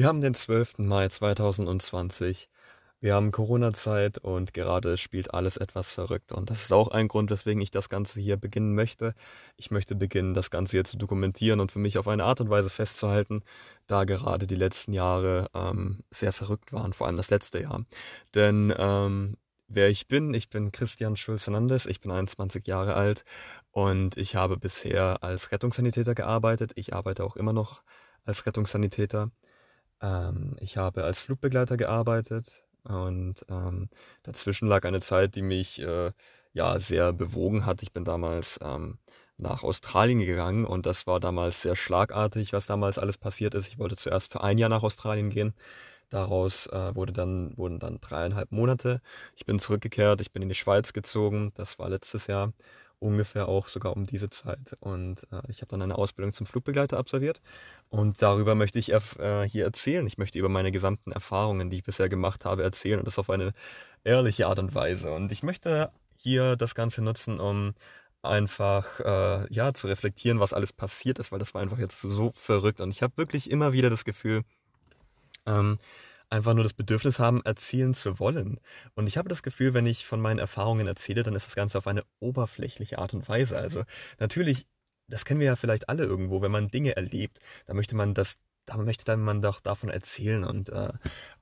Wir haben den 12. Mai 2020. Wir haben Corona-Zeit und gerade spielt alles etwas verrückt. Und das ist auch ein Grund, weswegen ich das Ganze hier beginnen möchte. Ich möchte beginnen, das Ganze hier zu dokumentieren und für mich auf eine Art und Weise festzuhalten, da gerade die letzten Jahre ähm, sehr verrückt waren, vor allem das letzte Jahr. Denn ähm, wer ich bin. Ich bin Christian Schulz-Hernandez, ich bin 21 Jahre alt und ich habe bisher als Rettungssanitäter gearbeitet. Ich arbeite auch immer noch als Rettungssanitäter. Ähm, ich habe als Flugbegleiter gearbeitet und ähm, dazwischen lag eine Zeit, die mich äh, ja sehr bewogen hat. Ich bin damals ähm, nach Australien gegangen und das war damals sehr schlagartig, was damals alles passiert ist. Ich wollte zuerst für ein Jahr nach Australien gehen. Daraus äh, wurde dann, wurden dann dreieinhalb Monate. Ich bin zurückgekehrt, ich bin in die Schweiz gezogen. Das war letztes Jahr ungefähr auch sogar um diese Zeit. Und äh, ich habe dann eine Ausbildung zum Flugbegleiter absolviert. Und darüber möchte ich äh, hier erzählen. Ich möchte über meine gesamten Erfahrungen, die ich bisher gemacht habe, erzählen und das auf eine ehrliche Art und Weise. Und ich möchte hier das Ganze nutzen, um einfach äh, ja zu reflektieren, was alles passiert ist, weil das war einfach jetzt so verrückt. Und ich habe wirklich immer wieder das Gefühl, ähm, einfach nur das Bedürfnis haben, erzählen zu wollen. Und ich habe das Gefühl, wenn ich von meinen Erfahrungen erzähle, dann ist das Ganze auf eine oberflächliche Art und Weise. Also natürlich, das kennen wir ja vielleicht alle irgendwo, wenn man Dinge erlebt, da möchte man das da möchte dann man doch davon erzählen und äh,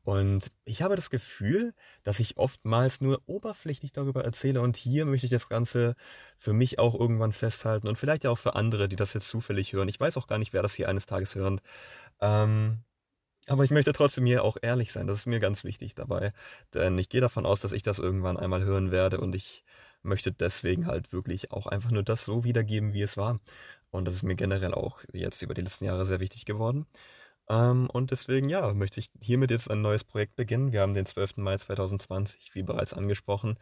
und ich habe das Gefühl, dass ich oftmals nur oberflächlich darüber erzähle und hier möchte ich das Ganze für mich auch irgendwann festhalten und vielleicht auch für andere, die das jetzt zufällig hören. Ich weiß auch gar nicht, wer das hier eines Tages hören. Ähm, aber ich möchte trotzdem hier auch ehrlich sein. Das ist mir ganz wichtig dabei. Denn ich gehe davon aus, dass ich das irgendwann einmal hören werde und ich möchte deswegen halt wirklich auch einfach nur das so wiedergeben, wie es war. Und das ist mir generell auch jetzt über die letzten Jahre sehr wichtig geworden. Ähm, und deswegen, ja, möchte ich hiermit jetzt ein neues Projekt beginnen. Wir haben den 12. Mai 2020, wie bereits angesprochen.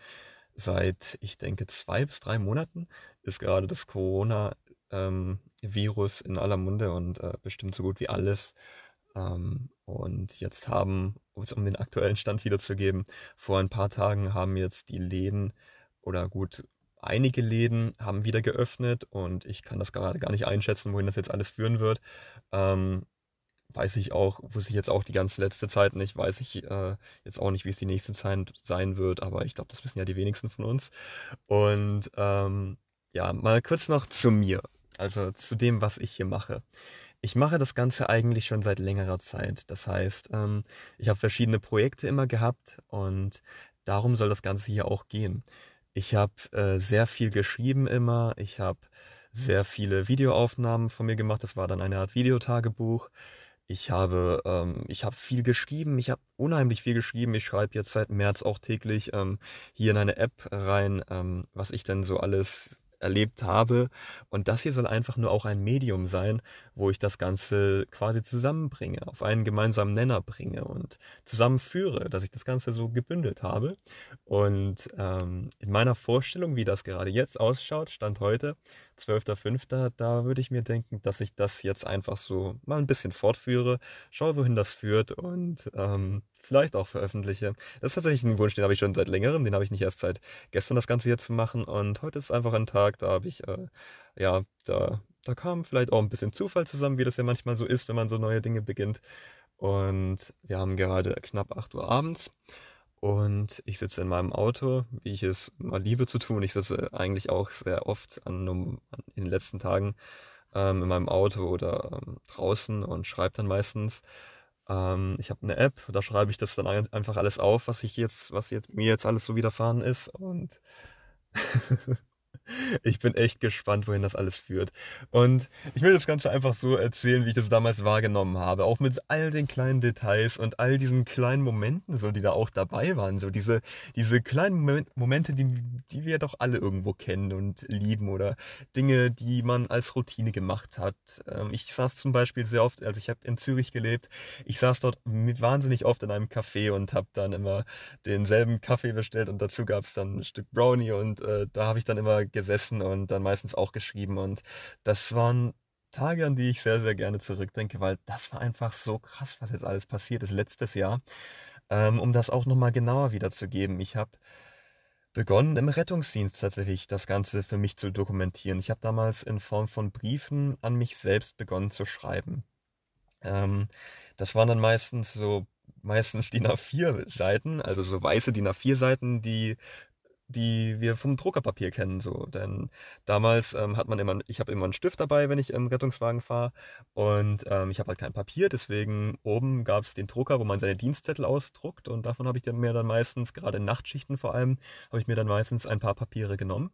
Seit, ich denke, zwei bis drei Monaten ist gerade das Corona-Virus ähm, in aller Munde und äh, bestimmt so gut wie alles ähm, und jetzt haben, um den aktuellen Stand wiederzugeben, vor ein paar Tagen haben jetzt die Läden oder gut, einige Läden haben wieder geöffnet und ich kann das gerade gar nicht einschätzen, wohin das jetzt alles führen wird. Ähm, weiß ich auch, wusste ich jetzt auch die ganze letzte Zeit nicht, weiß ich äh, jetzt auch nicht, wie es die nächste Zeit sein wird, aber ich glaube, das wissen ja die wenigsten von uns. Und ähm, ja, mal kurz noch zu mir, also zu dem, was ich hier mache. Ich mache das Ganze eigentlich schon seit längerer Zeit. Das heißt, ähm, ich habe verschiedene Projekte immer gehabt und darum soll das Ganze hier auch gehen. Ich habe äh, sehr viel geschrieben immer. Ich habe sehr viele Videoaufnahmen von mir gemacht. Das war dann eine Art Videotagebuch. Ich habe, ähm, ich habe viel geschrieben. Ich habe unheimlich viel geschrieben. Ich schreibe jetzt seit März auch täglich ähm, hier in eine App rein, ähm, was ich denn so alles erlebt habe. Und das hier soll einfach nur auch ein Medium sein, wo ich das Ganze quasi zusammenbringe, auf einen gemeinsamen Nenner bringe und zusammenführe, dass ich das Ganze so gebündelt habe. Und ähm, in meiner Vorstellung, wie das gerade jetzt ausschaut, stand heute, 12.05., da würde ich mir denken, dass ich das jetzt einfach so mal ein bisschen fortführe, schaue, wohin das führt und ähm, vielleicht auch veröffentliche. Das ist tatsächlich ein Wunsch, den habe ich schon seit längerem, den habe ich nicht erst seit gestern das Ganze hier zu machen und heute ist einfach ein Tag, da habe ich, äh, ja, da, da kam vielleicht auch ein bisschen Zufall zusammen, wie das ja manchmal so ist, wenn man so neue Dinge beginnt. Und wir haben gerade knapp 8 Uhr abends und ich sitze in meinem Auto, wie ich es mal liebe zu tun. Ich sitze eigentlich auch sehr oft an, in den letzten Tagen ähm, in meinem Auto oder ähm, draußen und schreibe dann meistens. Ähm, ich habe eine App, da schreibe ich das dann einfach alles auf, was ich jetzt, was jetzt mir jetzt alles so widerfahren ist. Und Ich bin echt gespannt, wohin das alles führt. Und ich will das Ganze einfach so erzählen, wie ich das damals wahrgenommen habe. Auch mit all den kleinen Details und all diesen kleinen Momenten, so, die da auch dabei waren. So diese, diese kleinen Momente, die, die wir doch alle irgendwo kennen und lieben oder Dinge, die man als Routine gemacht hat. Ähm, ich saß zum Beispiel sehr oft, also ich habe in Zürich gelebt, ich saß dort wahnsinnig oft in einem Café und habe dann immer denselben Kaffee bestellt und dazu gab es dann ein Stück Brownie und äh, da habe ich dann immer gesessen und dann meistens auch geschrieben. Und das waren Tage, an die ich sehr, sehr gerne zurückdenke, weil das war einfach so krass, was jetzt alles passiert ist letztes Jahr. Ähm, um das auch nochmal genauer wiederzugeben. Ich habe begonnen im Rettungsdienst tatsächlich das Ganze für mich zu dokumentieren. Ich habe damals in Form von Briefen an mich selbst begonnen zu schreiben. Ähm, das waren dann meistens so meistens DIN A4 Seiten, also so weiße DIN A4 Seiten, die die wir vom Druckerpapier kennen. So. Denn damals ähm, hat man immer, ich habe immer einen Stift dabei, wenn ich im Rettungswagen fahre. Und ähm, ich habe halt kein Papier, deswegen oben gab es den Drucker, wo man seine Dienstzettel ausdruckt. Und davon habe ich dann mir dann meistens, gerade in Nachtschichten vor allem, habe ich mir dann meistens ein paar Papiere genommen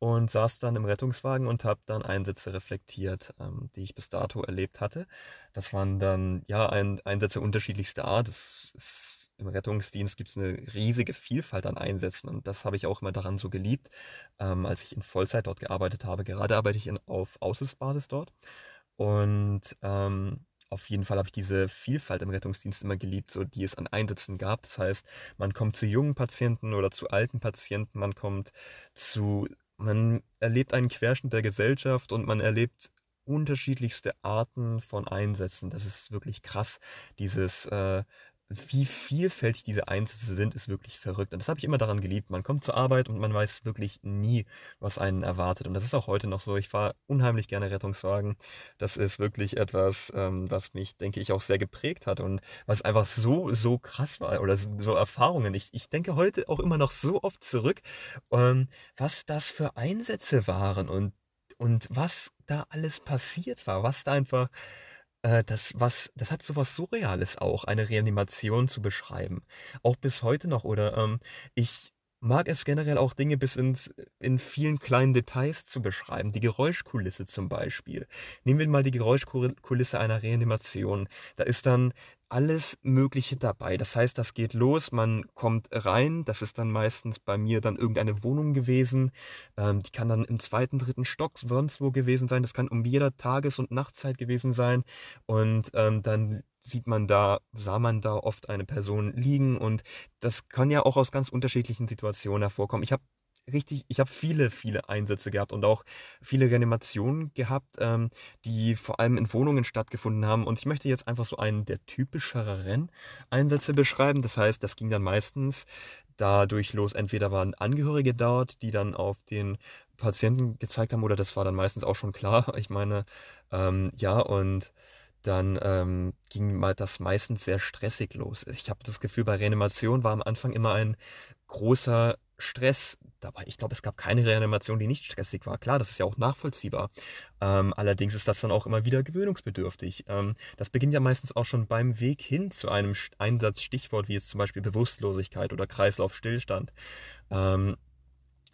und saß dann im Rettungswagen und habe dann Einsätze reflektiert, ähm, die ich bis dato erlebt hatte. Das waren dann ja ein, Einsätze unterschiedlichster Art. Das ist im Rettungsdienst gibt es eine riesige Vielfalt an Einsätzen und das habe ich auch immer daran so geliebt, ähm, als ich in Vollzeit dort gearbeitet habe. Gerade arbeite ich in, auf Aushilfsbasis dort und ähm, auf jeden Fall habe ich diese Vielfalt im Rettungsdienst immer geliebt, so die es an Einsätzen gab. Das heißt, man kommt zu jungen Patienten oder zu alten Patienten, man kommt zu, man erlebt einen Querschnitt der Gesellschaft und man erlebt unterschiedlichste Arten von Einsätzen. Das ist wirklich krass, dieses äh, wie vielfältig diese Einsätze sind, ist wirklich verrückt. Und das habe ich immer daran geliebt. Man kommt zur Arbeit und man weiß wirklich nie, was einen erwartet. Und das ist auch heute noch so. Ich fahre unheimlich gerne Rettungswagen. Das ist wirklich etwas, ähm, was mich, denke ich, auch sehr geprägt hat und was einfach so, so krass war oder so Erfahrungen. Ich, ich denke heute auch immer noch so oft zurück, ähm, was das für Einsätze waren und, und was da alles passiert war, was da einfach äh, das was das hat so was Surreales auch, eine Reanimation zu beschreiben. Auch bis heute noch oder, ähm, ich mag es generell auch Dinge bis ins in vielen kleinen Details zu beschreiben. Die Geräuschkulisse zum Beispiel. Nehmen wir mal die Geräuschkulisse einer Reanimation. Da ist dann alles Mögliche dabei. Das heißt, das geht los, man kommt rein, das ist dann meistens bei mir dann irgendeine Wohnung gewesen. Ähm, die kann dann im zweiten, dritten Stock sonst wo gewesen sein. Das kann um jeder Tages- und Nachtzeit gewesen sein. Und ähm, dann sieht man da, sah man da oft eine Person liegen und das kann ja auch aus ganz unterschiedlichen Situationen hervorkommen. Ich habe richtig, ich habe viele, viele Einsätze gehabt und auch viele Reanimationen gehabt, ähm, die vor allem in Wohnungen stattgefunden haben. Und ich möchte jetzt einfach so einen der typischeren Einsätze beschreiben. Das heißt, das ging dann meistens dadurch los, entweder waren Angehörige dort, die dann auf den Patienten gezeigt haben, oder das war dann meistens auch schon klar. Ich meine, ähm, ja, und dann ähm, ging das meistens sehr stressig los. Ich habe das Gefühl, bei Reanimation war am Anfang immer ein großer Stress dabei. Ich glaube, es gab keine Reanimation, die nicht stressig war. Klar, das ist ja auch nachvollziehbar. Ähm, allerdings ist das dann auch immer wieder gewöhnungsbedürftig. Ähm, das beginnt ja meistens auch schon beim Weg hin zu einem Einsatzstichwort, wie jetzt zum Beispiel Bewusstlosigkeit oder Kreislaufstillstand. Ähm,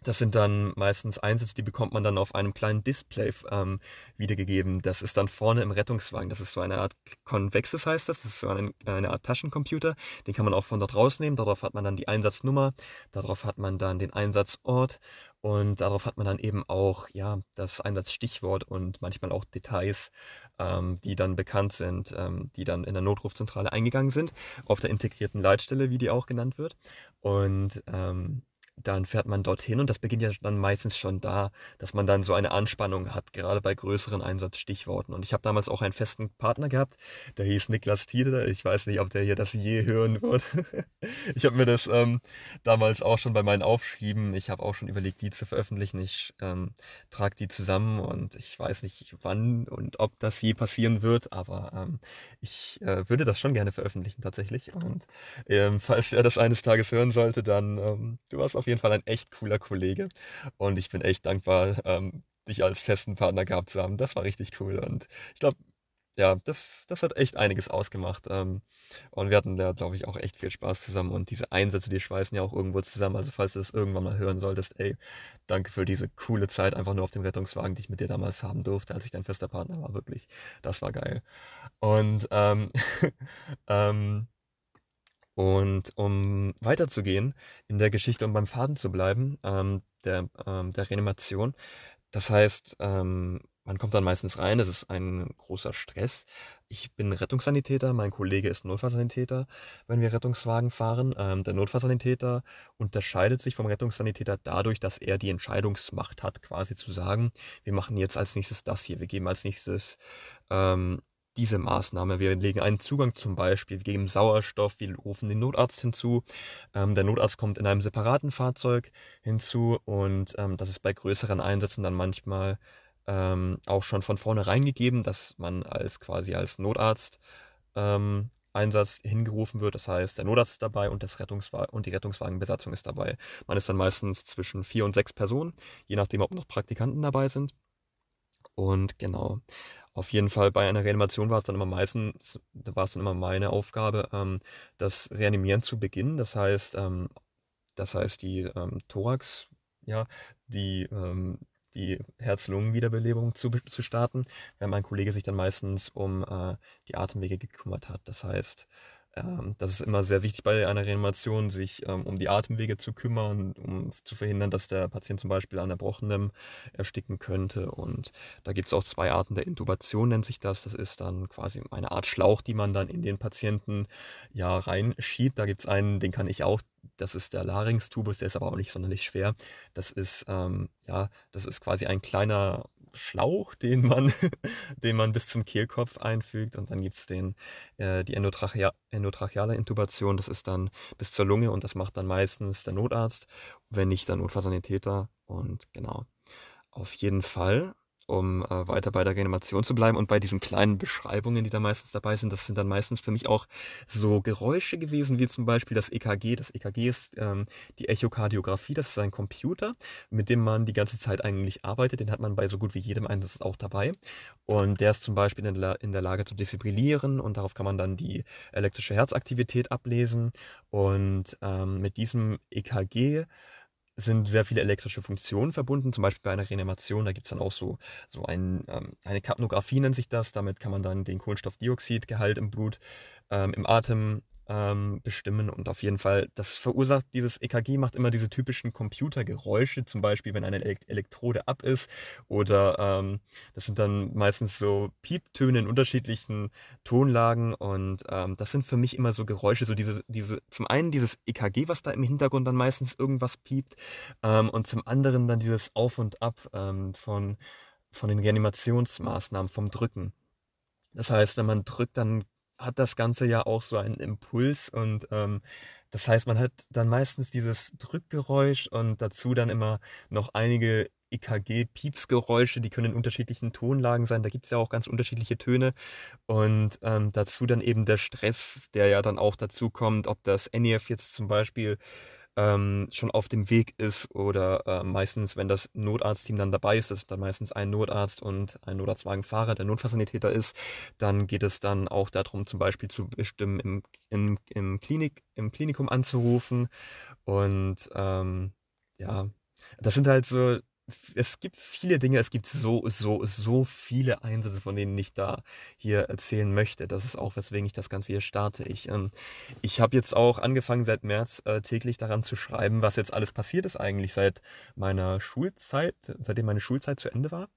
das sind dann meistens Einsätze, die bekommt man dann auf einem kleinen Display ähm, wiedergegeben. Das ist dann vorne im Rettungswagen. Das ist so eine Art Convexes heißt das. Das ist so eine, eine Art Taschencomputer. Den kann man auch von dort rausnehmen. Darauf hat man dann die Einsatznummer. Darauf hat man dann den Einsatzort. Und darauf hat man dann eben auch ja das Einsatzstichwort und manchmal auch Details, ähm, die dann bekannt sind, ähm, die dann in der Notrufzentrale eingegangen sind, auf der integrierten Leitstelle, wie die auch genannt wird. Und ähm, dann fährt man dorthin und das beginnt ja dann meistens schon da, dass man dann so eine Anspannung hat, gerade bei größeren Einsatzstichworten. Und ich habe damals auch einen festen Partner gehabt, der hieß Niklas Tiede. Ich weiß nicht, ob der hier das je hören wird. ich habe mir das ähm, damals auch schon bei meinen Aufschrieben, ich habe auch schon überlegt, die zu veröffentlichen. Ich ähm, trage die zusammen und ich weiß nicht, wann und ob das je passieren wird, aber ähm, ich äh, würde das schon gerne veröffentlichen tatsächlich. Und ähm, falls er das eines Tages hören sollte, dann ähm, du warst auf jeden Fall ein echt cooler Kollege und ich bin echt dankbar, ähm, dich als festen Partner gehabt zu haben. Das war richtig cool und ich glaube, ja, das, das hat echt einiges ausgemacht. Ähm, und wir hatten da, glaube ich, auch echt viel Spaß zusammen. Und diese Einsätze, die schweißen ja auch irgendwo zusammen. Also falls du das irgendwann mal hören solltest, ey, danke für diese coole Zeit einfach nur auf dem Rettungswagen, die ich mit dir damals haben durfte, als ich dein fester Partner war. Wirklich, das war geil. Und ähm, ähm, und um weiterzugehen in der Geschichte, um beim Faden zu bleiben, ähm, der, ähm, der Reanimation. Das heißt, ähm, man kommt dann meistens rein, das ist ein großer Stress. Ich bin Rettungssanitäter, mein Kollege ist Notfallsanitäter, wenn wir Rettungswagen fahren. Ähm, der Notfallsanitäter unterscheidet sich vom Rettungssanitäter dadurch, dass er die Entscheidungsmacht hat, quasi zu sagen, wir machen jetzt als nächstes das hier, wir geben als nächstes ähm, diese Maßnahme. Wir legen einen Zugang zum Beispiel, wir geben Sauerstoff, wir rufen den Notarzt hinzu. Ähm, der Notarzt kommt in einem separaten Fahrzeug hinzu und ähm, das ist bei größeren Einsätzen dann manchmal ähm, auch schon von vornherein gegeben, dass man als quasi als Notarzt ähm, Einsatz hingerufen wird. Das heißt, der Notarzt ist dabei und, das Rettungswagen und die Rettungswagenbesatzung ist dabei. Man ist dann meistens zwischen vier und sechs Personen, je nachdem, ob noch Praktikanten dabei sind. Und genau, auf jeden Fall bei einer Reanimation war es dann immer meistens, war es dann immer meine Aufgabe, ähm, das Reanimieren zu beginnen. Das heißt, ähm, das heißt die ähm, Thorax, ja, die ähm, die Herz-Lungen-Wiederbelebung zu, zu starten, während mein Kollege sich dann meistens um äh, die Atemwege gekümmert hat. Das heißt, ähm, das ist immer sehr wichtig bei einer Reanimation, sich ähm, um die Atemwege zu kümmern, um zu verhindern, dass der Patient zum Beispiel an Erbrochenem ersticken könnte. Und da gibt es auch zwei Arten der Intubation, nennt sich das. Das ist dann quasi eine Art Schlauch, die man dann in den Patienten ja reinschiebt. Da gibt es einen, den kann ich auch das ist der Larynx-Tubus, der ist aber auch nicht sonderlich schwer. Das ist, ähm, ja, das ist quasi ein kleiner Schlauch, den man, den man bis zum Kehlkopf einfügt. Und dann gibt es äh, die Endotrachea endotracheale Intubation, das ist dann bis zur Lunge und das macht dann meistens der Notarzt, wenn nicht der Notfallsanitäter. Und genau, auf jeden Fall um äh, weiter bei der Reanimation zu bleiben und bei diesen kleinen Beschreibungen, die da meistens dabei sind, das sind dann meistens für mich auch so Geräusche gewesen, wie zum Beispiel das EKG. Das EKG ist ähm, die Echokardiographie, das ist ein Computer, mit dem man die ganze Zeit eigentlich arbeitet. Den hat man bei so gut wie jedem Einsatz auch dabei. Und der ist zum Beispiel in der, in der Lage zu defibrillieren und darauf kann man dann die elektrische Herzaktivität ablesen. Und ähm, mit diesem EKG sind sehr viele elektrische Funktionen verbunden, zum Beispiel bei einer Reanimation, da gibt es dann auch so, so ein, ähm, eine Kapnographie nennt sich das, damit kann man dann den Kohlenstoffdioxidgehalt im Blut, ähm, im Atem ähm, bestimmen. Und auf jeden Fall, das verursacht, dieses EKG macht immer diese typischen Computergeräusche, zum Beispiel, wenn eine Elektrode ab ist. Oder ähm, das sind dann meistens so Pieptöne in unterschiedlichen Tonlagen. Und ähm, das sind für mich immer so Geräusche, so diese, diese, zum einen dieses EKG, was da im Hintergrund dann meistens irgendwas piept. Ähm, und zum anderen dann dieses Auf und Ab ähm, von, von den Reanimationsmaßnahmen, vom Drücken. Das heißt, wenn man drückt, dann hat das Ganze ja auch so einen Impuls und ähm, das heißt, man hat dann meistens dieses Drückgeräusch und dazu dann immer noch einige EKG-Piepsgeräusche, die können in unterschiedlichen Tonlagen sein. Da gibt es ja auch ganz unterschiedliche Töne. Und ähm, dazu dann eben der Stress, der ja dann auch dazu kommt, ob das NEF jetzt zum Beispiel ähm, schon auf dem Weg ist oder äh, meistens, wenn das Notarztteam dann dabei ist, das ist dann meistens ein Notarzt und ein Notarztwagenfahrer, der Notfallsanitäter ist, dann geht es dann auch darum, zum Beispiel zu bestimmen, im, im, im, Klinik, im Klinikum anzurufen. Und ähm, ja, das sind halt so es gibt viele Dinge, es gibt so, so, so viele Einsätze, von denen ich da hier erzählen möchte. Das ist auch, weswegen ich das Ganze hier starte. Ich, ähm, ich habe jetzt auch angefangen, seit März äh, täglich daran zu schreiben, was jetzt alles passiert ist, eigentlich seit meiner Schulzeit, seitdem meine Schulzeit zu Ende war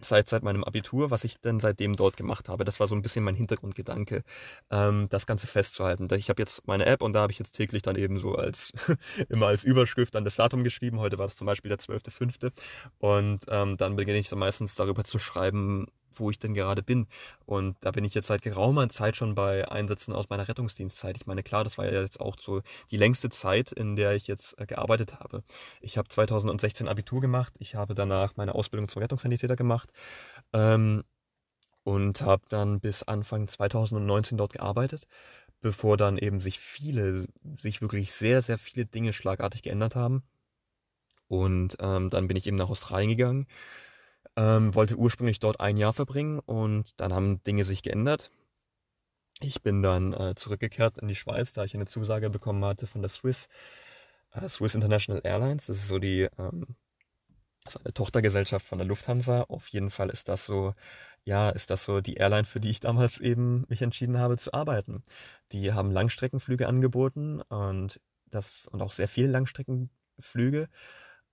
seit, seit meinem Abitur, was ich denn seitdem dort gemacht habe. Das war so ein bisschen mein Hintergrundgedanke, ähm, das Ganze festzuhalten. Ich habe jetzt meine App und da habe ich jetzt täglich dann eben so als immer als Überschrift dann das Datum geschrieben. Heute war es zum Beispiel der 12.05. Und ähm, dann beginne ich so meistens darüber zu schreiben, wo ich denn gerade bin. Und da bin ich jetzt seit geraumer Zeit schon bei Einsätzen aus meiner Rettungsdienstzeit. Ich meine, klar, das war ja jetzt auch so die längste Zeit, in der ich jetzt äh, gearbeitet habe. Ich habe 2016 Abitur gemacht, ich habe danach meine Ausbildung zum Rettungssanitäter gemacht. Ähm, und habe dann bis Anfang 2019 dort gearbeitet, bevor dann eben sich viele, sich wirklich sehr, sehr viele Dinge schlagartig geändert haben. Und ähm, dann bin ich eben nach Australien gegangen Ähm, wollte ursprünglich dort ein Jahr verbringen und dann haben Dinge sich geändert. Ich bin dann äh, zurückgekehrt in die Schweiz, da ich eine Zusage bekommen hatte von der Swiss, äh, Swiss International Airlines. Das ist so die ähm, so eine Tochtergesellschaft von der Lufthansa. Auf jeden Fall ist das so, ja, ist das so die Airline, für die ich damals eben mich entschieden habe zu arbeiten. Die haben Langstreckenflüge angeboten und das und auch sehr viele Langstreckenflüge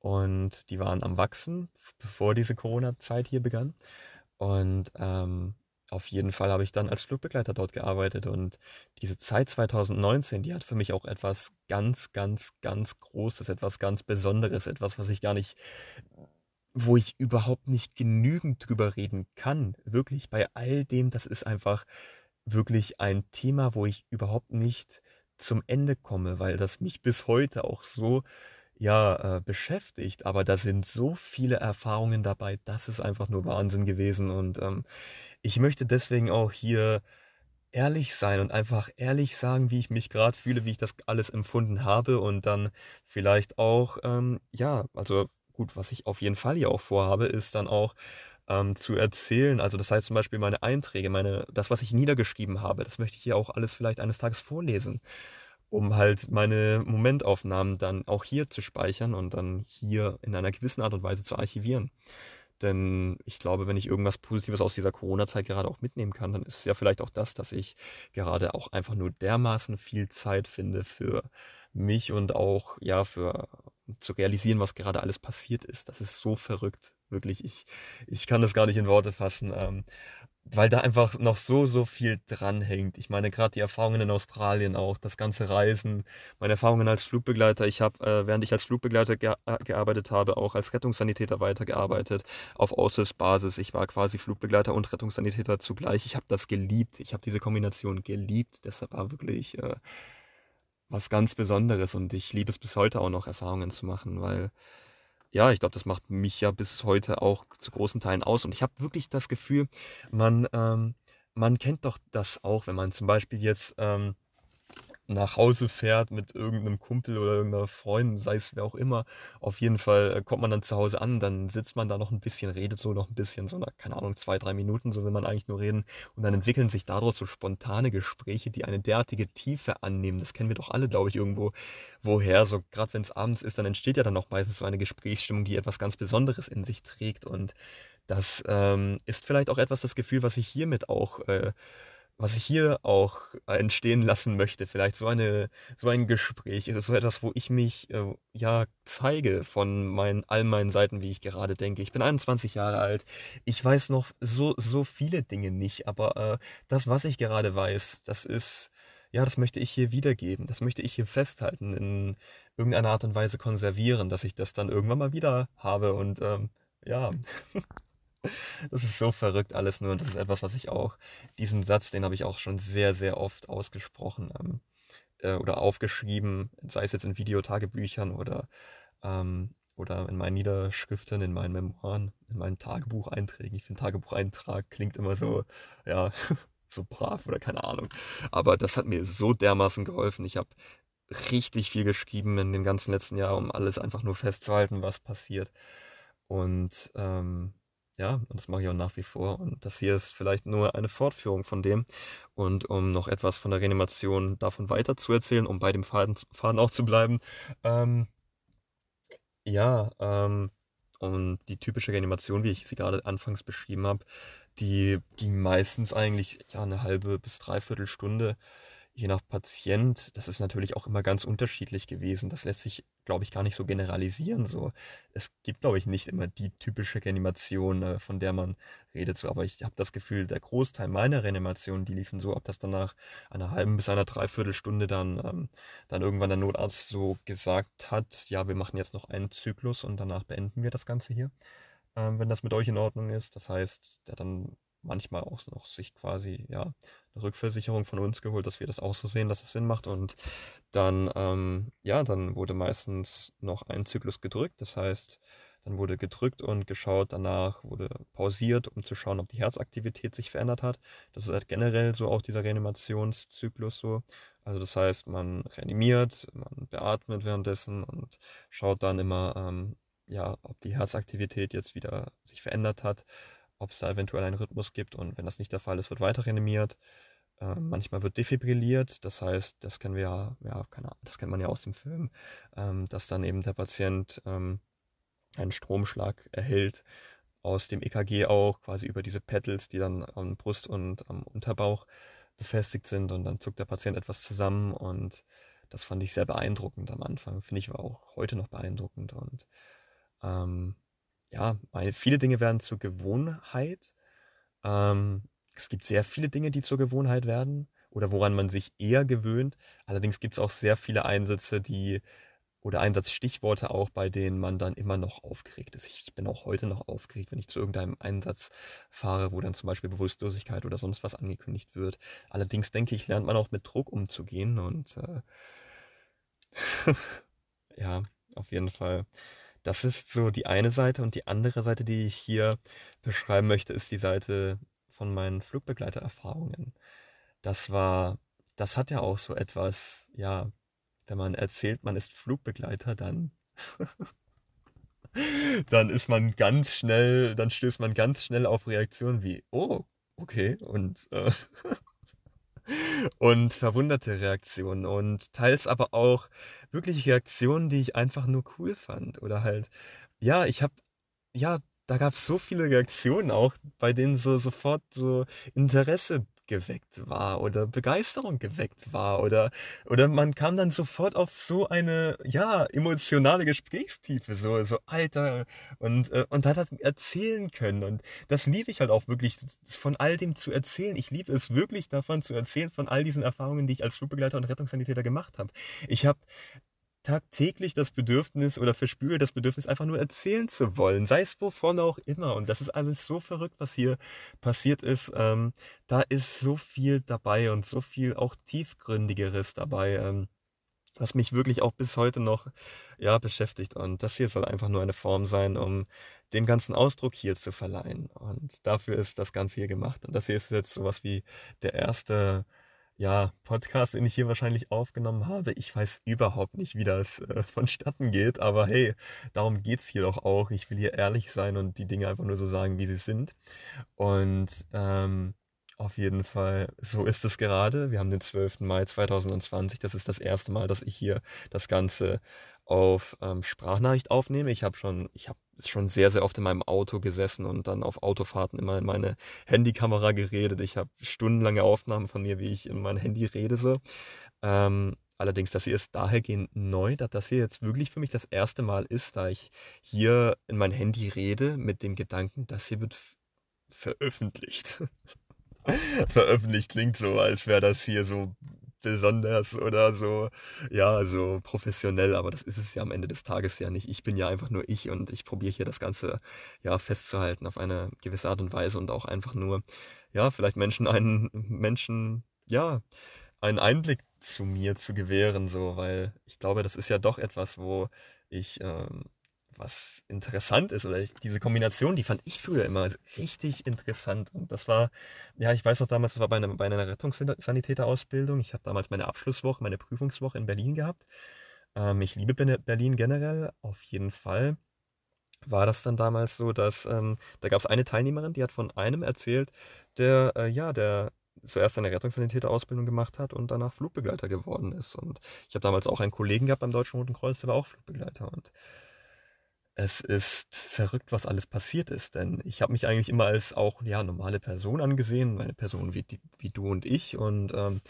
und die waren am wachsen, bevor diese Corona-Zeit hier begann. Und ähm, auf jeden Fall habe ich dann als Flugbegleiter dort gearbeitet und diese Zeit 2019, die hat für mich auch etwas ganz, ganz, ganz Großes, etwas ganz Besonderes, etwas, was ich gar nicht, wo ich überhaupt nicht genügend drüber reden kann. Wirklich bei all dem, das ist einfach wirklich ein Thema, wo ich überhaupt nicht zum Ende komme, weil das mich bis heute auch so ja, äh, beschäftigt. Aber da sind so viele Erfahrungen dabei, das ist einfach nur Wahnsinn gewesen. Und ähm, ich möchte deswegen auch hier ehrlich sein und einfach ehrlich sagen, wie ich mich gerade fühle, wie ich das alles empfunden habe und dann vielleicht auch, ähm, ja, also gut, was ich auf jeden Fall hier auch vorhabe, ist dann auch ähm, zu erzählen. Also das heißt zum Beispiel meine Einträge, meine, das, was ich niedergeschrieben habe, das möchte ich hier auch alles vielleicht eines Tages vorlesen, um halt meine Momentaufnahmen dann auch hier zu speichern und dann hier in einer gewissen Art und Weise zu archivieren. Denn ich glaube, wenn ich irgendwas Positives aus dieser Corona-Zeit gerade auch mitnehmen kann, dann ist es ja vielleicht auch das, dass ich gerade auch einfach nur dermaßen viel Zeit finde für mich und auch ja für zu realisieren, was gerade alles passiert ist. Das ist so verrückt, wirklich. Ich, ich kann das gar nicht in Worte fassen. Ähm, weil da einfach noch so, so viel dranhängt. Ich meine, gerade die Erfahrungen in Australien auch, das ganze Reisen, meine Erfahrungen als Flugbegleiter. Ich habe, äh, während ich als Flugbegleiter ge äh, gearbeitet habe, auch als Rettungssanitäter weitergearbeitet auf Aushilfsbasis. Ich war quasi Flugbegleiter und Rettungssanitäter zugleich. Ich habe das geliebt. Ich habe diese Kombination geliebt. Das war wirklich äh, was ganz Besonderes und ich liebe es bis heute auch noch, Erfahrungen zu machen, weil ja, ich glaube, das macht mich ja bis heute auch zu großen Teilen aus. Und ich habe wirklich das Gefühl, man, ähm, man kennt doch das auch, wenn man zum Beispiel jetzt ähm, nach Hause fährt mit irgendeinem Kumpel oder irgendeiner Freundin, sei es wer auch immer. Auf jeden Fall äh, kommt man dann zu Hause an, dann sitzt man da noch ein bisschen, redet so noch ein bisschen, so, keine Ahnung, zwei, drei Minuten, so will man eigentlich nur reden. Und dann entwickeln sich daraus so spontane Gespräche, die eine derartige Tiefe annehmen. Das kennen wir doch alle, glaube ich, irgendwo woher. So, gerade wenn es abends ist, dann entsteht ja dann auch meistens so eine Gesprächsstimmung, die etwas ganz Besonderes in sich trägt. Und das ähm, ist vielleicht auch etwas das Gefühl, was ich hiermit auch äh, was ich hier auch entstehen lassen möchte, vielleicht so eine, so ein Gespräch, ist so etwas, wo ich mich äh, ja zeige von meinen, all meinen Seiten, wie ich gerade denke. Ich bin 21 Jahre alt. Ich weiß noch so, so viele Dinge nicht, aber äh, das, was ich gerade weiß, das ist, ja, das möchte ich hier wiedergeben. Das möchte ich hier festhalten, in irgendeiner Art und Weise konservieren, dass ich das dann irgendwann mal wieder habe und ähm, ja. Das ist so verrückt alles nur und das ist etwas, was ich auch, diesen Satz, den habe ich auch schon sehr, sehr oft ausgesprochen ähm, äh, oder aufgeschrieben, sei es jetzt in Videotagebüchern oder, ähm, oder in meinen Niederschriften, in meinen Memoiren, in meinen Tagebucheinträgen. Ich finde Tagebucheintrag klingt immer so, ja, so brav oder keine Ahnung. Aber das hat mir so dermaßen geholfen. Ich habe richtig viel geschrieben in dem ganzen letzten Jahr, um alles einfach nur festzuhalten, was passiert. Und ähm, ja, und das mache ich auch nach wie vor. Und das hier ist vielleicht nur eine Fortführung von dem. Und um noch etwas von der Reanimation davon weiter zu erzählen, um bei dem Faden, Faden auch zu bleiben. Ähm, ja, ähm, und die typische Reanimation, wie ich sie gerade anfangs beschrieben habe, die ging meistens eigentlich ja eine halbe bis dreiviertel Stunde je nach Patient, das ist natürlich auch immer ganz unterschiedlich gewesen. Das lässt sich, glaube ich, gar nicht so generalisieren. So, es gibt, glaube ich, nicht immer die typische Reanimation, äh, von der man redet. So, aber ich habe das Gefühl, der Großteil meiner Reanimationen, die liefen so ab, dass dann nach einer halben bis einer Dreiviertelstunde dann, ähm, dann irgendwann der Notarzt so gesagt hat, ja, wir machen jetzt noch einen Zyklus und danach beenden wir das Ganze hier, ähm, wenn das mit euch in Ordnung ist. Das heißt, der dann manchmal auch noch sich quasi, ja, Rückversicherung von uns geholt, dass wir das auch so sehen, dass es Sinn macht. Und dann, ähm, ja, dann wurde meistens noch ein Zyklus gedrückt. Das heißt, dann wurde gedrückt und geschaut, danach wurde pausiert, um zu schauen, ob die Herzaktivität sich verändert hat. Das ist halt generell so auch dieser Reanimationszyklus so. Also das heißt, man reanimiert, man beatmet währenddessen und schaut dann immer, ähm, ja, ob die Herzaktivität jetzt wieder sich verändert hat, ob es da eventuell einen Rhythmus gibt und wenn das nicht der Fall ist, wird weiter reanimiert. Äh, manchmal wird defibrilliert, das heißt, das kennen wir ja, ja, keine Ahnung, das kennt man ja aus dem Film, ähm, dass dann eben der Patient ähm, einen Stromschlag erhält aus dem EKG auch, quasi über diese Pedals, die dann am Brust und am Unterbauch befestigt sind und dann zuckt der Patient etwas zusammen und das fand ich sehr beeindruckend am Anfang, finde ich auch heute noch beeindruckend und ähm, ja, viele Dinge werden zur Gewohnheit. Ähm, es gibt sehr viele Dinge, die zur Gewohnheit werden oder woran man sich eher gewöhnt. Allerdings gibt es auch sehr viele Einsätze, die oder Einsatzstichworte auch, bei denen man dann immer noch aufgeregt ist. Ich bin auch heute noch aufgeregt, wenn ich zu irgendeinem Einsatz fahre, wo dann zum Beispiel Bewusstlosigkeit oder sonst was angekündigt wird. Allerdings denke ich, lernt man auch mit Druck umzugehen und äh, ja, auf jeden Fall. Das ist so die eine Seite und die andere Seite, die ich hier beschreiben möchte, ist die Seite von meinen Flugbegleitererfahrungen. Das war, das hat ja auch so etwas, ja, wenn man erzählt, man ist Flugbegleiter, dann, dann ist man ganz schnell, dann stößt man ganz schnell auf Reaktionen wie, oh, okay, und, äh, und verwunderte Reaktionen und teils aber auch wirklich Reaktionen, die ich einfach nur cool fand. Oder halt, ja, ich habe, ja, da gab es so viele Reaktionen auch, bei denen so sofort so Interesse geweckt war oder Begeisterung geweckt war oder, oder man kam dann sofort auf so eine, ja, emotionale Gesprächstiefe, so, so, Alter, und, äh, und hat das erzählen können und das liebe ich halt auch wirklich, von all dem zu erzählen. Ich liebe es wirklich davon zu erzählen, von all diesen Erfahrungen, die ich als Flugbegleiter und Rettungssanitäter gemacht habe. Ich habe tagtäglich das Bedürfnis oder verspüre das Bedürfnis, einfach nur erzählen zu wollen, sei es wovon auch immer. Und das ist alles so verrückt, was hier passiert ist. Ähm, da ist so viel dabei und so viel auch tiefgründigeres dabei, ähm, was mich wirklich auch bis heute noch ja, beschäftigt. Und das hier soll einfach nur eine Form sein, um dem ganzen Ausdruck hier zu verleihen. Und dafür ist das Ganze hier gemacht. Und das hier ist jetzt sowas wie der erste ja, Podcast, den ich hier wahrscheinlich aufgenommen habe. Ich weiß überhaupt nicht, wie das äh, vonstatten geht, aber hey, darum geht's hier doch auch. Ich will hier ehrlich sein und die Dinge einfach nur so sagen, wie sie sind. Und ähm, auf jeden Fall, so ist es gerade. Wir haben den 12. Mai 2020. Das ist das erste Mal, dass ich hier das Ganze auf ähm, Sprachnachricht aufnehme. Ich habe schon, ich habe schon sehr, sehr oft in meinem Auto gesessen und dann auf Autofahrten immer in meine Handykamera geredet. Ich habe stundenlange Aufnahmen von mir, wie ich in mein Handy rede. So. Ähm, allerdings, das hier ist dahergehend neu, dass das hier jetzt wirklich für mich das erste Mal ist, da ich hier in mein Handy rede mit dem Gedanken, das hier wird veröffentlicht. veröffentlicht klingt so, als wäre das hier so besonders oder so, ja, so professionell, aber das ist es ja am Ende des Tages ja nicht. Ich bin ja einfach nur ich und ich probiere hier das Ganze ja festzuhalten auf eine gewisse Art und Weise und auch einfach nur, ja, vielleicht Menschen einen, Menschen, ja, einen Einblick zu mir zu gewähren, so, weil ich glaube, das ist ja doch etwas, wo ich ähm, was interessant ist oder ich, diese Kombination, die fand ich früher immer richtig interessant und das war, ja, ich weiß noch damals, das war bei einer, bei einer Rettungssanitäterausbildung. Ich habe damals meine Abschlusswoche, meine Prüfungswoche in Berlin gehabt. Ähm, ich liebe Berlin generell, auf jeden Fall. War das dann damals so, dass ähm, da gab es eine Teilnehmerin, die hat von einem erzählt, der, äh, ja, der zuerst eine Rettungssanitäterausbildung gemacht hat und danach Flugbegleiter geworden ist. Und ich habe damals auch einen Kollegen gehabt beim Deutschen Roten Kreuz, der war auch Flugbegleiter. Und es ist verrückt, was alles passiert ist, denn ich habe mich eigentlich immer als auch ja normale Person angesehen, eine Person wie, wie du und ich und ähm,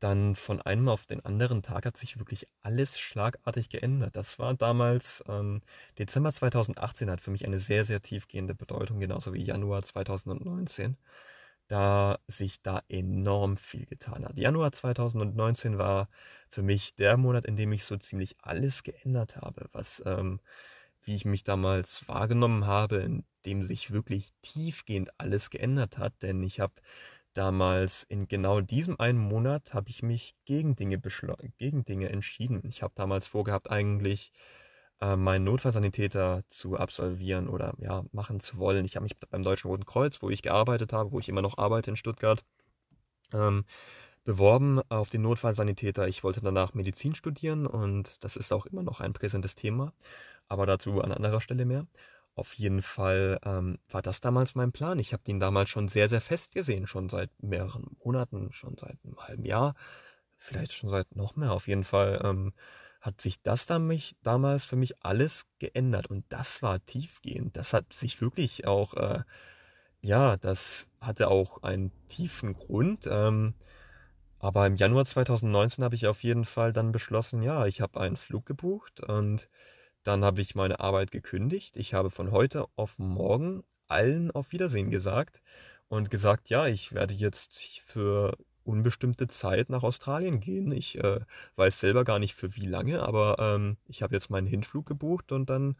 dann von einem auf den anderen Tag hat sich wirklich alles schlagartig geändert. Das war damals ähm, Dezember 2018 hat für mich eine sehr sehr tiefgehende Bedeutung, genauso wie Januar 2019, da sich da enorm viel getan hat. Januar 2019 war für mich der Monat, in dem ich so ziemlich alles geändert habe, was ähm, wie ich mich damals wahrgenommen habe, in dem sich wirklich tiefgehend alles geändert hat, denn ich habe damals in genau diesem einen Monat habe ich mich gegen Dinge gegen Dinge entschieden. Ich habe damals vorgehabt eigentlich äh, meinen Notfallsanitäter zu absolvieren oder ja machen zu wollen. Ich habe mich beim Deutschen Roten Kreuz, wo ich gearbeitet habe, wo ich immer noch arbeite in Stuttgart, ähm, beworben auf den Notfallsanitäter. Ich wollte danach Medizin studieren und das ist auch immer noch ein präsentes Thema. Aber dazu an anderer Stelle mehr. Auf jeden Fall ähm, war das damals mein Plan. Ich habe den damals schon sehr, sehr fest gesehen, schon seit mehreren Monaten, schon seit einem halben Jahr, vielleicht schon seit noch mehr. Auf jeden Fall ähm, hat sich das dann mich, damals für mich alles geändert und das war tiefgehend. Das hat sich wirklich auch, äh, ja, das hatte auch einen tiefen Grund. Ähm, aber im Januar 2019 habe ich auf jeden Fall dann beschlossen, ja, ich habe einen Flug gebucht und dann habe ich meine Arbeit gekündigt. Ich habe von heute auf morgen allen auf Wiedersehen gesagt und gesagt, ja, ich werde jetzt für unbestimmte Zeit nach Australien gehen. Ich äh, weiß selber gar nicht für wie lange, aber ähm, ich habe jetzt meinen Hinflug gebucht und dann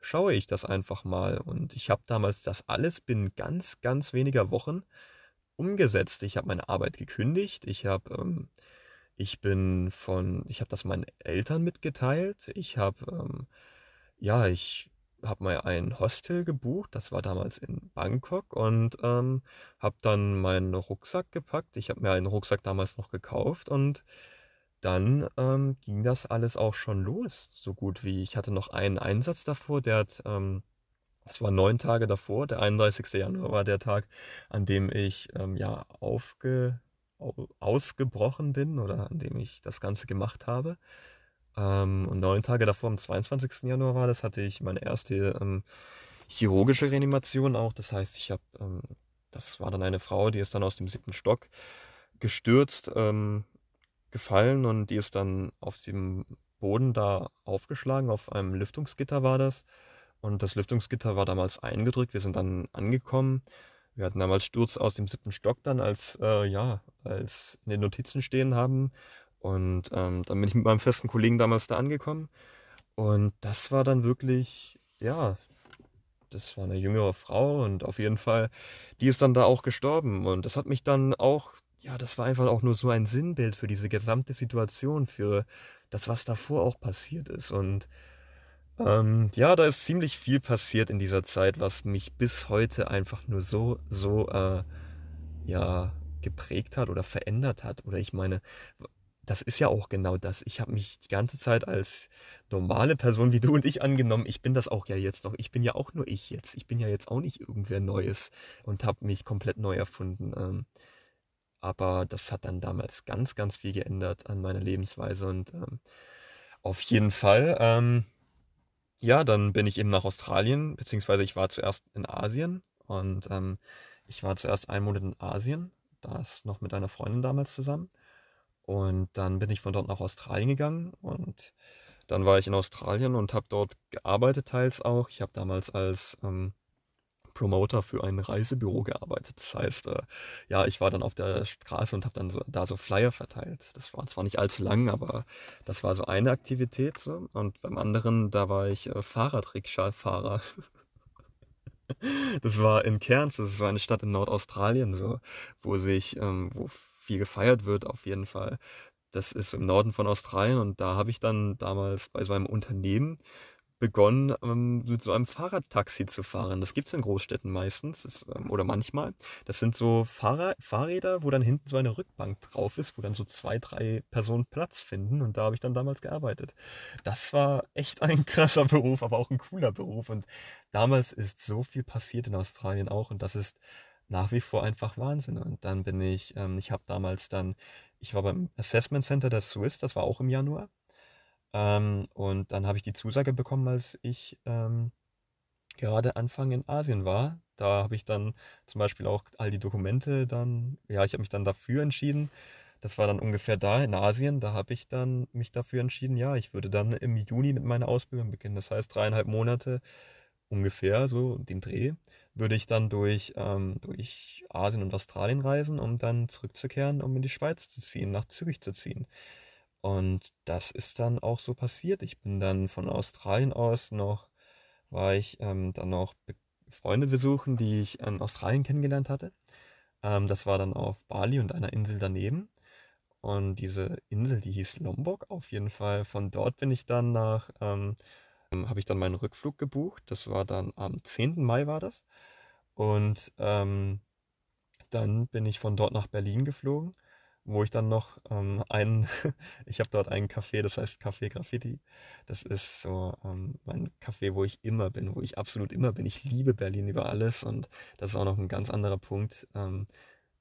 schaue ich das einfach mal. Und ich habe damals das alles binnen ganz, ganz weniger Wochen umgesetzt. Ich habe meine Arbeit gekündigt. Ich habe, ähm, ich bin von, ich habe das meinen Eltern mitgeteilt. Ich habe, ähm, ja, ich habe mal ein Hostel gebucht. Das war damals in Bangkok und ähm, habe dann meinen Rucksack gepackt. Ich habe mir einen Rucksack damals noch gekauft und dann ähm, ging das alles auch schon los, so gut wie. Ich hatte noch einen Einsatz davor, der hat ähm, das war neun Tage davor, der 31. Januar war der Tag, an dem ich ähm, ja aufge, ausgebrochen bin oder an dem ich das Ganze gemacht habe. Ähm, und neun Tage davor, am 22. Januar war das, hatte ich meine erste ähm, chirurgische Reanimation auch. Das heißt, ich habe, ähm, das war dann eine Frau, die ist dann aus dem siebten Stock gestürzt, ähm, gefallen und die ist dann auf dem Boden da aufgeschlagen, auf einem Lüftungsgitter war das. Und das Lüftungsgitter war damals eingedrückt. Wir sind dann angekommen. Wir hatten damals Sturz aus dem siebten Stock dann als, äh, ja, als in den Notizen stehen haben. Und ähm, dann bin ich mit meinem festen Kollegen damals da angekommen. Und das war dann wirklich, ja, das war eine jüngere Frau und auf jeden Fall, die ist dann da auch gestorben. Und das hat mich dann auch, ja, das war einfach auch nur so ein Sinnbild für diese gesamte Situation, für das, was davor auch passiert ist. Und ähm, ja, da ist ziemlich viel passiert in dieser Zeit, was mich bis heute einfach nur so, so, äh, ja, geprägt hat oder verändert hat. Oder ich meine, das ist ja auch genau das. Ich habe mich die ganze Zeit als normale Person wie du und ich angenommen. Ich bin das auch ja jetzt noch. Ich bin ja auch nur ich jetzt. Ich bin ja jetzt auch nicht irgendwer Neues und habe mich komplett neu erfunden. Ähm, aber das hat dann damals ganz, ganz viel geändert an meiner Lebensweise und ähm, auf jeden Fall. Ähm, ja, dann bin ich eben nach Australien, beziehungsweise ich war zuerst in Asien und ich war zuerst einen Monat in Asien, das noch mit einer Freundin damals zusammen. Und dann bin ich von dort nach Australien gegangen und dann war ich in Australien und habe dort gearbeitet teils auch. Ich habe damals als ähm, Promoter für ein Reisebüro gearbeitet. Das heißt, äh, ja, ich war dann auf der Straße und habe dann so, da so Flyer verteilt. Das war zwar nicht allzu lang, aber das war so eine Aktivität. So. Und beim anderen, da war ich äh, Fahrradrikscha-Fahrer. das war in Cairns, das ist so eine Stadt in Nordaustralien, so, wo sich, ähm, wo viel gefeiert wird auf jeden Fall. Das ist im Norden von Australien und da habe ich dann damals bei so einem Unternehmen begonnen, ähm, mit so einem Fahrradtaxi zu fahren. Das gibt es in Großstädten meistens ist, ähm, oder manchmal. Das sind so Fahrrad Fahrräder, wo dann hinten so eine Rückbank drauf ist, wo dann so zwei, drei Personen Platz finden. Und da habe ich dann damals gearbeitet. Das war echt ein krasser Beruf, aber auch ein cooler Beruf. Und damals ist so viel passiert in Australien auch. Und das ist nach wie vor einfach Wahnsinn. Und dann bin ich, ähm, ich habe damals dann, ich war beim Assessment Center der Swiss, das war auch im Januar. Ähm, und dann habe ich die Zusage bekommen, als ich ähm, gerade Anfang in Asien war. Da habe ich dann zum Beispiel auch all die Dokumente dann, ja, ich habe mich dann dafür entschieden. Das war dann ungefähr da in Asien. Da habe ich dann mich dafür entschieden, ja, ich würde dann im Juni mit meiner Ausbildung beginnen. Das heißt, dreieinhalb Monate ungefähr, so den Dreh, würde ich dann durch, ähm, durch Asien und Australien reisen, um dann zurückzukehren, um in die Schweiz zu ziehen, nach Zürich zu ziehen. Und das ist dann auch so passiert. Ich bin dann von Australien aus noch, war ich ähm, dann noch Freunde besuchen, die ich in Australien kennengelernt hatte. Ähm, das war dann auf Bali und einer Insel daneben. Und diese Insel, die hieß Lombok auf jeden Fall. Von dort bin ich dann nach, ähm, habe ich dann meinen Rückflug gebucht. Das war dann am 10. Mai war das. Und ähm, dann bin ich von dort nach Berlin geflogen wo ich dann noch ähm, einen, ich habe dort einen Café, das heißt Café Graffiti. Das ist so ähm, mein Café, wo ich immer bin, wo ich absolut immer bin. Ich liebe Berlin über alles und das ist auch noch ein ganz anderer Punkt. Ähm,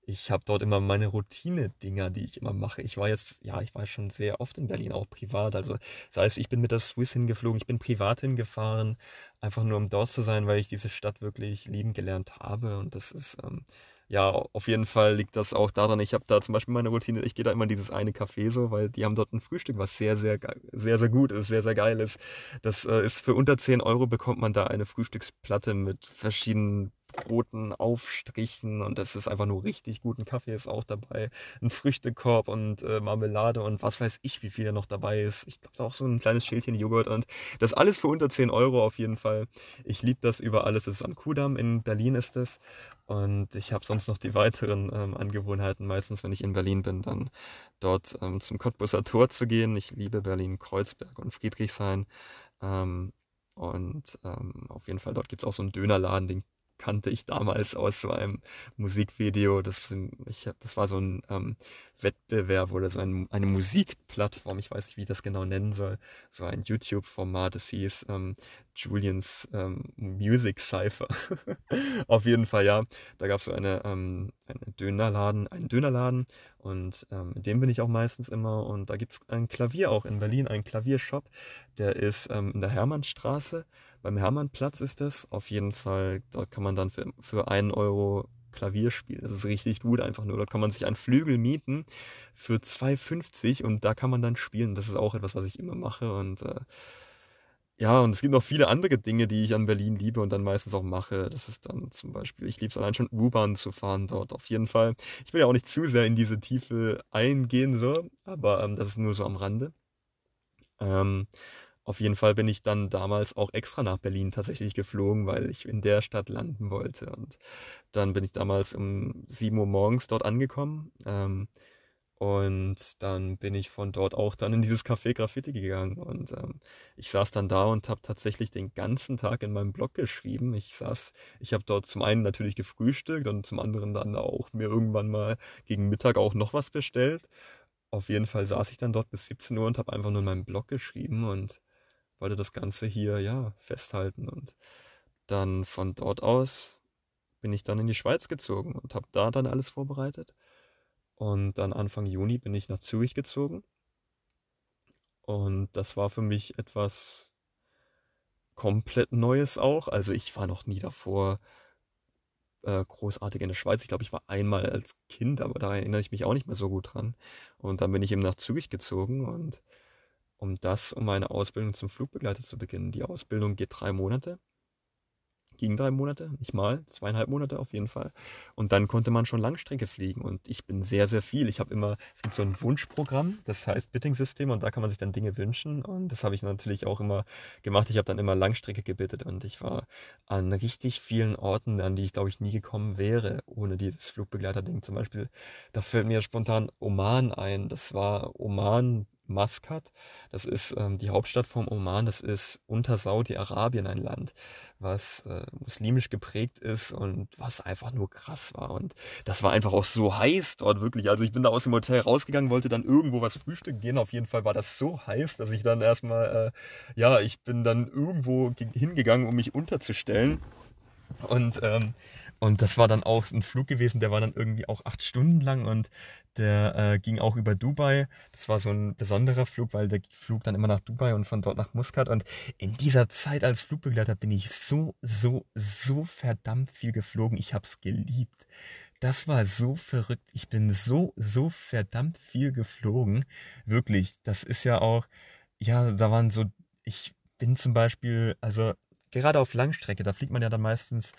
ich habe dort immer meine Routine-Dinger, die ich immer mache. Ich war jetzt, ja, ich war schon sehr oft in Berlin, auch privat. Also, das heißt, ich bin mit der Swiss hingeflogen, ich bin privat hingefahren, einfach nur um dort zu sein, weil ich diese Stadt wirklich lieben gelernt habe. Und das ist, ähm, ja, auf jeden Fall liegt das auch daran, ich habe da zum Beispiel meine Routine, ich gehe da immer in dieses eine Café so, weil die haben dort ein Frühstück, was sehr, sehr, sehr, sehr gut ist, sehr, sehr geil ist. Das äh, ist für unter 10 Euro bekommt man da eine Frühstücksplatte mit verschiedenen Broten, Aufstrichen und das ist einfach nur richtig guten Kaffee ist auch dabei. Ein Früchtekorb und äh, Marmelade und was weiß ich, wie viel da noch dabei ist. Ich glaube, auch so ein kleines Schälchen Joghurt und das alles für unter 10 Euro auf jeden Fall. Ich liebe das über alles. Das ist am Kudamm, in Berlin ist es. Und ich habe sonst noch die weiteren ähm, Angewohnheiten. Meistens, wenn ich in Berlin bin, dann dort ähm, zum Cottbusser Tor zu gehen. Ich liebe Berlin, Kreuzberg und Friedrichshain. Ähm, und ähm, auf jeden Fall, dort gibt es auch so einen Dönerladen, den kannte ich damals aus so einem Musikvideo. Das, ich, das war so ein ähm, Wettbewerb oder so ein, eine Musikplattform. Ich weiß nicht, wie ich das genau nennen soll. So ein YouTube-Format. Das hieß ähm, Julians ähm, Music Cypher. Auf jeden Fall, ja. Da gab es so eine, ähm, eine Dönerladen, einen Dönerladen und ähm, in dem bin ich auch meistens immer. Und da gibt es ein Klavier auch in Berlin, einen Klaviershop. Der ist ähm, in der Hermannstraße. Beim Hermannplatz ist das. Auf jeden Fall, dort kann man dann für, für einen Euro Klavier spielen. Das ist richtig gut einfach nur. Dort kann man sich einen Flügel mieten für 2,50 und da kann man dann spielen. Das ist auch etwas, was ich immer mache und äh, ja, und es gibt noch viele andere Dinge, die ich an Berlin liebe und dann meistens auch mache. Das ist dann zum Beispiel, ich liebe es allein schon U-Bahn zu fahren dort auf jeden Fall. Ich will ja auch nicht zu sehr in diese Tiefe eingehen, so, aber ähm, das ist nur so am Rande. Ähm, auf jeden Fall bin ich dann damals auch extra nach Berlin tatsächlich geflogen, weil ich in der Stadt landen wollte. Und dann bin ich damals um 7 Uhr morgens dort angekommen. Ähm, und dann bin ich von dort auch dann in dieses Café Graffiti gegangen. Und ähm, ich saß dann da und habe tatsächlich den ganzen Tag in meinem Blog geschrieben. Ich saß, ich habe dort zum einen natürlich gefrühstückt und zum anderen dann auch mir irgendwann mal gegen Mittag auch noch was bestellt. Auf jeden Fall saß ich dann dort bis 17 Uhr und habe einfach nur in meinem Blog geschrieben und wollte das Ganze hier ja festhalten. Und dann von dort aus bin ich dann in die Schweiz gezogen und habe da dann alles vorbereitet. Und dann Anfang Juni bin ich nach Zürich gezogen. Und das war für mich etwas komplett Neues auch. Also ich war noch nie davor äh, großartig in der Schweiz. Ich glaube, ich war einmal als Kind, aber da erinnere ich mich auch nicht mehr so gut dran. Und dann bin ich eben nach Zürich gezogen und um das, um meine Ausbildung zum Flugbegleiter zu beginnen. Die Ausbildung geht drei Monate. Ging drei Monate, nicht mal, zweieinhalb Monate auf jeden Fall. Und dann konnte man schon Langstrecke fliegen. Und ich bin sehr, sehr viel. Ich habe immer, es gibt so ein Wunschprogramm, das heißt Bitting-System und da kann man sich dann Dinge wünschen. Und das habe ich natürlich auch immer gemacht. Ich habe dann immer Langstrecke gebittet und ich war an richtig vielen Orten, an die ich glaube ich nie gekommen wäre, ohne dieses Flugbegleiter-Ding. Zum Beispiel, da fällt mir spontan Oman ein. Das war Oman, Maskat. Das ist ähm, die Hauptstadt vom Oman. Das ist unter Saudi-Arabien ein Land, was äh, muslimisch geprägt ist und was einfach nur krass war. Und das war einfach auch so heiß dort wirklich. Also ich bin da aus dem Hotel rausgegangen, wollte dann irgendwo was frühstücken gehen. Auf jeden Fall war das so heiß, dass ich dann erstmal, äh, ja, ich bin dann irgendwo hingegangen, um mich unterzustellen. Und ähm, und das war dann auch ein Flug gewesen, der war dann irgendwie auch acht Stunden lang und der äh, ging auch über Dubai. Das war so ein besonderer Flug, weil der flog dann immer nach Dubai und von dort nach Muscat. Und in dieser Zeit als Flugbegleiter bin ich so, so, so verdammt viel geflogen. Ich habe es geliebt. Das war so verrückt. Ich bin so, so verdammt viel geflogen. Wirklich. Das ist ja auch, ja, da waren so, ich bin zum Beispiel, also gerade auf Langstrecke, da fliegt man ja dann meistens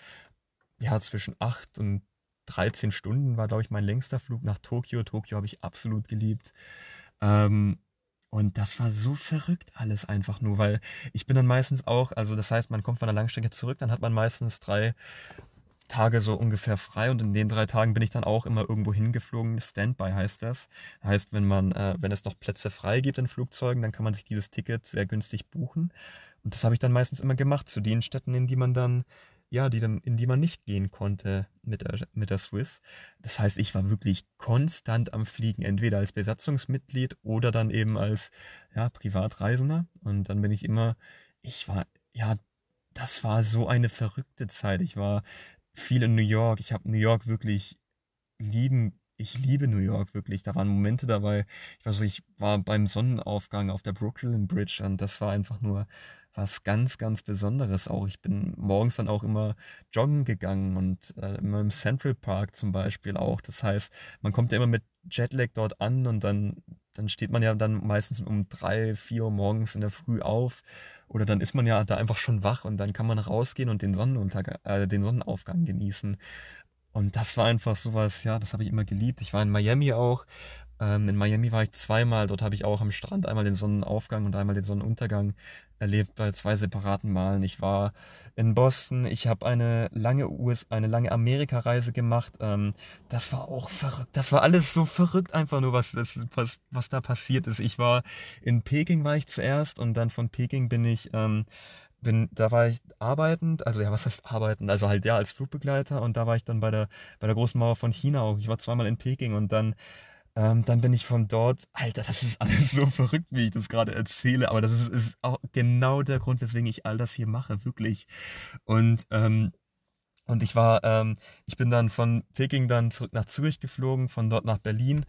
ja, zwischen 8 und 13 Stunden war, glaube ich, mein längster Flug nach Tokio. Tokio habe ich absolut geliebt. Ähm, und das war so verrückt alles einfach nur, weil ich bin dann meistens auch, also das heißt, man kommt von der Langstrecke zurück, dann hat man meistens drei Tage so ungefähr frei und in den drei Tagen bin ich dann auch immer irgendwo hingeflogen. Standby heißt das. Heißt, wenn man, äh, wenn es noch Plätze frei gibt in Flugzeugen, dann kann man sich dieses Ticket sehr günstig buchen. Und das habe ich dann meistens immer gemacht zu den Städten, in die man dann ja, die dann, in die man nicht gehen konnte mit der, mit der Swiss. Das heißt, ich war wirklich konstant am Fliegen, entweder als Besatzungsmitglied oder dann eben als ja, Privatreisender. Und dann bin ich immer, ich war, ja, das war so eine verrückte Zeit. Ich war viel in New York. Ich habe New York wirklich lieben ich liebe New York wirklich. Da waren Momente dabei. Ich weiß ich war beim Sonnenaufgang auf der Brooklyn Bridge und das war einfach nur was ganz, ganz Besonderes auch. Ich bin morgens dann auch immer joggen gegangen und äh, immer im Central Park zum Beispiel auch. Das heißt, man kommt ja immer mit Jetlag dort an und dann, dann steht man ja dann meistens um drei, vier Uhr morgens in der Früh auf. Oder dann ist man ja da einfach schon wach und dann kann man rausgehen und den Sonnenuntergang, äh, den Sonnenaufgang genießen. Und das war einfach sowas, ja, das habe ich immer geliebt. Ich war in Miami auch. Ähm, in Miami war ich zweimal. Dort habe ich auch am Strand einmal den Sonnenaufgang und einmal den Sonnenuntergang erlebt bei zwei separaten Malen. Ich war in Boston. Ich habe eine lange US, eine lange Amerika-Reise gemacht. Ähm, das war auch verrückt. Das war alles so verrückt einfach nur, was, das, was, was da passiert ist. Ich war in Peking war ich zuerst und dann von Peking bin ich ähm, bin, da war ich arbeitend, also ja, was heißt arbeitend? Also halt ja als Flugbegleiter und da war ich dann bei der, bei der großen Mauer von China auch. Ich war zweimal in Peking und dann, ähm, dann bin ich von dort, Alter, das ist alles so verrückt, wie ich das gerade erzähle, aber das ist, ist auch genau der Grund, weswegen ich all das hier mache, wirklich. Und, ähm, und ich war, ähm, ich bin dann von Peking dann zurück nach Zürich geflogen, von dort nach Berlin.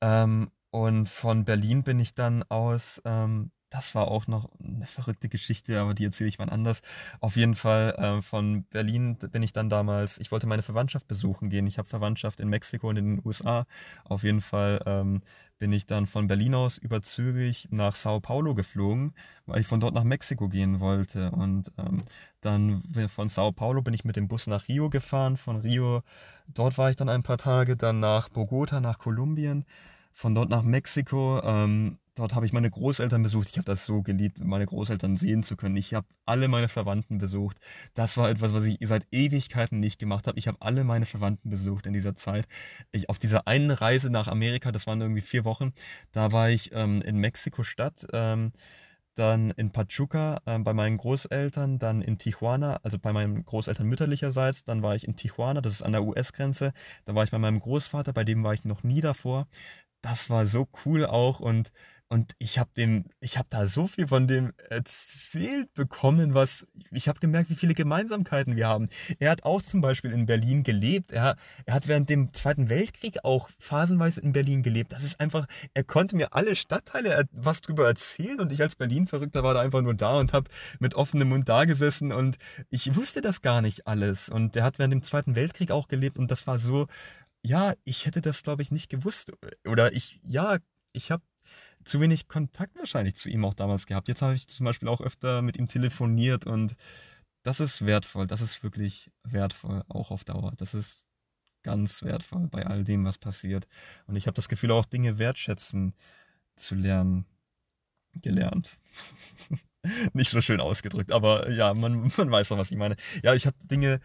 Ähm, und von Berlin bin ich dann aus ähm, das war auch noch eine verrückte Geschichte, aber die erzähle ich wann anders. Auf jeden Fall äh, von Berlin bin ich dann damals, ich wollte meine Verwandtschaft besuchen gehen. Ich habe Verwandtschaft in Mexiko und in den USA. Auf jeden Fall ähm, bin ich dann von Berlin aus über Zürich nach Sao Paulo geflogen, weil ich von dort nach Mexiko gehen wollte. Und ähm, dann von Sao Paulo bin ich mit dem Bus nach Rio gefahren. Von Rio, dort war ich dann ein paar Tage, dann nach Bogota, nach Kolumbien. Von dort nach Mexiko. Ähm, dort habe ich meine Großeltern besucht. Ich habe das so geliebt, meine Großeltern sehen zu können. Ich habe alle meine Verwandten besucht. Das war etwas, was ich seit Ewigkeiten nicht gemacht habe. Ich habe alle meine Verwandten besucht in dieser Zeit. Ich, auf dieser einen Reise nach Amerika, das waren irgendwie vier Wochen, da war ich ähm, in Mexiko-Stadt. Ähm, dann in Pachuca äh, bei meinen Großeltern, dann in Tijuana, also bei meinen Großeltern mütterlicherseits, dann war ich in Tijuana, das ist an der US-Grenze, da war ich bei meinem Großvater, bei dem war ich noch nie davor. Das war so cool auch und und ich habe dem, ich habe da so viel von dem erzählt bekommen, was ich habe gemerkt, wie viele Gemeinsamkeiten wir haben. Er hat auch zum Beispiel in Berlin gelebt. Er, er hat während dem Zweiten Weltkrieg auch phasenweise in Berlin gelebt. Das ist einfach, er konnte mir alle Stadtteile was drüber erzählen und ich als Berlin-Verrückter war da einfach nur da und habe mit offenem Mund da gesessen und ich wusste das gar nicht alles. Und er hat während dem Zweiten Weltkrieg auch gelebt und das war so, ja, ich hätte das glaube ich nicht gewusst. Oder ich, ja, ich habe zu wenig Kontakt wahrscheinlich zu ihm auch damals gehabt. Jetzt habe ich zum Beispiel auch öfter mit ihm telefoniert und das ist wertvoll. Das ist wirklich wertvoll, auch auf Dauer. Das ist ganz wertvoll bei all dem, was passiert. Und ich habe das Gefühl, auch Dinge wertschätzen zu lernen. Gelernt. Nicht so schön ausgedrückt, aber ja, man, man weiß doch, was ich meine. Ja, ich habe Dinge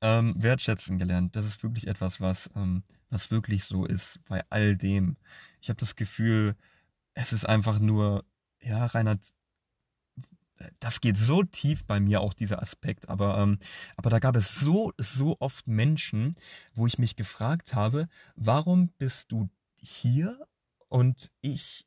ähm, wertschätzen gelernt. Das ist wirklich etwas, was, ähm, was wirklich so ist bei all dem. Ich habe das Gefühl, es ist einfach nur, ja, Reinhard, das geht so tief bei mir auch dieser Aspekt, aber, ähm, aber da gab es so, so oft Menschen, wo ich mich gefragt habe, warum bist du hier und ich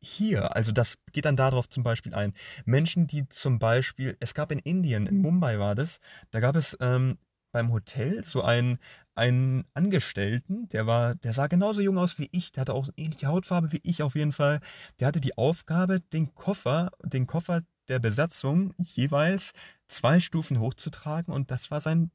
hier? Also das geht dann darauf zum Beispiel ein. Menschen, die zum Beispiel, es gab in Indien, in Mumbai war das, da gab es ähm, beim Hotel so einen, einen Angestellten, der war, der sah genauso jung aus wie ich, der hatte auch ähnliche Hautfarbe wie ich auf jeden Fall. Der hatte die Aufgabe, den Koffer, den Koffer der Besatzung jeweils zwei Stufen hochzutragen und das war sein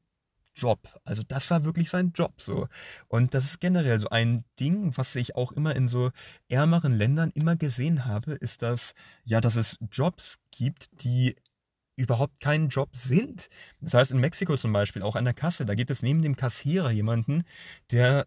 Job. Also das war wirklich sein Job so. Und das ist generell so ein Ding, was ich auch immer in so ärmeren Ländern immer gesehen habe, ist dass ja, dass es Jobs gibt, die überhaupt keinen Job sind. Das heißt, in Mexiko zum Beispiel, auch an der Kasse, da gibt es neben dem Kassierer jemanden, der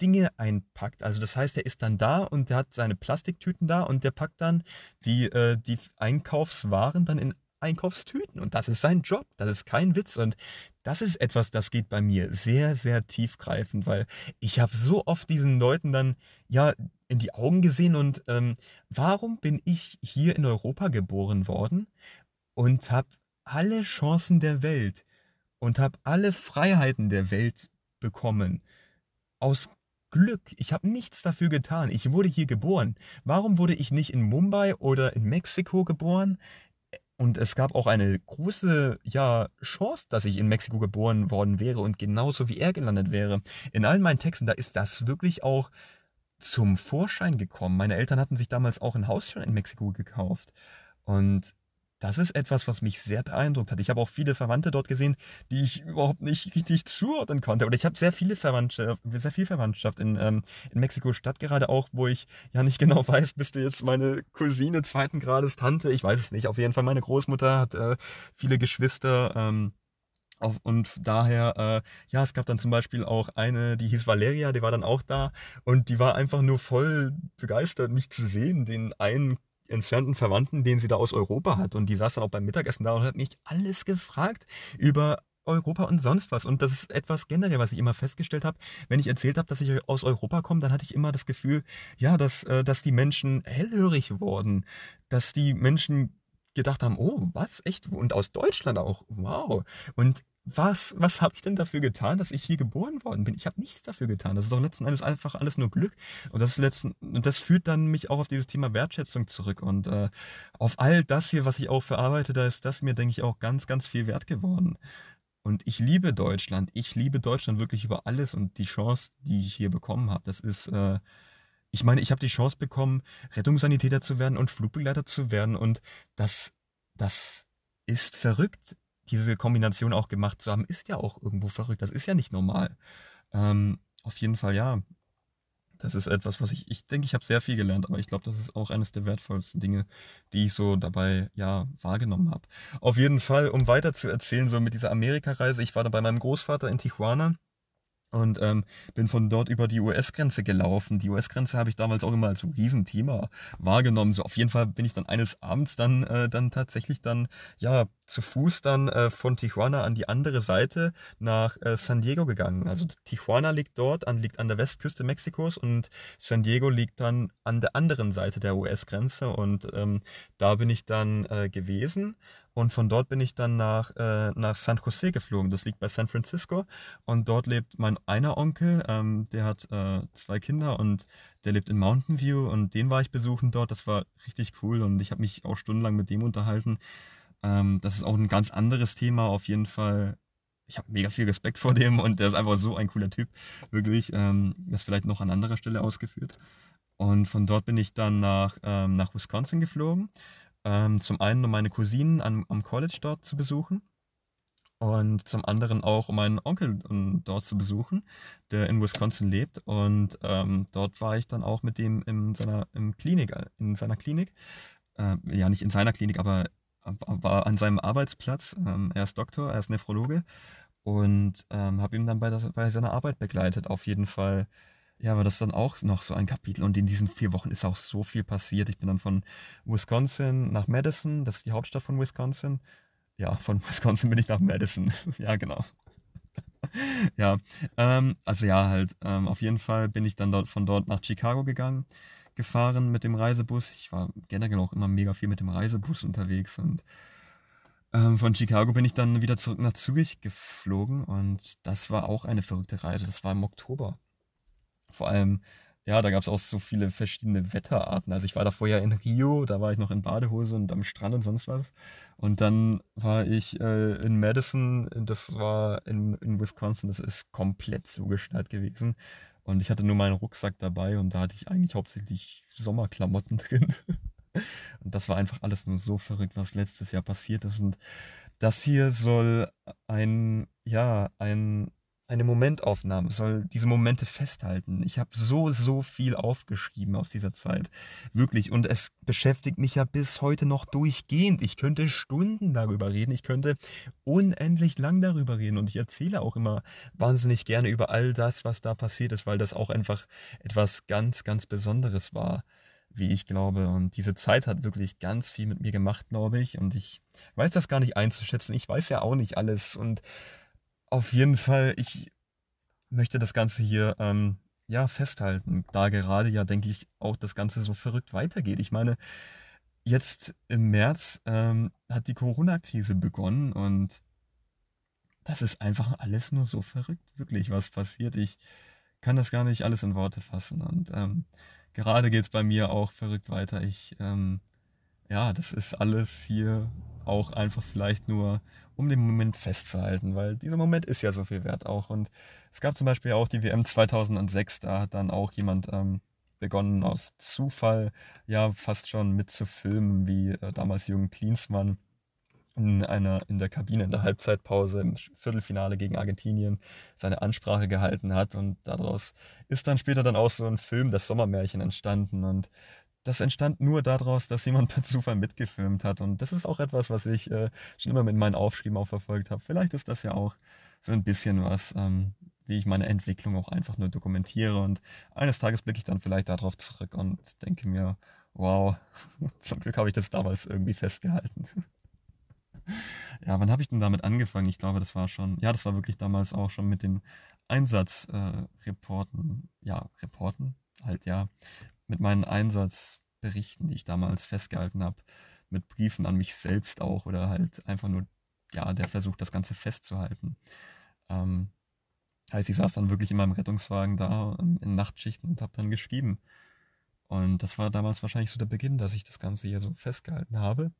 Dinge einpackt. Also das heißt, er ist dann da und der hat seine Plastiktüten da und der packt dann die, äh, die Einkaufswaren dann in Einkaufstüten. Und das ist sein Job. Das ist kein Witz. Und das ist etwas, das geht bei mir sehr, sehr tiefgreifend, weil ich habe so oft diesen Leuten dann ja in die Augen gesehen und ähm, warum bin ich hier in Europa geboren worden? Und habe alle Chancen der Welt, und habe alle Freiheiten der Welt bekommen. Aus Glück. Ich habe nichts dafür getan. Ich wurde hier geboren. Warum wurde ich nicht in Mumbai oder in Mexiko geboren? Und es gab auch eine große ja, Chance, dass ich in Mexiko geboren worden wäre und genauso wie er gelandet wäre. In allen meinen Texten, da ist das wirklich auch zum Vorschein gekommen. Meine Eltern hatten sich damals auch ein Haus schon in Mexiko gekauft. Und das ist etwas, was mich sehr beeindruckt hat. Ich habe auch viele Verwandte dort gesehen, die ich überhaupt nicht richtig zuordnen konnte. Oder ich habe sehr viele Verwandtschaft, sehr viel Verwandtschaft in, ähm, in Mexiko-Stadt, gerade auch, wo ich ja nicht genau weiß, bist du jetzt meine Cousine zweiten Grades, Tante? Ich weiß es nicht. Auf jeden Fall, meine Großmutter hat äh, viele Geschwister. Ähm, und daher, äh, ja, es gab dann zum Beispiel auch eine, die hieß Valeria, die war dann auch da und die war einfach nur voll begeistert, mich zu sehen, den einen entfernten Verwandten, den sie da aus Europa hat. Und die saß dann auch beim Mittagessen da und hat mich alles gefragt über Europa und sonst was. Und das ist etwas generell, was ich immer festgestellt habe. Wenn ich erzählt habe, dass ich aus Europa komme, dann hatte ich immer das Gefühl, ja, dass, äh, dass die Menschen hellhörig wurden, dass die Menschen gedacht haben, oh, was, echt? Und aus Deutschland auch, wow. Und was, was habe ich denn dafür getan, dass ich hier geboren worden bin? Ich habe nichts dafür getan. Das ist doch letzten Endes einfach alles nur Glück. Und das ist letzten, und das führt dann mich auch auf dieses Thema Wertschätzung zurück. Und äh, auf all das hier, was ich auch verarbeite, da ist das mir, denke ich, auch ganz, ganz viel wert geworden. Und ich liebe Deutschland. Ich liebe Deutschland wirklich über alles und die Chance, die ich hier bekommen habe. Das ist, äh, ich meine, ich habe die Chance bekommen, Rettungssanitäter zu werden und Flugbegleiter zu werden. Und das, das ist verrückt diese Kombination auch gemacht zu haben, ist ja auch irgendwo verrückt. Das ist ja nicht normal. Ähm, auf jeden Fall ja. Das ist etwas, was ich, ich denke, ich habe sehr viel gelernt, aber ich glaube, das ist auch eines der wertvollsten Dinge, die ich so dabei, ja, wahrgenommen habe. Auf jeden Fall, um weiter zu erzählen, so mit dieser Amerika-Reise, ich war da bei meinem Großvater in Tijuana und ähm, bin von dort über die US-Grenze gelaufen. Die US-Grenze habe ich damals auch immer als Riesenthema wahrgenommen. So auf jeden Fall bin ich dann eines Abends dann äh, dann tatsächlich dann ja zu Fuß dann äh, von Tijuana an die andere Seite nach äh, San Diego gegangen. Also Tijuana liegt dort, an, liegt an der Westküste Mexikos und San Diego liegt dann an der anderen Seite der US-Grenze und ähm, da bin ich dann äh, gewesen und von dort bin ich dann nach, äh, nach San Jose geflogen. Das liegt bei San Francisco. Und dort lebt mein einer Onkel, ähm, der hat äh, zwei Kinder und der lebt in Mountain View. Und den war ich besuchen dort. Das war richtig cool. Und ich habe mich auch stundenlang mit dem unterhalten. Ähm, das ist auch ein ganz anderes Thema auf jeden Fall. Ich habe mega viel Respekt vor dem und der ist einfach so ein cooler Typ. Wirklich. Ähm, das vielleicht noch an anderer Stelle ausgeführt. Und von dort bin ich dann nach, ähm, nach Wisconsin geflogen. Ähm, zum einen, um meine Cousinen am, am College dort zu besuchen. Und zum anderen auch, um meinen Onkel um, dort zu besuchen, der in Wisconsin lebt. Und ähm, dort war ich dann auch mit dem in seiner Klinik, in seiner Klinik. Äh, ja, nicht in seiner Klinik, aber war an seinem Arbeitsplatz. Ähm, er ist Doktor, er ist Nephrologe und ähm, habe ihn dann bei, das, bei seiner Arbeit begleitet. Auf jeden Fall ja, war das dann auch noch so ein Kapitel. Und in diesen vier Wochen ist auch so viel passiert. Ich bin dann von Wisconsin nach Madison, das ist die Hauptstadt von Wisconsin. Ja, von Wisconsin bin ich nach Madison. ja, genau. ja, ähm, also ja, halt, ähm, auf jeden Fall bin ich dann dort, von dort nach Chicago gegangen, gefahren mit dem Reisebus. Ich war generell auch immer mega viel mit dem Reisebus unterwegs und ähm, von Chicago bin ich dann wieder zurück nach Zürich geflogen und das war auch eine verrückte Reise. Das war im Oktober. Vor allem, ja, da gab es auch so viele verschiedene Wetterarten. Also ich war da vorher in Rio, da war ich noch in Badehose und am Strand und sonst was. Und dann war ich äh, in Madison, das war in, in Wisconsin, das ist komplett zugeschneit gewesen. Und ich hatte nur meinen Rucksack dabei und da hatte ich eigentlich hauptsächlich Sommerklamotten drin. Und das war einfach alles nur so verrückt, was letztes Jahr passiert ist. Und das hier soll ein, ja, ein eine Momentaufnahme, soll diese Momente festhalten. Ich habe so, so viel aufgeschrieben aus dieser Zeit. Wirklich. Und es beschäftigt mich ja bis heute noch durchgehend. Ich könnte Stunden darüber reden. Ich könnte unendlich lang darüber reden. Und ich erzähle auch immer wahnsinnig gerne über all das, was da passiert ist, weil das auch einfach etwas ganz, ganz Besonderes war wie ich glaube. Und diese Zeit hat wirklich ganz viel mit mir gemacht, glaube ich. Und ich weiß das gar nicht einzuschätzen. Ich weiß ja auch nicht alles. Und auf jeden Fall, ich möchte das Ganze hier ähm, ja festhalten, da gerade ja, denke ich, auch das Ganze so verrückt weitergeht. Ich meine, jetzt im März ähm, hat die Corona-Krise begonnen und das ist einfach alles nur so verrückt, wirklich, was passiert. Ich kann das gar nicht alles in Worte fassen. Und ähm, gerade geht es bei mir auch verrückt weiter. Ich, ähm, ja, das ist alles hier auch einfach vielleicht nur, um den Moment festzuhalten, weil dieser Moment ist ja so viel wert auch. Und es gab zum Beispiel auch die WM 2006, da hat dann auch jemand ähm, begonnen aus Zufall, ja, fast schon mitzufilmen, wie äh, damals Jürgen Klinsmann in einer in der Kabine in der Halbzeitpause im Viertelfinale gegen Argentinien seine Ansprache gehalten hat und daraus ist dann später dann auch so ein Film das Sommermärchen entstanden und das entstand nur daraus, dass jemand per Zufall mitgefilmt hat und das ist auch etwas, was ich äh, schon immer mit meinen Aufschrieben auch verfolgt habe. Vielleicht ist das ja auch so ein bisschen was, ähm, wie ich meine Entwicklung auch einfach nur dokumentiere und eines Tages blicke ich dann vielleicht darauf zurück und denke mir, wow, zum Glück habe ich das damals irgendwie festgehalten. Ja, wann habe ich denn damit angefangen? Ich glaube, das war schon, ja, das war wirklich damals auch schon mit den Einsatzreporten, äh, ja, Reporten, halt ja, mit meinen Einsatzberichten, die ich damals festgehalten habe, mit Briefen an mich selbst auch oder halt einfach nur, ja, der Versuch, das Ganze festzuhalten. Ähm, heißt, ich saß dann wirklich in meinem Rettungswagen da in Nachtschichten und habe dann geschrieben. Und das war damals wahrscheinlich so der Beginn, dass ich das Ganze hier so festgehalten habe.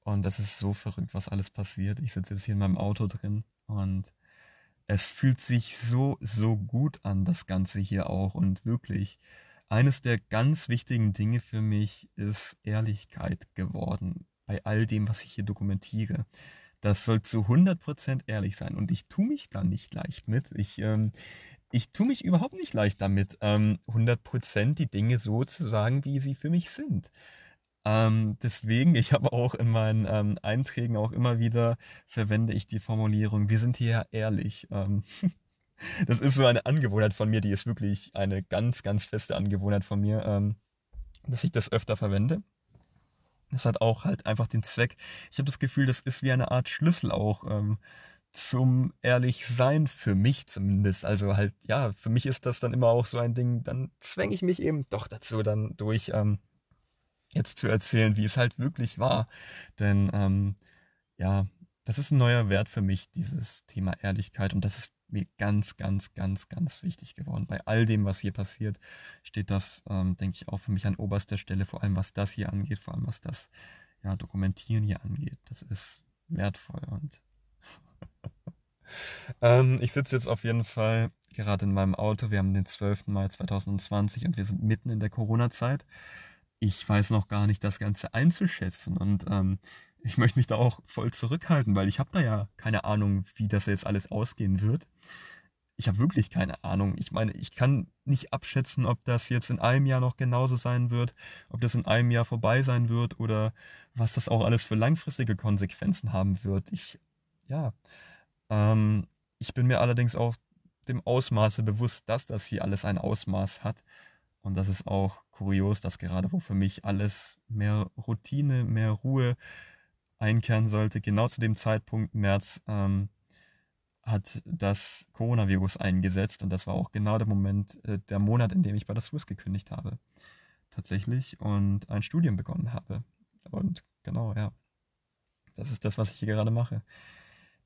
Und das ist so verrückt, was alles passiert. Ich sitze jetzt hier in meinem Auto drin und es fühlt sich so, so gut an, das Ganze hier auch. Und wirklich, eines der ganz wichtigen Dinge für mich ist Ehrlichkeit geworden bei all dem, was ich hier dokumentiere. Das soll zu 100% ehrlich sein. Und ich tue mich da nicht leicht mit. Ich, ähm, ich tue mich überhaupt nicht leicht damit, ähm, 100% die Dinge so zu sagen, wie sie für mich sind. Ähm, deswegen, ich habe auch in meinen ähm, Einträgen auch immer wieder verwende ich die Formulierung, wir sind hier ehrlich. Ähm, das ist so eine Angewohnheit von mir, die ist wirklich eine ganz, ganz feste Angewohnheit von mir, ähm, dass ich das öfter verwende. Das hat auch halt einfach den Zweck. Ich habe das Gefühl, das ist wie eine Art Schlüssel auch ähm, zum Ehrlichsein für mich zumindest. Also halt, ja, für mich ist das dann immer auch so ein Ding, dann zwänge ich mich eben doch dazu dann durch, ähm, jetzt zu erzählen, wie es halt wirklich war. Denn ähm, ja, das ist ein neuer Wert für mich, dieses Thema Ehrlichkeit. Und das ist mir ganz, ganz, ganz, ganz wichtig geworden. Bei all dem, was hier passiert, steht das, ähm, denke ich, auch für mich an oberster Stelle, vor allem was das hier angeht, vor allem was das ja, Dokumentieren hier angeht. Das ist wertvoll und ähm, ich sitze jetzt auf jeden Fall gerade in meinem Auto. Wir haben den 12. Mai 2020 und wir sind mitten in der Corona-Zeit ich weiß noch gar nicht, das Ganze einzuschätzen. Und ähm, ich möchte mich da auch voll zurückhalten, weil ich habe da ja keine Ahnung, wie das jetzt alles ausgehen wird. Ich habe wirklich keine Ahnung. Ich meine, ich kann nicht abschätzen, ob das jetzt in einem Jahr noch genauso sein wird, ob das in einem Jahr vorbei sein wird oder was das auch alles für langfristige Konsequenzen haben wird. Ich, ja, ähm, ich bin mir allerdings auch dem Ausmaße bewusst, dass das hier alles ein Ausmaß hat und das ist auch kurios, dass gerade wo für mich alles mehr Routine, mehr Ruhe einkehren sollte, genau zu dem Zeitpunkt März ähm, hat das Coronavirus eingesetzt und das war auch genau der Moment, äh, der Monat, in dem ich bei der Swiss gekündigt habe. Tatsächlich und ein Studium begonnen habe. Und genau, ja. Das ist das, was ich hier gerade mache.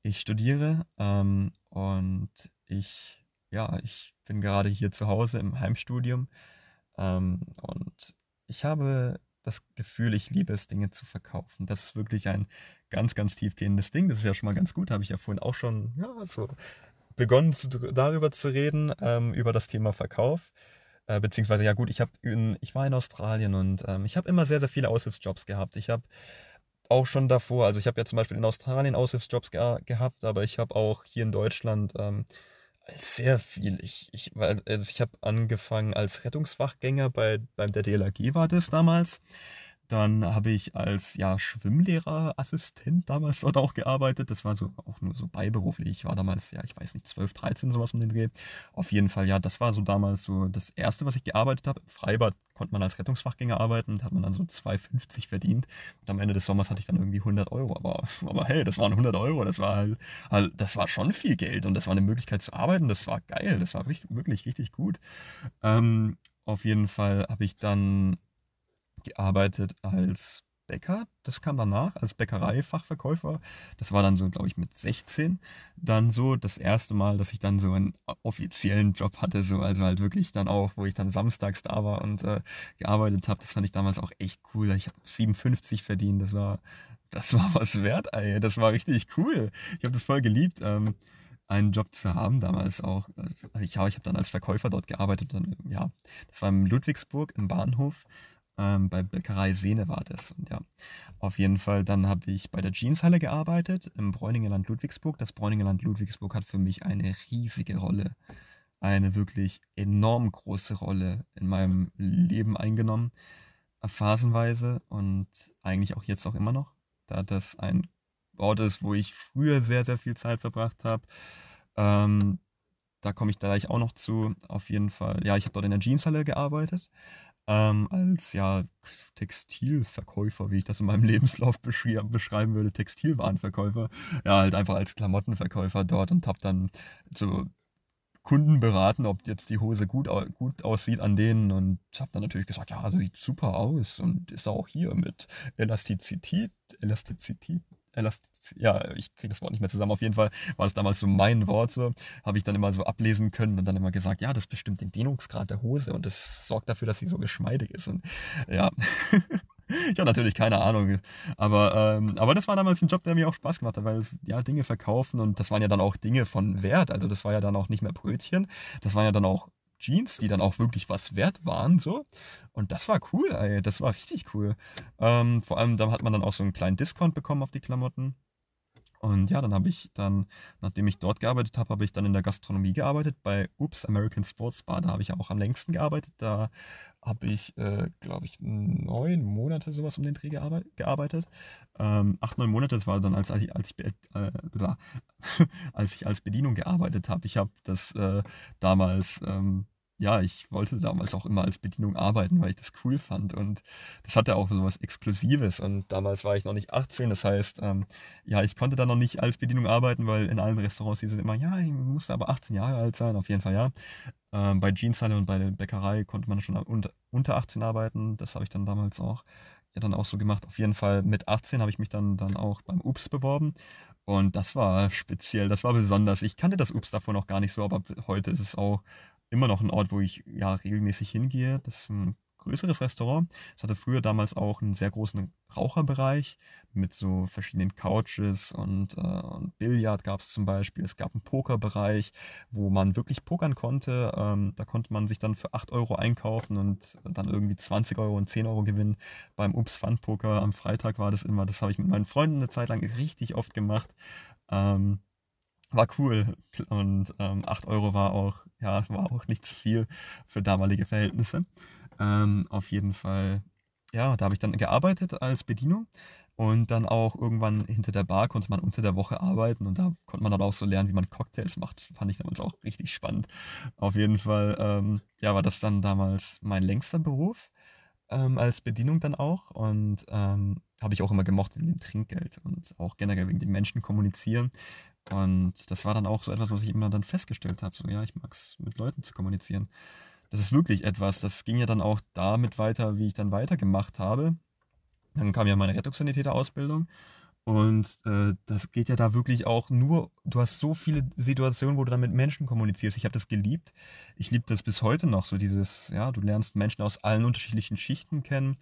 Ich studiere ähm, und ich, ja, ich bin gerade hier zu Hause im Heimstudium ähm, und ich habe das Gefühl, ich liebe es, Dinge zu verkaufen. Das ist wirklich ein ganz, ganz tiefgehendes Ding. Das ist ja schon mal ganz gut. Habe ich ja vorhin auch schon ja, so begonnen, zu, darüber zu reden, ähm, über das Thema Verkauf. Äh, beziehungsweise, ja gut, ich, in, ich war in Australien und ähm, ich habe immer sehr, sehr viele Aushilfsjobs gehabt. Ich habe auch schon davor, also ich habe ja zum Beispiel in Australien Aushilfsjobs ge gehabt, aber ich habe auch hier in Deutschland ähm, sehr viel. Ich, ich, also ich habe angefangen als Rettungswachgänger bei, beim der DLAG war das damals. Dann habe ich als ja, Schwimmlehrerassistent damals dort auch gearbeitet. Das war so auch nur so beiberuflich. Ich war damals, ja, ich weiß nicht, 12, 13, sowas um den Dreh. Auf jeden Fall, ja, das war so damals so das erste, was ich gearbeitet habe. Im Freibad konnte man als Rettungsfachgänger arbeiten und hat man dann so 2,50 verdient. Und am Ende des Sommers hatte ich dann irgendwie 100 Euro. Aber, aber hey, das waren 100 Euro. Das war halt, halt, das war schon viel Geld und das war eine Möglichkeit zu arbeiten. Das war geil. Das war richtig, wirklich richtig gut. Ähm, auf jeden Fall habe ich dann gearbeitet als Bäcker, das kam danach, als Bäckereifachverkäufer. Das war dann so, glaube ich, mit 16. Dann so das erste Mal, dass ich dann so einen offiziellen Job hatte, so, also halt wirklich dann auch, wo ich dann samstags da war und äh, gearbeitet habe. Das fand ich damals auch echt cool. Ich habe 57 verdient, das war, das war was wert, ey. Das war richtig cool. Ich habe das voll geliebt. Ähm, einen Job zu haben, damals auch. Ich, ja, ich habe dann als Verkäufer dort gearbeitet. Dann, ja, das war in Ludwigsburg im Bahnhof. Ähm, bei Bäckerei Sehne war das. Und ja, auf jeden Fall, dann habe ich bei der Jeanshalle gearbeitet im Bräuningerland Ludwigsburg. Das Bräuningerland Ludwigsburg hat für mich eine riesige Rolle, eine wirklich enorm große Rolle in meinem Leben eingenommen, phasenweise und eigentlich auch jetzt auch immer noch, da das ein Ort ist, wo ich früher sehr, sehr viel Zeit verbracht habe. Ähm, da komme ich gleich auch noch zu. Auf jeden Fall. Ja, ich habe dort in der Jeanshalle gearbeitet. Ähm, als ja Textilverkäufer, wie ich das in meinem Lebenslauf beschreiben würde, Textilwarenverkäufer, ja, halt einfach als Klamottenverkäufer dort und habe dann so Kunden beraten, ob jetzt die Hose gut, gut aussieht an denen und habe dann natürlich gesagt, ja, sieht super aus und ist auch hier mit Elastizität, Elastizität, Elastiz ja, ich kriege das Wort nicht mehr zusammen. Auf jeden Fall war das damals so mein Wort, so habe ich dann immer so ablesen können und dann immer gesagt, ja, das bestimmt den Dehnungsgrad der Hose und das sorgt dafür, dass sie so geschmeidig ist. Und ja, ich habe natürlich keine Ahnung. Aber, ähm, aber das war damals ein Job, der mir auch Spaß gemacht hat, weil es, ja, Dinge verkaufen und das waren ja dann auch Dinge von Wert. Also das war ja dann auch nicht mehr Brötchen, das waren ja dann auch Jeans, die dann auch wirklich was wert waren, so. Und das war cool, ey. Das war richtig cool. Ähm, vor allem, da hat man dann auch so einen kleinen Discount bekommen auf die Klamotten. Und ja, dann habe ich dann, nachdem ich dort gearbeitet habe, habe ich dann in der Gastronomie gearbeitet bei Oops American Sports Bar. Da habe ich auch am längsten gearbeitet. Da habe ich, äh, glaube ich, neun Monate sowas um den Dreh gearbeitet. Ähm, acht, neun Monate, das war dann, als, als, ich, als, ich, äh, als ich als Bedienung gearbeitet habe. Ich habe das äh, damals ähm, ja, ich wollte damals auch immer als Bedienung arbeiten, weil ich das cool fand. Und das hatte auch so was Exklusives. Und damals war ich noch nicht 18. Das heißt, ähm, ja, ich konnte da noch nicht als Bedienung arbeiten, weil in allen Restaurants hieß es immer, ja, ich musste aber 18 Jahre alt sein. Auf jeden Fall, ja. Ähm, bei Jeanshalle und bei der Bäckerei konnte man schon unter, unter 18 arbeiten. Das habe ich dann damals auch ja dann auch so gemacht. Auf jeden Fall mit 18 habe ich mich dann, dann auch beim Ups beworben. Und das war speziell, das war besonders. Ich kannte das Ups davor noch gar nicht so, aber heute ist es auch immer noch ein Ort, wo ich ja regelmäßig hingehe. Das ist ein größeres Restaurant. Es hatte früher damals auch einen sehr großen Raucherbereich mit so verschiedenen Couches und, äh, und Billard gab es zum Beispiel. Es gab einen Pokerbereich, wo man wirklich pokern konnte. Ähm, da konnte man sich dann für 8 Euro einkaufen und dann irgendwie 20 Euro und 10 Euro gewinnen. Beim Ups Fun Poker am Freitag war das immer. Das habe ich mit meinen Freunden eine Zeit lang richtig oft gemacht. Ähm, war cool. Und ähm, 8 Euro war auch, ja, war auch nicht zu viel für damalige Verhältnisse. Ähm, auf jeden Fall, ja, da habe ich dann gearbeitet als Bedienung. Und dann auch irgendwann hinter der Bar konnte man unter der Woche arbeiten und da konnte man dann auch so lernen, wie man Cocktails macht. Fand ich damals auch richtig spannend. Auf jeden Fall, ähm, ja, war das dann damals mein längster Beruf ähm, als Bedienung dann auch. Und ähm, habe ich auch immer gemocht wegen dem Trinkgeld und auch generell wegen dem Menschen kommunizieren. Und das war dann auch so etwas, was ich immer dann festgestellt habe. So, ja, ich mag es, mit Leuten zu kommunizieren. Das ist wirklich etwas. Das ging ja dann auch damit weiter, wie ich dann weitergemacht habe. Dann kam ja meine Rettungssanitäter-Ausbildung. Und äh, das geht ja da wirklich auch nur, du hast so viele Situationen, wo du dann mit Menschen kommunizierst. Ich habe das geliebt. Ich liebe das bis heute noch, so dieses, ja, du lernst Menschen aus allen unterschiedlichen Schichten kennen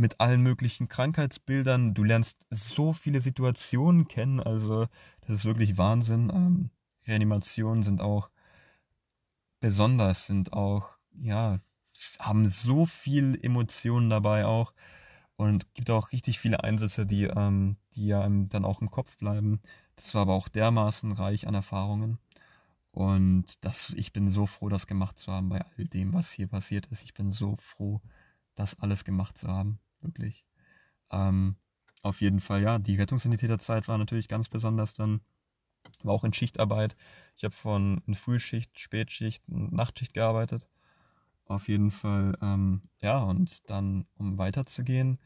mit allen möglichen Krankheitsbildern. Du lernst so viele Situationen kennen. Also, das ist wirklich Wahnsinn. Ähm, Reanimationen sind auch besonders, sind auch, ja, haben so viel Emotionen dabei auch. Und gibt auch richtig viele Einsätze, die, ähm, die ja dann auch im Kopf bleiben. Das war aber auch dermaßen reich an Erfahrungen. Und das, ich bin so froh, das gemacht zu haben bei all dem, was hier passiert ist. Ich bin so froh, das alles gemacht zu haben wirklich. Ähm, auf jeden Fall, ja, die Rettungssanitäterzeit war natürlich ganz besonders dann, war auch in Schichtarbeit. Ich habe von Frühschicht, Spätschicht, Nachtschicht gearbeitet. Auf jeden Fall, ähm, ja, und dann, um weiterzugehen,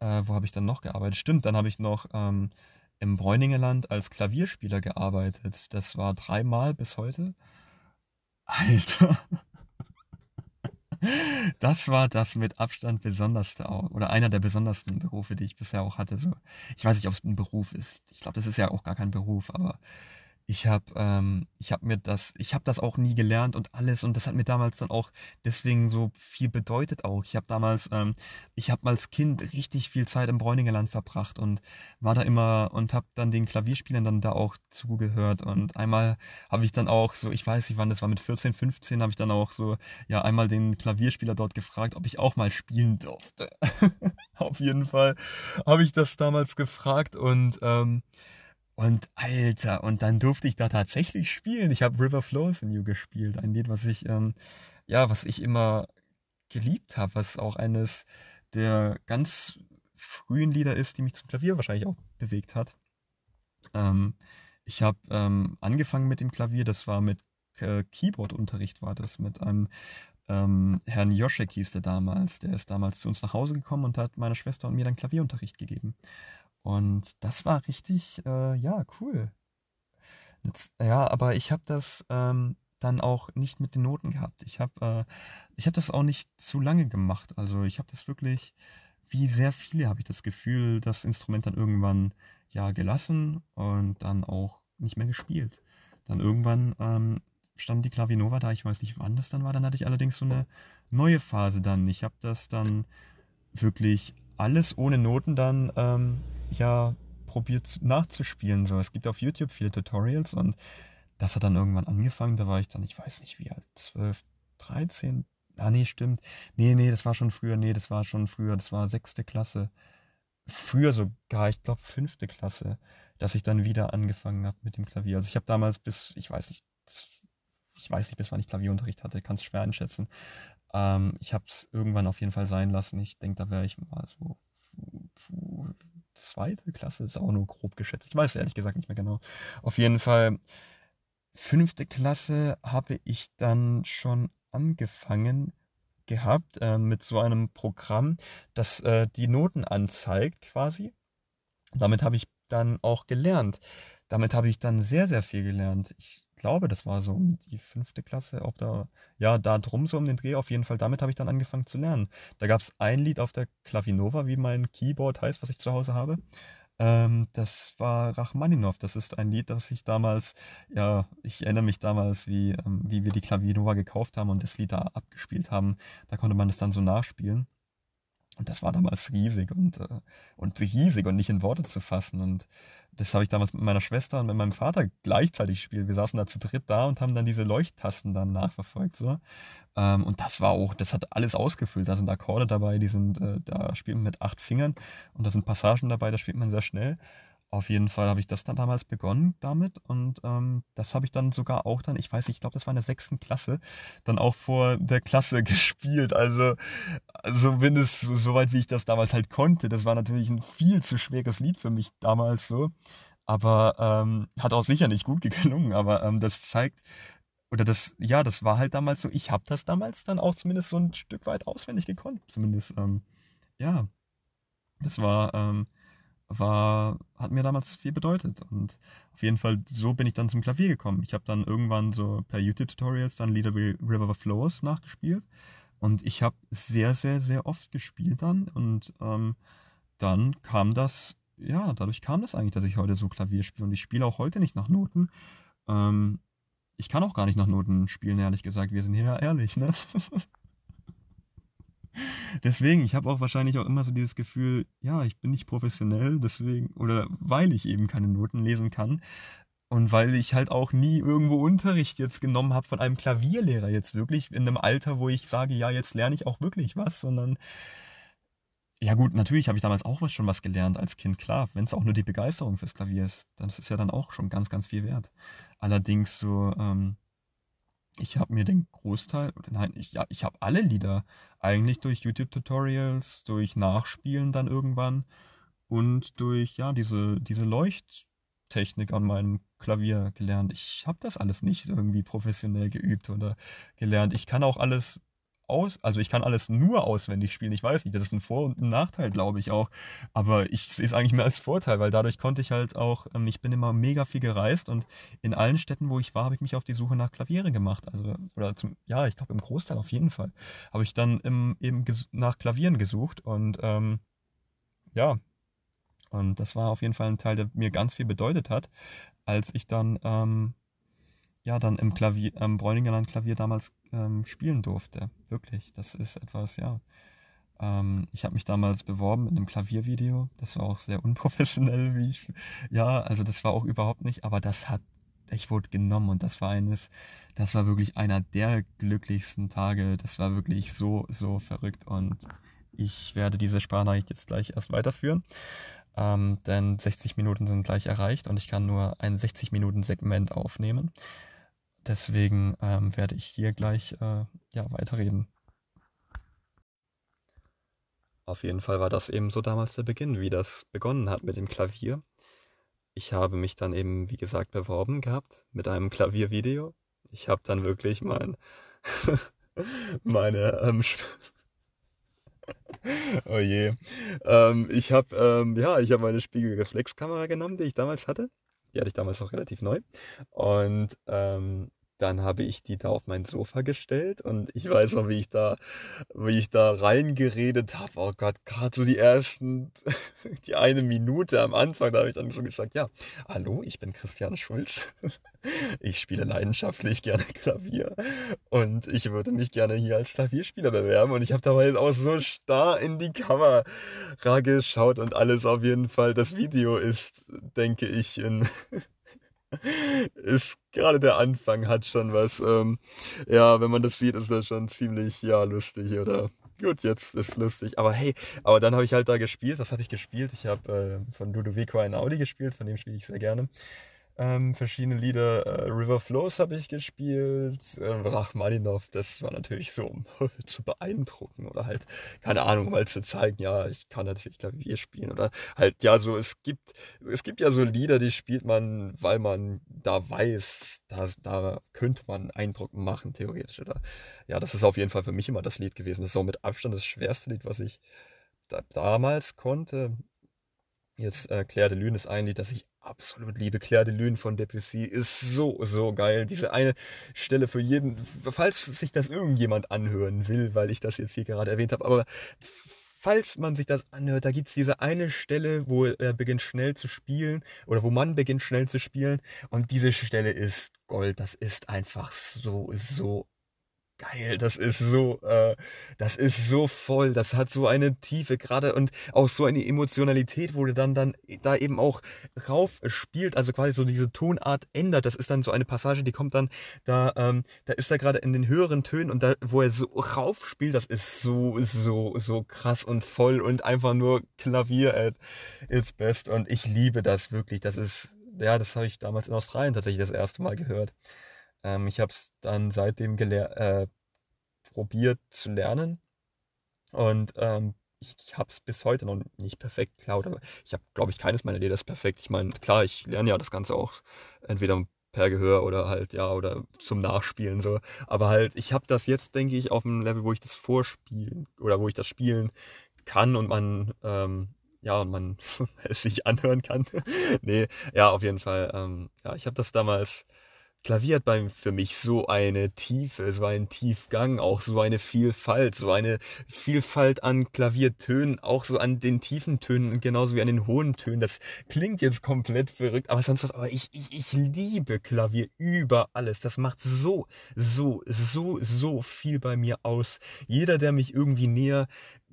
äh, wo habe ich dann noch gearbeitet? Stimmt, dann habe ich noch ähm, im Bräuningeland als Klavierspieler gearbeitet. Das war dreimal bis heute. Alter. Das war das mit Abstand besonderste auch, oder einer der besondersten Berufe, die ich bisher auch hatte. So, ich weiß nicht, ob es ein Beruf ist. Ich glaube, das ist ja auch gar kein Beruf, aber ich habe ähm, ich habe mir das ich habe das auch nie gelernt und alles und das hat mir damals dann auch deswegen so viel bedeutet auch. Ich habe damals ähm, ich habe als Kind richtig viel Zeit im Bräuningerland verbracht und war da immer und habe dann den Klavierspielern dann da auch zugehört und einmal habe ich dann auch so ich weiß nicht wann das war mit 14 15 habe ich dann auch so ja einmal den Klavierspieler dort gefragt ob ich auch mal spielen durfte. Auf jeden Fall habe ich das damals gefragt und ähm, und Alter, und dann durfte ich da tatsächlich spielen. Ich habe River Flows in You gespielt, ein Lied, was ich, ähm, ja, was ich immer geliebt habe, was auch eines der ganz frühen Lieder ist, die mich zum Klavier wahrscheinlich auch bewegt hat. Ähm, ich habe ähm, angefangen mit dem Klavier, das war mit äh, Keyboard-Unterricht, war das mit einem ähm, Herrn Joschek hieß der damals. Der ist damals zu uns nach Hause gekommen und hat meiner Schwester und mir dann Klavierunterricht gegeben. Und das war richtig, äh, ja, cool. Jetzt, ja, aber ich habe das ähm, dann auch nicht mit den Noten gehabt. Ich habe äh, hab das auch nicht zu lange gemacht. Also ich habe das wirklich, wie sehr viele habe ich das Gefühl, das Instrument dann irgendwann ja gelassen und dann auch nicht mehr gespielt. Dann irgendwann ähm, stand die Klavinova da, ich weiß nicht, wann das dann war. Dann hatte ich allerdings so eine neue Phase dann. Ich habe das dann wirklich alles ohne Noten dann ähm, ja probiert nachzuspielen. So, es gibt auf YouTube viele Tutorials und das hat dann irgendwann angefangen. Da war ich dann, ich weiß nicht wie alt, 12, 13. Ah, nee, stimmt. Nee, nee, das war schon früher. Nee, das war schon früher. Das war sechste Klasse. Früher sogar, ich glaube fünfte Klasse, dass ich dann wieder angefangen habe mit dem Klavier. Also ich habe damals bis, ich weiß nicht, ich weiß nicht, bis wann ich Klavierunterricht hatte, kann es schwer einschätzen. Ähm, ich habe es irgendwann auf jeden Fall sein lassen. Ich denke, da wäre ich mal so zweite Klasse, ist auch nur grob geschätzt. Ich weiß ehrlich gesagt nicht mehr genau. Auf jeden Fall, fünfte Klasse habe ich dann schon angefangen gehabt äh, mit so einem Programm, das äh, die Noten anzeigt quasi. Damit habe ich dann auch gelernt. Damit habe ich dann sehr, sehr viel gelernt. Ich glaube, das war so um die fünfte Klasse, ob da, ja, da drum so um den Dreh, auf jeden Fall, damit habe ich dann angefangen zu lernen. Da gab es ein Lied auf der Klavinova, wie mein Keyboard heißt, was ich zu Hause habe. Ähm, das war Rachmaninov. Das ist ein Lied, das ich damals, ja, ich erinnere mich damals, wie, ähm, wie wir die Klavinova gekauft haben und das Lied da abgespielt haben. Da konnte man das dann so nachspielen. Und das war damals riesig und, äh, und riesig und nicht in Worte zu fassen. Und das habe ich damals mit meiner Schwester und mit meinem Vater gleichzeitig gespielt. Wir saßen da zu dritt da und haben dann diese Leuchttasten dann nachverfolgt. So. Ähm, und das war auch, das hat alles ausgefüllt. Da sind Akkorde dabei, die sind, äh, da spielt man mit acht Fingern und da sind Passagen dabei, da spielt man sehr schnell. Auf jeden Fall habe ich das dann damals begonnen damit und ähm, das habe ich dann sogar auch dann, ich weiß nicht, ich glaube, das war in der sechsten Klasse, dann auch vor der Klasse gespielt. Also, also bin es so, so weit, wie ich das damals halt konnte. Das war natürlich ein viel zu schweres Lied für mich damals so. Aber ähm, hat auch sicher nicht gut gelungen, aber ähm, das zeigt, oder das, ja, das war halt damals so, ich habe das damals dann auch zumindest so ein Stück weit auswendig gekonnt. Zumindest, ähm, ja, das war, ähm, war, hat mir damals viel bedeutet. Und auf jeden Fall, so bin ich dann zum Klavier gekommen. Ich habe dann irgendwann so per YouTube-Tutorials dann Lieder wie River Flows nachgespielt. Und ich habe sehr, sehr, sehr oft gespielt dann. Und ähm, dann kam das, ja, dadurch kam das eigentlich, dass ich heute so Klavier spiele. Und ich spiele auch heute nicht nach Noten. Ähm, ich kann auch gar nicht nach Noten spielen, ehrlich gesagt. Wir sind hier ja ehrlich, ne? deswegen, ich habe auch wahrscheinlich auch immer so dieses Gefühl, ja, ich bin nicht professionell, deswegen, oder weil ich eben keine Noten lesen kann. Und weil ich halt auch nie irgendwo Unterricht jetzt genommen habe von einem Klavierlehrer jetzt wirklich in einem Alter, wo ich sage, ja, jetzt lerne ich auch wirklich was, sondern ja gut, natürlich habe ich damals auch schon was gelernt als Kind, klar, wenn es auch nur die Begeisterung fürs Klavier ist, dann ist es ja dann auch schon ganz, ganz viel wert. Allerdings so, ähm, ich habe mir den Großteil, nein, ich, ja, ich habe alle Lieder eigentlich durch YouTube-Tutorials, durch Nachspielen dann irgendwann und durch, ja, diese, diese Leuchttechnik an meinem Klavier gelernt. Ich habe das alles nicht irgendwie professionell geübt oder gelernt. Ich kann auch alles aus, also ich kann alles nur auswendig spielen. Ich weiß nicht, das ist ein Vor- und ein Nachteil, glaube ich auch. Aber ich sehe es eigentlich mehr als Vorteil, weil dadurch konnte ich halt auch, ähm, ich bin immer mega viel gereist und in allen Städten, wo ich war, habe ich mich auf die Suche nach Klaviere gemacht. Also, oder zum, ja, ich glaube im Großteil auf jeden Fall. Habe ich dann im, eben nach Klavieren gesucht und ähm, ja, und das war auf jeden Fall ein Teil, der mir ganz viel bedeutet hat, als ich dann ähm, ja dann im Klavier, am Bräuningerland Klavier damals ähm, spielen durfte. Wirklich, das ist etwas, ja. Ähm, ich habe mich damals beworben mit einem Klaviervideo. Das war auch sehr unprofessionell, wie ich, ja, also das war auch überhaupt nicht, aber das hat, ich wurde genommen und das war eines, das war wirklich einer der glücklichsten Tage. Das war wirklich so, so verrückt und ich werde diese Sprachnachricht jetzt gleich erst weiterführen. Ähm, denn 60 Minuten sind gleich erreicht und ich kann nur ein 60 Minuten Segment aufnehmen. Deswegen ähm, werde ich hier gleich äh, ja, weiterreden. Auf jeden Fall war das eben so damals der Beginn, wie das begonnen hat mit dem Klavier. Ich habe mich dann eben, wie gesagt, beworben gehabt mit einem Klaviervideo. Ich habe dann wirklich mein, meine, ähm, oh je, ähm, ich habe, ähm, ja, ich habe meine Spiegelreflexkamera genommen, die ich damals hatte die hatte ich damals noch relativ neu. Und ähm, dann habe ich die da auf mein Sofa gestellt und ich weiß noch, wie ich da, wie ich da reingeredet habe. Oh Gott, gerade so die ersten, die eine Minute am Anfang, da habe ich dann so gesagt, ja, hallo, ich bin Christian Schulz. Ich spiele leidenschaftlich gerne Klavier und ich würde mich gerne hier als Klavierspieler bewerben. Und ich habe dabei auch so starr in die Kamera geschaut und alles auf jeden Fall. Das Video ist, denke ich, in ist gerade der Anfang hat schon was. Ähm, ja, wenn man das sieht, ist das schon ziemlich, ja, lustig, oder? Gut, jetzt ist lustig. Aber hey, aber dann habe ich halt da gespielt. Was habe ich gespielt? Ich habe äh, von Ludovico ein Audi gespielt, von dem spiele ich sehr gerne ähm, verschiedene Lieder. Äh, River Flows habe ich gespielt. Äh, Rachmaninov, das war natürlich so, um zu beeindrucken oder halt, keine Ahnung, mal zu zeigen, ja, ich kann natürlich Klavier spielen oder halt, ja, so, es gibt, es gibt ja so Lieder, die spielt man, weil man da weiß, da, da könnte man Eindruck machen, theoretisch. Oder ja, das ist auf jeden Fall für mich immer das Lied gewesen. Das ist auch mit Abstand das schwerste Lied, was ich da, damals konnte. Jetzt äh, Claire de Lune ist ein Lied, das ich absolut liebe. Claire de Lune von Debussy ist so, so geil. Diese eine Stelle für jeden, falls sich das irgendjemand anhören will, weil ich das jetzt hier gerade erwähnt habe, aber falls man sich das anhört, da gibt es diese eine Stelle, wo er beginnt schnell zu spielen oder wo man beginnt schnell zu spielen und diese Stelle ist Gold. Das ist einfach so, so geil, das ist so, äh, das ist so voll, das hat so eine Tiefe gerade und auch so eine Emotionalität, wo du dann dann da eben auch rauf spielt, also quasi so diese Tonart ändert. Das ist dann so eine Passage, die kommt dann da, ähm, da ist er gerade in den höheren Tönen und da, wo er so rauf spielt, das ist so, so, so krass und voll und einfach nur Klavier at its best und ich liebe das wirklich. Das ist, ja, das habe ich damals in Australien tatsächlich das erste Mal gehört. Ähm, ich habe es dann seitdem äh, probiert zu lernen und ähm, ich, ich habe es bis heute noch nicht perfekt geklaut, aber ich habe, glaube ich, keines meiner Lieder ist perfekt. Ich meine, klar, ich lerne ja das Ganze auch entweder per Gehör oder halt, ja, oder zum Nachspielen so. Aber halt, ich habe das jetzt, denke ich, auf einem Level, wo ich das vorspielen oder wo ich das spielen kann und man, ähm, ja, und man es sich anhören kann. nee, ja, auf jeden Fall. Ähm, ja, ich habe das damals Klavier hat beim, für mich so eine Tiefe, so einen Tiefgang, auch so eine Vielfalt, so eine Vielfalt an Klaviertönen, auch so an den tiefen Tönen, genauso wie an den hohen Tönen. Das klingt jetzt komplett verrückt, aber sonst was. Aber ich, ich, ich liebe Klavier über alles. Das macht so, so, so, so viel bei mir aus. Jeder, der mich irgendwie näher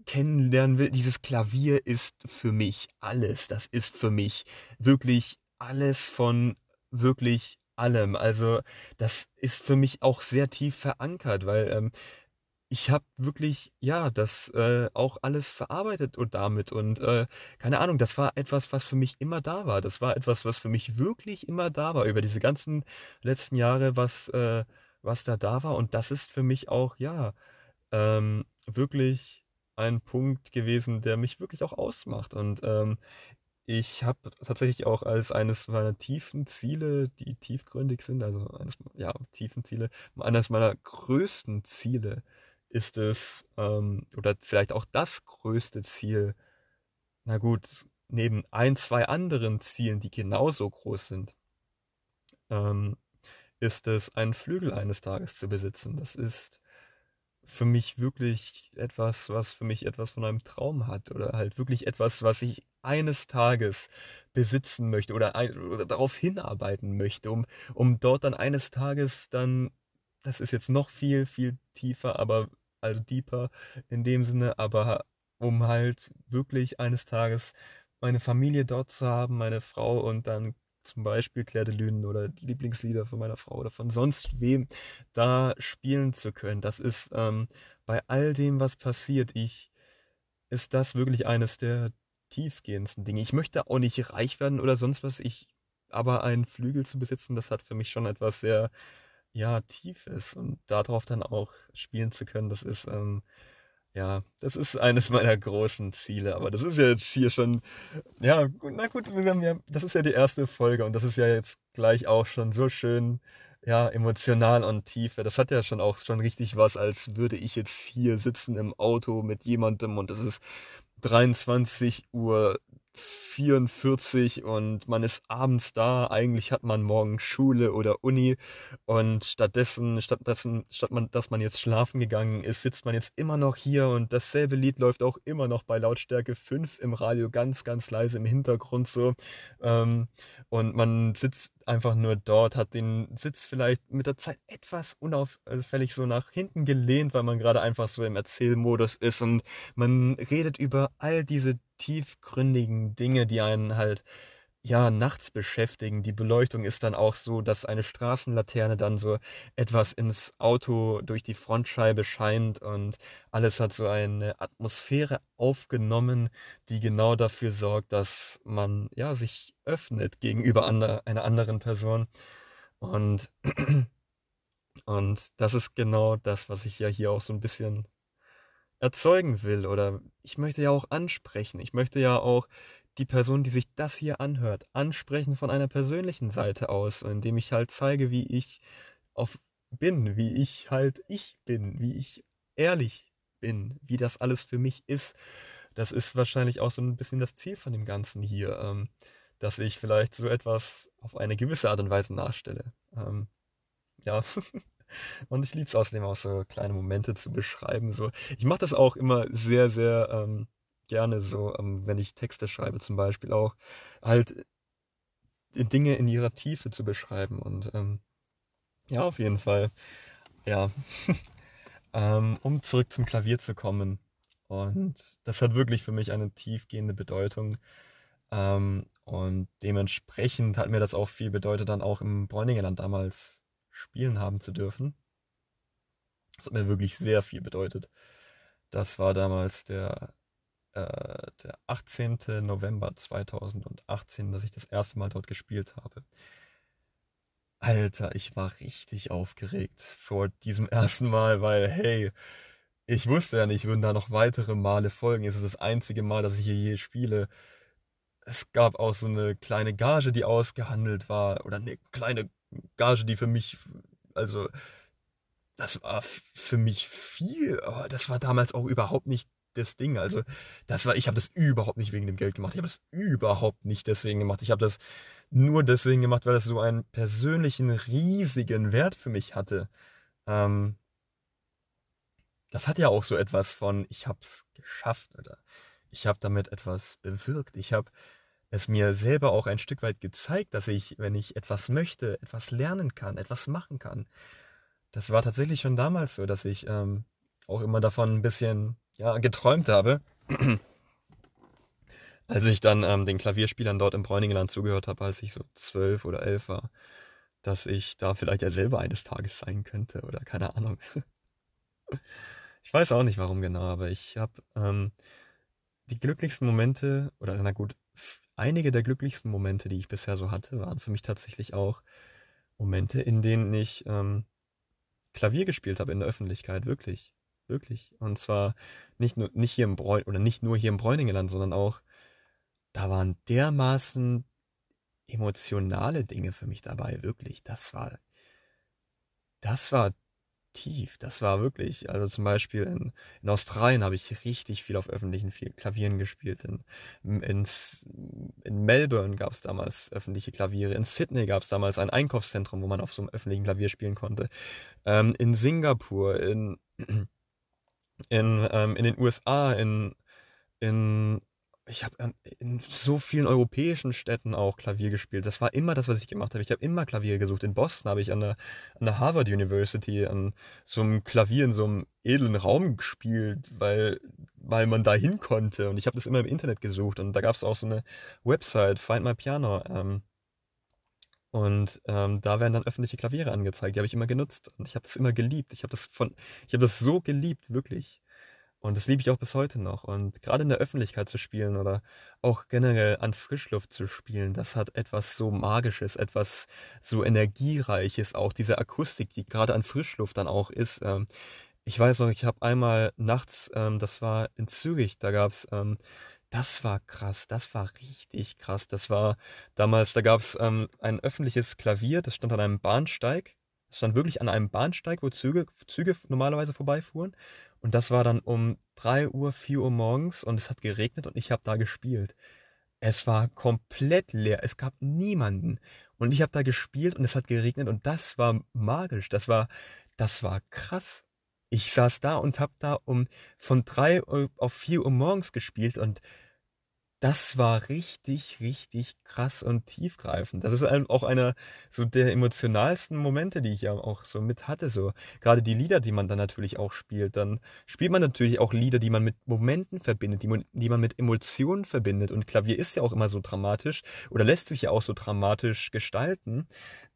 kennenlernen will, dieses Klavier ist für mich alles. Das ist für mich wirklich alles von wirklich allem. Also das ist für mich auch sehr tief verankert, weil ähm, ich habe wirklich, ja, das äh, auch alles verarbeitet und damit und äh, keine Ahnung, das war etwas, was für mich immer da war. Das war etwas, was für mich wirklich immer da war über diese ganzen letzten Jahre, was, äh, was da da war. Und das ist für mich auch, ja, ähm, wirklich ein Punkt gewesen, der mich wirklich auch ausmacht. Und ähm, ich habe tatsächlich auch als eines meiner tiefen Ziele, die tiefgründig sind, also eines, ja, tiefen Ziele, eines meiner größten Ziele ist es, ähm, oder vielleicht auch das größte Ziel, na gut, neben ein, zwei anderen Zielen, die genauso groß sind, ähm, ist es, einen Flügel eines Tages zu besitzen. Das ist für mich wirklich etwas, was für mich etwas von einem Traum hat oder halt wirklich etwas, was ich eines Tages besitzen möchte oder, ein, oder darauf hinarbeiten möchte, um, um dort dann eines Tages dann, das ist jetzt noch viel, viel tiefer, aber also deeper in dem Sinne, aber um halt wirklich eines Tages meine Familie dort zu haben, meine Frau und dann zum Beispiel Claire de Lune oder Lieblingslieder von meiner Frau oder von sonst wem da spielen zu können. Das ist ähm, bei all dem, was passiert, ich, ist das wirklich eines der tiefgehendsten Dinge. Ich möchte auch nicht reich werden oder sonst was, ich, aber einen Flügel zu besitzen, das hat für mich schon etwas sehr, ja, Tiefes und darauf dann auch spielen zu können, das ist, ähm, ja, das ist eines meiner großen Ziele, aber das ist ja jetzt hier schon, ja, na gut, wir haben ja, das ist ja die erste Folge und das ist ja jetzt gleich auch schon so schön, ja, emotional und tiefe. Das hat ja schon auch schon richtig was, als würde ich jetzt hier sitzen im Auto mit jemandem und es ist 23 Uhr 44 und man ist abends da. Eigentlich hat man morgen Schule oder Uni und stattdessen, stattdessen, statt man, dass man jetzt schlafen gegangen ist, sitzt man jetzt immer noch hier und dasselbe Lied läuft auch immer noch bei Lautstärke 5 im Radio ganz, ganz leise im Hintergrund so. Ähm, und man sitzt einfach nur dort, hat den Sitz vielleicht mit der Zeit etwas unauffällig so nach hinten gelehnt, weil man gerade einfach so im Erzählmodus ist und man redet über all diese tiefgründigen Dinge, die einen halt ja nachts beschäftigen. Die Beleuchtung ist dann auch so, dass eine Straßenlaterne dann so etwas ins Auto durch die Frontscheibe scheint und alles hat so eine Atmosphäre aufgenommen, die genau dafür sorgt, dass man ja sich öffnet gegenüber ander, einer anderen Person und und das ist genau das, was ich ja hier auch so ein bisschen erzeugen will oder ich möchte ja auch ansprechen. Ich möchte ja auch die Person, die sich das hier anhört, ansprechen von einer persönlichen Seite aus, indem ich halt zeige, wie ich auf bin, wie ich halt ich bin, wie ich ehrlich bin, wie das alles für mich ist. Das ist wahrscheinlich auch so ein bisschen das Ziel von dem Ganzen hier, ähm, dass ich vielleicht so etwas auf eine gewisse Art und Weise nachstelle. Ähm, ja. Und ich liebe es außerdem auch so kleine Momente zu beschreiben. So. Ich mache das auch immer sehr, sehr ähm, gerne so, ähm, wenn ich Texte schreibe zum Beispiel auch, halt Dinge in ihrer Tiefe zu beschreiben. Und ähm, ja, auf jeden Fall. Ja. ähm, um zurück zum Klavier zu kommen. Und das hat wirklich für mich eine tiefgehende Bedeutung. Ähm, und dementsprechend hat mir das auch viel bedeutet, dann auch im Bräuningerland damals spielen haben zu dürfen. Das hat mir wirklich sehr viel bedeutet. Das war damals der, äh, der 18. November 2018, dass ich das erste Mal dort gespielt habe. Alter, ich war richtig aufgeregt vor diesem ersten Mal, weil, hey, ich wusste ja nicht, würden da noch weitere Male folgen. Es ist das einzige Mal, dass ich hier je spiele. Es gab auch so eine kleine Gage, die ausgehandelt war, oder eine kleine Gage, die für mich, also das war für mich viel, aber das war damals auch überhaupt nicht das Ding. Also das war, ich habe das überhaupt nicht wegen dem Geld gemacht. Ich habe das überhaupt nicht deswegen gemacht. Ich habe das nur deswegen gemacht, weil das so einen persönlichen riesigen Wert für mich hatte. Ähm, das hat ja auch so etwas von, ich habe es geschafft, oder ich habe damit etwas bewirkt. Ich habe es mir selber auch ein Stück weit gezeigt, dass ich, wenn ich etwas möchte, etwas lernen kann, etwas machen kann. Das war tatsächlich schon damals so, dass ich ähm, auch immer davon ein bisschen ja, geträumt habe. als ich dann ähm, den Klavierspielern dort im Bräuningeland zugehört habe, als ich so zwölf oder elf war, dass ich da vielleicht ja selber eines Tages sein könnte oder keine Ahnung. ich weiß auch nicht warum genau, aber ich habe ähm, die glücklichsten Momente, oder na gut, einige der glücklichsten Momente, die ich bisher so hatte, waren für mich tatsächlich auch Momente, in denen ich ähm, Klavier gespielt habe in der Öffentlichkeit, wirklich, wirklich. Und zwar nicht nur nicht hier im Bräu oder nicht nur hier im Bräuningeland, sondern auch da waren dermaßen emotionale Dinge für mich dabei, wirklich. Das war das war tief. Das war wirklich, also zum Beispiel in, in Australien habe ich richtig viel auf öffentlichen Klavieren gespielt. In, in, in Melbourne gab es damals öffentliche Klaviere. In Sydney gab es damals ein Einkaufszentrum, wo man auf so einem öffentlichen Klavier spielen konnte. Ähm, in Singapur, in, in, ähm, in den USA, in, in ich habe in so vielen europäischen Städten auch Klavier gespielt. Das war immer das, was ich gemacht habe. Ich habe immer Klavier gesucht. In Boston habe ich an der, an der Harvard University an so einem Klavier in so einem edlen Raum gespielt, weil, weil man da hin konnte. Und ich habe das immer im Internet gesucht. Und da gab es auch so eine Website, Find My Piano. Ähm, und ähm, da werden dann öffentliche Klaviere angezeigt. Die habe ich immer genutzt. Und ich habe das immer geliebt. Ich habe das von, ich habe das so geliebt, wirklich. Und das liebe ich auch bis heute noch. Und gerade in der Öffentlichkeit zu spielen oder auch generell an Frischluft zu spielen, das hat etwas so Magisches, etwas so Energiereiches, auch diese Akustik, die gerade an Frischluft dann auch ist. Ähm, ich weiß noch, ich habe einmal nachts, ähm, das war in Zürich, da gab's, ähm, das war krass, das war richtig krass. Das war damals, da gab's ähm, ein öffentliches Klavier, das stand an einem Bahnsteig. Das stand wirklich an einem Bahnsteig, wo Züge, Züge normalerweise vorbeifuhren. Und das war dann um 3 Uhr, 4 Uhr morgens und es hat geregnet und ich habe da gespielt. Es war komplett leer, es gab niemanden. Und ich habe da gespielt und es hat geregnet und das war magisch, das war, das war krass. Ich saß da und habe da um von 3 Uhr auf 4 Uhr morgens gespielt und das war richtig, richtig krass und tiefgreifend. Das ist auch einer so der emotionalsten Momente, die ich ja auch so mit hatte. So gerade die Lieder, die man dann natürlich auch spielt, dann spielt man natürlich auch Lieder, die man mit Momenten verbindet, die man, die man mit Emotionen verbindet. Und Klavier ist ja auch immer so dramatisch oder lässt sich ja auch so dramatisch gestalten,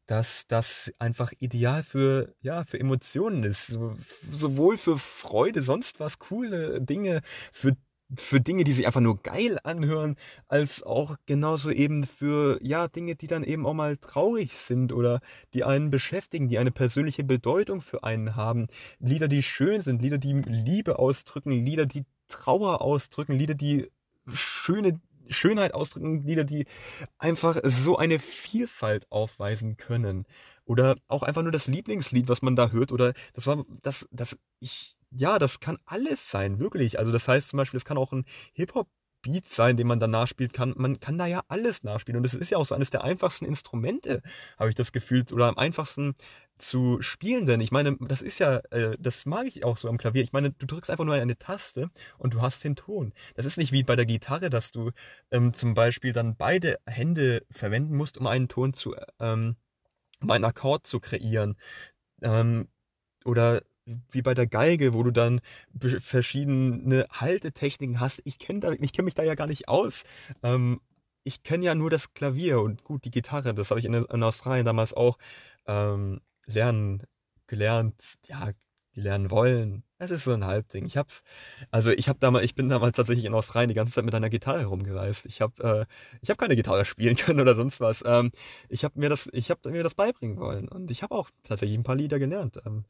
dass das einfach ideal für ja für Emotionen ist, so, sowohl für Freude, sonst was coole Dinge, für für Dinge, die sich einfach nur geil anhören, als auch genauso eben für, ja, Dinge, die dann eben auch mal traurig sind oder die einen beschäftigen, die eine persönliche Bedeutung für einen haben. Lieder, die schön sind, Lieder, die Liebe ausdrücken, Lieder, die Trauer ausdrücken, Lieder, die schöne Schönheit ausdrücken, Lieder, die einfach so eine Vielfalt aufweisen können. Oder auch einfach nur das Lieblingslied, was man da hört. Oder das war, das, das, ich, ja, das kann alles sein, wirklich. Also das heißt zum Beispiel, es kann auch ein Hip-Hop Beat sein, den man dann nachspielt kann. Man kann da ja alles nachspielen. Und das ist ja auch so eines der einfachsten Instrumente, habe ich das Gefühl, oder am einfachsten zu spielen. Denn ich meine, das ist ja, äh, das mag ich auch so am Klavier. Ich meine, du drückst einfach nur eine Taste und du hast den Ton. Das ist nicht wie bei der Gitarre, dass du ähm, zum Beispiel dann beide Hände verwenden musst, um einen Ton zu, ähm, um einen Akkord zu kreieren. Ähm, oder wie bei der Geige, wo du dann verschiedene Haltetechniken hast. Ich kenne kenn mich da ja gar nicht aus. Ähm, ich kenne ja nur das Klavier und gut, die Gitarre, das habe ich in, in, Australien damals auch ähm, lernen gelernt, ja, lernen wollen. Es ist so ein Halbding. Ich hab's, also ich habe damals, ich bin damals tatsächlich in Australien die ganze Zeit mit einer Gitarre rumgereist. Ich habe, äh, habe keine Gitarre spielen können oder sonst was. Ähm, ich habe mir das, ich habe mir das beibringen wollen und ich habe auch tatsächlich ein paar Lieder gelernt. Ähm,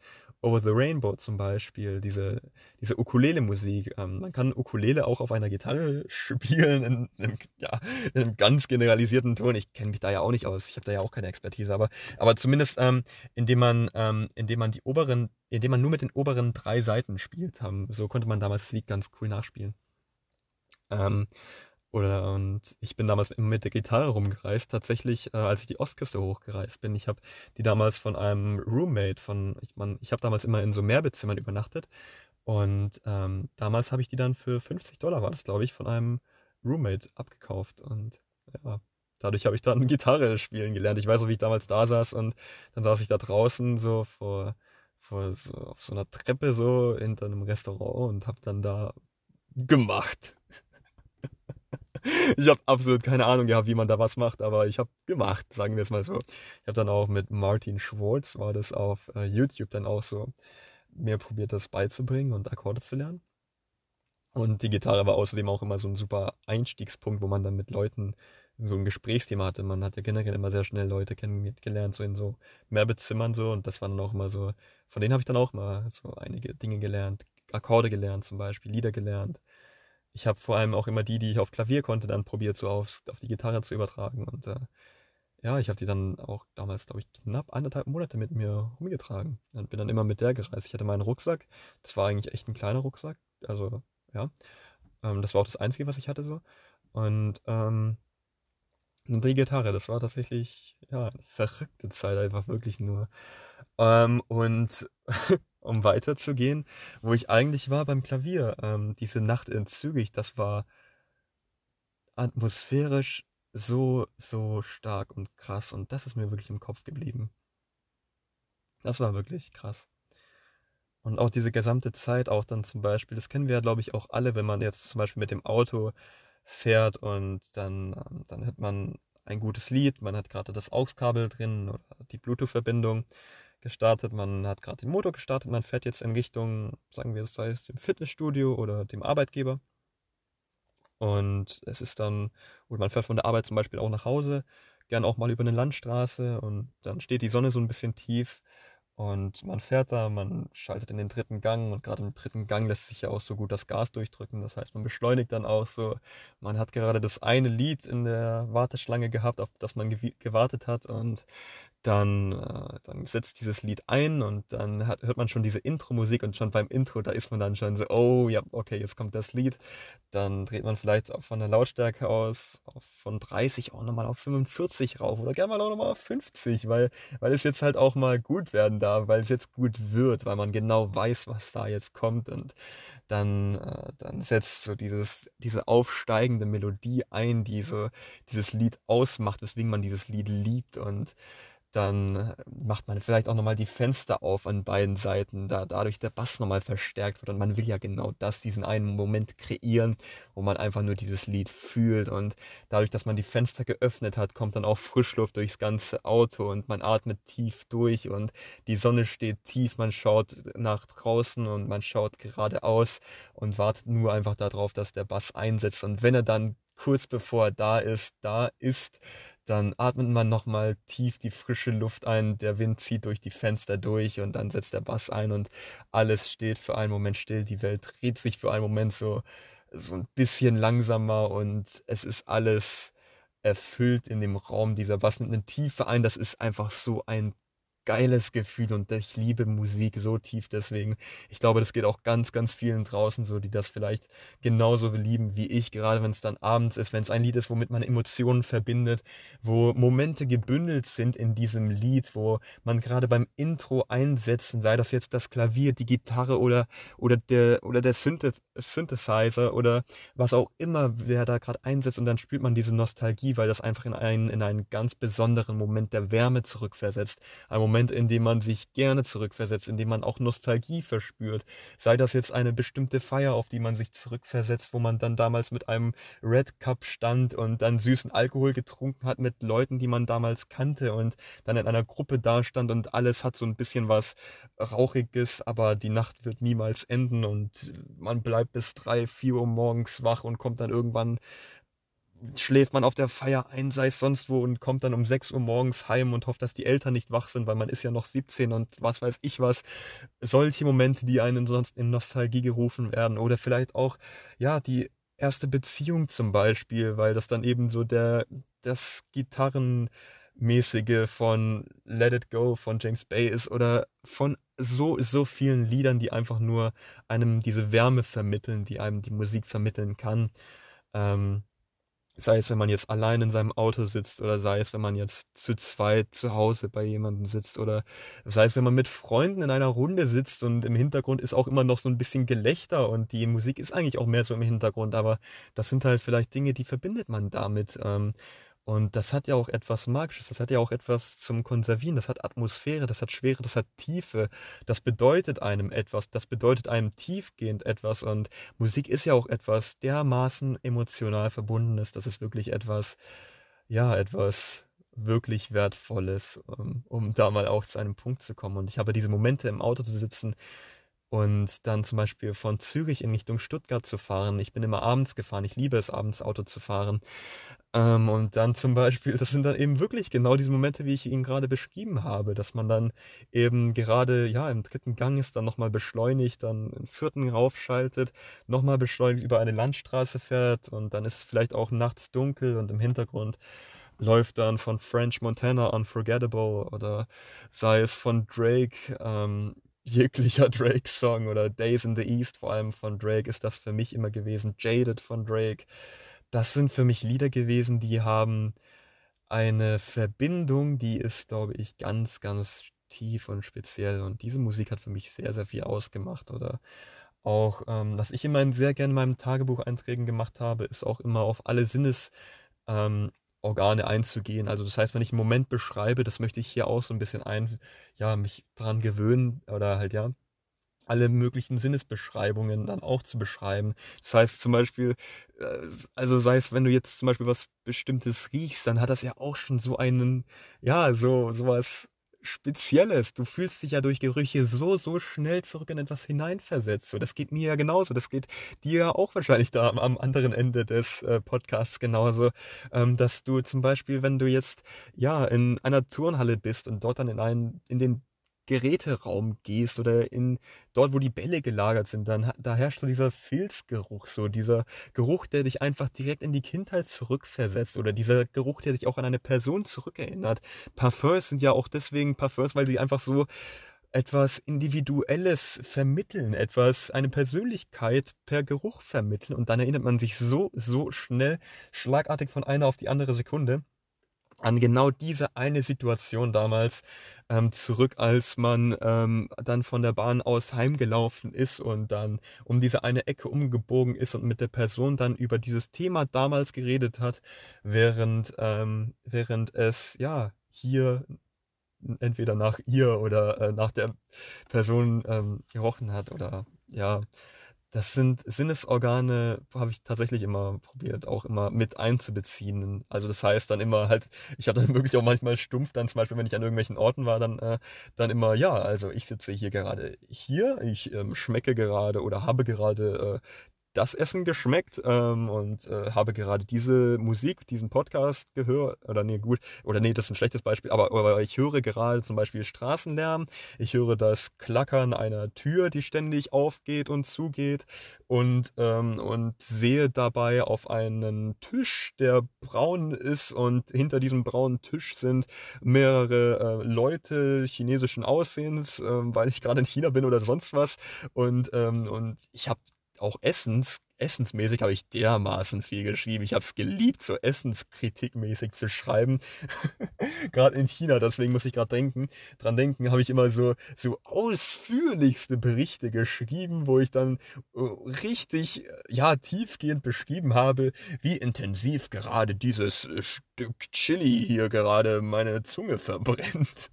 Over the Rainbow zum Beispiel, diese, diese Ukulele-Musik. Ähm, man kann Ukulele auch auf einer Gitarre spielen in, in, ja, in einem ganz generalisierten Ton. Ich kenne mich da ja auch nicht aus. Ich habe da ja auch keine Expertise, aber, aber zumindest ähm, indem man, ähm, indem man die oberen, indem man nur mit den oberen drei Seiten spielt, haben, so konnte man damals das ganz cool nachspielen. Ähm, oder und ich bin damals mit der Gitarre rumgereist, tatsächlich, äh, als ich die Ostküste hochgereist bin. Ich habe die damals von einem Roommate von, ich meine, ich habe damals immer in so Mehrbezimmern übernachtet. Und ähm, damals habe ich die dann für 50 Dollar, war das, glaube ich, von einem Roommate abgekauft. Und ja, dadurch habe ich dann Gitarre spielen gelernt. Ich weiß noch, wie ich damals da saß und dann saß ich da draußen so vor, vor so, auf so einer Treppe so hinter einem Restaurant und habe dann da gemacht. ich habe absolut keine Ahnung gehabt, wie man da was macht, aber ich habe gemacht, sagen wir es mal so. Ich habe dann auch mit Martin Schwartz, war das auf äh, YouTube dann auch so, mir probiert das beizubringen und Akkorde zu lernen. Und die Gitarre war außerdem auch immer so ein super Einstiegspunkt, wo man dann mit Leuten so ein Gesprächsthema hatte. Man hat ja generell immer sehr schnell Leute kennengelernt, so in so Mehrbezimmern so. Und das war dann auch immer so, von denen habe ich dann auch mal so einige Dinge gelernt. Akkorde gelernt zum Beispiel, Lieder gelernt ich habe vor allem auch immer die, die ich auf Klavier konnte, dann probiert, so auf, auf die Gitarre zu übertragen. Und äh, ja, ich habe die dann auch damals, glaube ich, knapp anderthalb Monate mit mir rumgetragen. Und bin dann immer mit der gereist. Ich hatte meinen Rucksack. Das war eigentlich echt ein kleiner Rucksack. Also, ja. Ähm, das war auch das Einzige, was ich hatte so. Und ähm, und die Gitarre, das war tatsächlich, ja, eine verrückte Zeit einfach wirklich nur. Ähm, und um weiterzugehen, wo ich eigentlich war beim Klavier, ähm, diese Nacht in Zügig, das war atmosphärisch so, so stark und krass und das ist mir wirklich im Kopf geblieben. Das war wirklich krass. Und auch diese gesamte Zeit, auch dann zum Beispiel, das kennen wir ja, glaube ich, auch alle, wenn man jetzt zum Beispiel mit dem Auto fährt und dann, ähm, dann hört man ein gutes Lied, man hat gerade das AUX-Kabel drin oder die Bluetooth-Verbindung gestartet, man hat gerade den Motor gestartet, man fährt jetzt in Richtung, sagen wir, sei es dem Fitnessstudio oder dem Arbeitgeber. Und es ist dann, oder man fährt von der Arbeit zum Beispiel auch nach Hause, gern auch mal über eine Landstraße und dann steht die Sonne so ein bisschen tief und man fährt da, man schaltet in den dritten Gang und gerade im dritten Gang lässt sich ja auch so gut das Gas durchdrücken. Das heißt, man beschleunigt dann auch so. Man hat gerade das eine Lied in der Warteschlange gehabt, auf das man gewartet hat und dann, äh, dann setzt dieses Lied ein und dann hat, hört man schon diese Intro-Musik und schon beim Intro, da ist man dann schon so, oh ja, okay, jetzt kommt das Lied. Dann dreht man vielleicht von der Lautstärke aus auf, von 30 auch nochmal auf 45 rauf oder gerne mal auch nochmal auf 50, weil, weil es jetzt halt auch mal gut werden darf, weil es jetzt gut wird, weil man genau weiß, was da jetzt kommt und dann, äh, dann setzt so dieses, diese aufsteigende Melodie ein, die so dieses Lied ausmacht, weswegen man dieses Lied liebt und dann äh, macht man vielleicht auch nochmal die Fenster auf an beiden Seiten, da dadurch der Bass nochmal verstärkt wird. Und man will ja genau das, diesen einen Moment kreieren, wo man einfach nur dieses Lied fühlt. Und dadurch, dass man die Fenster geöffnet hat, kommt dann auch Frischluft durchs ganze Auto und man atmet tief durch und die Sonne steht tief. Man schaut nach draußen und man schaut geradeaus und wartet nur einfach darauf, dass der Bass einsetzt. Und wenn er dann kurz bevor er da ist, da ist, dann atmet man nochmal tief die frische Luft ein, der Wind zieht durch die Fenster durch und dann setzt der Bass ein und alles steht für einen Moment still, die Welt dreht sich für einen Moment so, so ein bisschen langsamer und es ist alles erfüllt in dem Raum. Dieser Bass nimmt eine Tiefe ein, das ist einfach so ein geiles Gefühl und ich liebe Musik so tief deswegen. Ich glaube, das geht auch ganz, ganz vielen draußen so, die das vielleicht genauso lieben wie ich, gerade wenn es dann abends ist, wenn es ein Lied ist, womit man Emotionen verbindet, wo Momente gebündelt sind in diesem Lied, wo man gerade beim Intro einsetzen, sei das jetzt das Klavier, die Gitarre oder, oder der, oder der Synth Synthesizer oder was auch immer, wer da gerade einsetzt und dann spürt man diese Nostalgie, weil das einfach in einen, in einen ganz besonderen Moment der Wärme zurückversetzt. Ein Moment Moment, in dem man sich gerne zurückversetzt, in dem man auch Nostalgie verspürt. Sei das jetzt eine bestimmte Feier, auf die man sich zurückversetzt, wo man dann damals mit einem Red Cup stand und dann süßen Alkohol getrunken hat mit Leuten, die man damals kannte und dann in einer Gruppe dastand und alles hat so ein bisschen was Rauchiges, aber die Nacht wird niemals enden und man bleibt bis drei, vier Uhr morgens wach und kommt dann irgendwann schläft man auf der Feier ein, sei es sonst wo und kommt dann um 6 Uhr morgens heim und hofft, dass die Eltern nicht wach sind, weil man ist ja noch 17 und was weiß ich was. Solche Momente, die einen sonst in Nostalgie gerufen werden oder vielleicht auch, ja, die erste Beziehung zum Beispiel, weil das dann eben so der, das Gitarrenmäßige von Let It Go von James Bay ist oder von so, so vielen Liedern, die einfach nur einem diese Wärme vermitteln, die einem die Musik vermitteln kann. Ähm, Sei es, wenn man jetzt allein in seinem Auto sitzt oder sei es, wenn man jetzt zu zweit zu Hause bei jemandem sitzt oder sei es, wenn man mit Freunden in einer Runde sitzt und im Hintergrund ist auch immer noch so ein bisschen Gelächter und die Musik ist eigentlich auch mehr so im Hintergrund, aber das sind halt vielleicht Dinge, die verbindet man damit. Ähm, und das hat ja auch etwas Magisches, das hat ja auch etwas zum Konservieren, das hat Atmosphäre, das hat Schwere, das hat Tiefe, das bedeutet einem etwas, das bedeutet einem tiefgehend etwas. Und Musik ist ja auch etwas dermaßen emotional verbundenes, das ist wirklich etwas, ja, etwas wirklich Wertvolles, um, um da mal auch zu einem Punkt zu kommen. Und ich habe diese Momente im Auto zu sitzen, und dann zum Beispiel von Zürich in Richtung Stuttgart zu fahren. Ich bin immer abends gefahren. Ich liebe es, abends Auto zu fahren. Ähm, und dann zum Beispiel, das sind dann eben wirklich genau diese Momente, wie ich Ihnen gerade beschrieben habe, dass man dann eben gerade, ja, im dritten Gang ist, dann nochmal beschleunigt, dann einen vierten raufschaltet, nochmal beschleunigt über eine Landstraße fährt und dann ist vielleicht auch nachts dunkel und im Hintergrund läuft dann von French Montana Unforgettable oder sei es von Drake, ähm, jeglicher Drake-Song oder Days in the East, vor allem von Drake, ist das für mich immer gewesen. Jaded von Drake. Das sind für mich Lieder gewesen, die haben eine Verbindung, die ist, glaube ich, ganz, ganz tief und speziell. Und diese Musik hat für mich sehr, sehr viel ausgemacht. Oder auch, ähm, was ich immer sehr gerne in meinen Tagebucheinträgen gemacht habe, ist auch immer auf alle Sinnesorgane ähm, einzugehen. Also das heißt, wenn ich einen Moment beschreibe, das möchte ich hier auch so ein bisschen ein, ja, mich dran gewöhnen oder halt, ja, alle möglichen Sinnesbeschreibungen dann auch zu beschreiben. Das heißt zum Beispiel, äh, also sei es, wenn du jetzt zum Beispiel was Bestimmtes riechst, dann hat das ja auch schon so einen, ja, so sowas Spezielles. Du fühlst dich ja durch Gerüche so, so schnell zurück in etwas hineinversetzt. So, das geht mir ja genauso. Das geht dir ja auch wahrscheinlich da am, am anderen Ende des äh, Podcasts genauso, ähm, dass du zum Beispiel, wenn du jetzt ja in einer Turnhalle bist und dort dann in einen, in den Geräteraum gehst oder in dort, wo die Bälle gelagert sind, dann da herrscht so dieser Filzgeruch, so dieser Geruch, der dich einfach direkt in die Kindheit zurückversetzt oder dieser Geruch, der dich auch an eine Person zurückerinnert. Parfums sind ja auch deswegen Parfums, weil sie einfach so etwas Individuelles vermitteln, etwas, eine Persönlichkeit per Geruch vermitteln und dann erinnert man sich so, so schnell, schlagartig von einer auf die andere Sekunde an genau diese eine Situation damals ähm, zurück, als man ähm, dann von der Bahn aus heimgelaufen ist und dann um diese eine Ecke umgebogen ist und mit der Person dann über dieses Thema damals geredet hat, während, ähm, während es ja hier entweder nach ihr oder äh, nach der Person ähm, gerochen hat oder ja das sind Sinnesorgane, habe ich tatsächlich immer probiert, auch immer mit einzubeziehen. Also das heißt dann immer halt, ich habe dann wirklich auch manchmal stumpf dann zum Beispiel, wenn ich an irgendwelchen Orten war, dann, äh, dann immer, ja, also ich sitze hier gerade hier, ich ähm, schmecke gerade oder habe gerade äh, das Essen geschmeckt ähm, und äh, habe gerade diese Musik, diesen Podcast gehört. Oder nee, gut, oder nee, das ist ein schlechtes Beispiel, aber, aber ich höre gerade zum Beispiel Straßenlärm. Ich höre das Klackern einer Tür, die ständig aufgeht und zugeht und, ähm, und sehe dabei auf einen Tisch, der braun ist und hinter diesem braunen Tisch sind mehrere äh, Leute chinesischen Aussehens, äh, weil ich gerade in China bin oder sonst was. Und, ähm, und ich habe auch Essens, essensmäßig habe ich dermaßen viel geschrieben. Ich habe es geliebt, so essenskritikmäßig zu schreiben. gerade in China, deswegen muss ich gerade denken, dran denken, habe ich immer so, so ausführlichste Berichte geschrieben, wo ich dann äh, richtig, äh, ja, tiefgehend beschrieben habe, wie intensiv gerade dieses äh, Stück Chili hier gerade meine Zunge verbrennt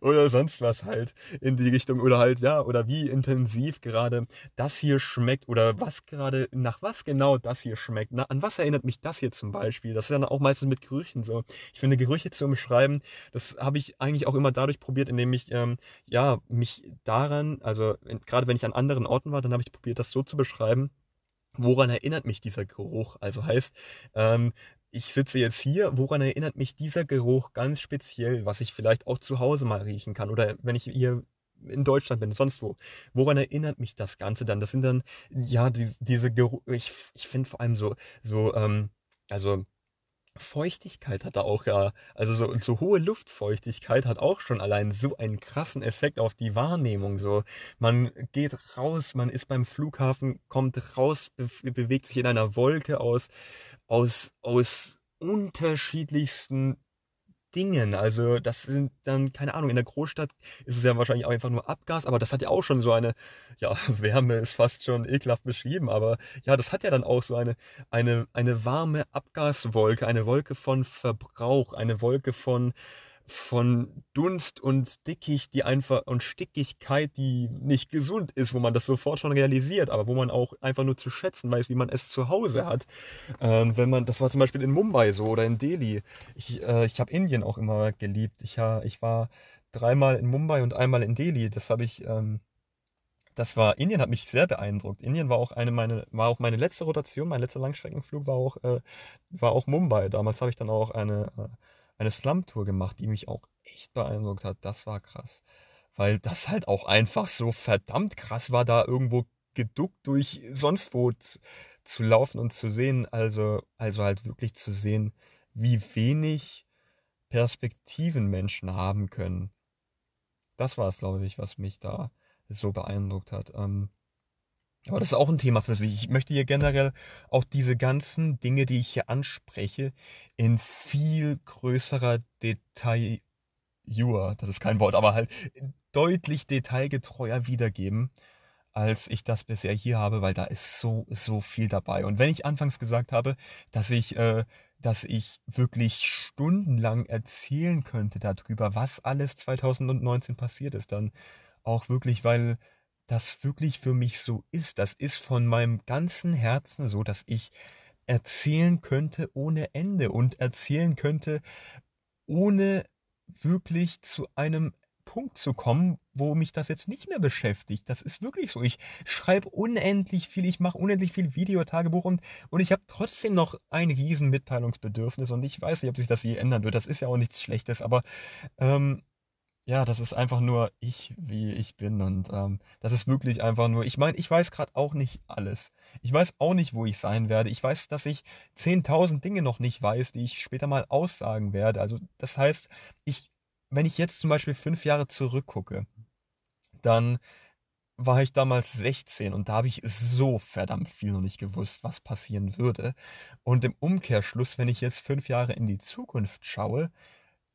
oder sonst was halt in die Richtung oder halt ja oder wie intensiv gerade das hier schmeckt oder was gerade nach was genau das hier schmeckt. Na, an was erinnert mich das hier zum Beispiel? Das ist dann auch meistens mit Gerüchen so. Ich finde Gerüche zu umschreiben, das habe ich eigentlich auch immer dadurch probiert, indem ich ähm, ja mich daran, also gerade wenn ich an anderen Orten war, dann habe ich probiert, das so zu beschreiben. Woran erinnert mich dieser Geruch? Also heißt, ähm, ich sitze jetzt hier, woran erinnert mich dieser Geruch ganz speziell, was ich vielleicht auch zu Hause mal riechen kann oder wenn ich hier in Deutschland bin, sonst wo. Woran erinnert mich das Ganze dann? Das sind dann, ja, die, diese Geruch, ich, ich finde vor allem so, so, ähm, also Feuchtigkeit hat da auch ja, also so, so hohe Luftfeuchtigkeit hat auch schon allein so einen krassen Effekt auf die Wahrnehmung. So, man geht raus, man ist beim Flughafen, kommt raus, be bewegt sich in einer Wolke aus, aus, aus unterschiedlichsten Dingen. Also das sind dann, keine Ahnung, in der Großstadt ist es ja wahrscheinlich auch einfach nur Abgas, aber das hat ja auch schon so eine, ja, Wärme ist fast schon ekelhaft beschrieben, aber ja, das hat ja dann auch so eine, eine, eine warme Abgaswolke, eine Wolke von Verbrauch, eine Wolke von, von Dunst und Dickicht, die einfach und Stickigkeit, die nicht gesund ist, wo man das sofort schon realisiert, aber wo man auch einfach nur zu schätzen weiß, wie man es zu Hause hat. Ähm, wenn man, das war zum Beispiel in Mumbai so oder in Delhi. Ich, äh, ich habe Indien auch immer geliebt. Ich, ja, ich war dreimal in Mumbai und einmal in Delhi. Das habe ich, ähm, das war, Indien hat mich sehr beeindruckt. Indien war auch eine meine, war auch meine letzte Rotation, mein letzter Langstreckenflug war auch, äh, war auch Mumbai. Damals habe ich dann auch eine äh, eine Slum-Tour gemacht, die mich auch echt beeindruckt hat. Das war krass. Weil das halt auch einfach so verdammt krass war, da irgendwo geduckt durch sonst wo zu laufen und zu sehen, also, also halt wirklich zu sehen, wie wenig Perspektiven Menschen haben können. Das war es, glaube ich, was mich da so beeindruckt hat. Ähm, aber das ist auch ein Thema für sich. Ich möchte hier generell auch diese ganzen Dinge, die ich hier anspreche, in viel größerer Detail, das ist kein Wort, aber halt deutlich detailgetreuer wiedergeben, als ich das bisher hier habe, weil da ist so, so viel dabei. Und wenn ich anfangs gesagt habe, dass ich, äh, dass ich wirklich stundenlang erzählen könnte darüber, was alles 2019 passiert ist, dann auch wirklich, weil das wirklich für mich so ist. Das ist von meinem ganzen Herzen so, dass ich erzählen könnte ohne Ende und erzählen könnte, ohne wirklich zu einem Punkt zu kommen, wo mich das jetzt nicht mehr beschäftigt. Das ist wirklich so. Ich schreibe unendlich viel, ich mache unendlich viel Videotagebuch und, und ich habe trotzdem noch ein riesen Mitteilungsbedürfnis und ich weiß nicht, ob sich das je ändern wird. Das ist ja auch nichts Schlechtes, aber ähm, ja, das ist einfach nur ich, wie ich bin. Und ähm, das ist wirklich einfach nur, ich meine, ich weiß gerade auch nicht alles. Ich weiß auch nicht, wo ich sein werde. Ich weiß, dass ich 10.000 Dinge noch nicht weiß, die ich später mal aussagen werde. Also das heißt, ich, wenn ich jetzt zum Beispiel fünf Jahre zurückgucke, dann war ich damals 16 und da habe ich so verdammt viel noch nicht gewusst, was passieren würde. Und im Umkehrschluss, wenn ich jetzt fünf Jahre in die Zukunft schaue,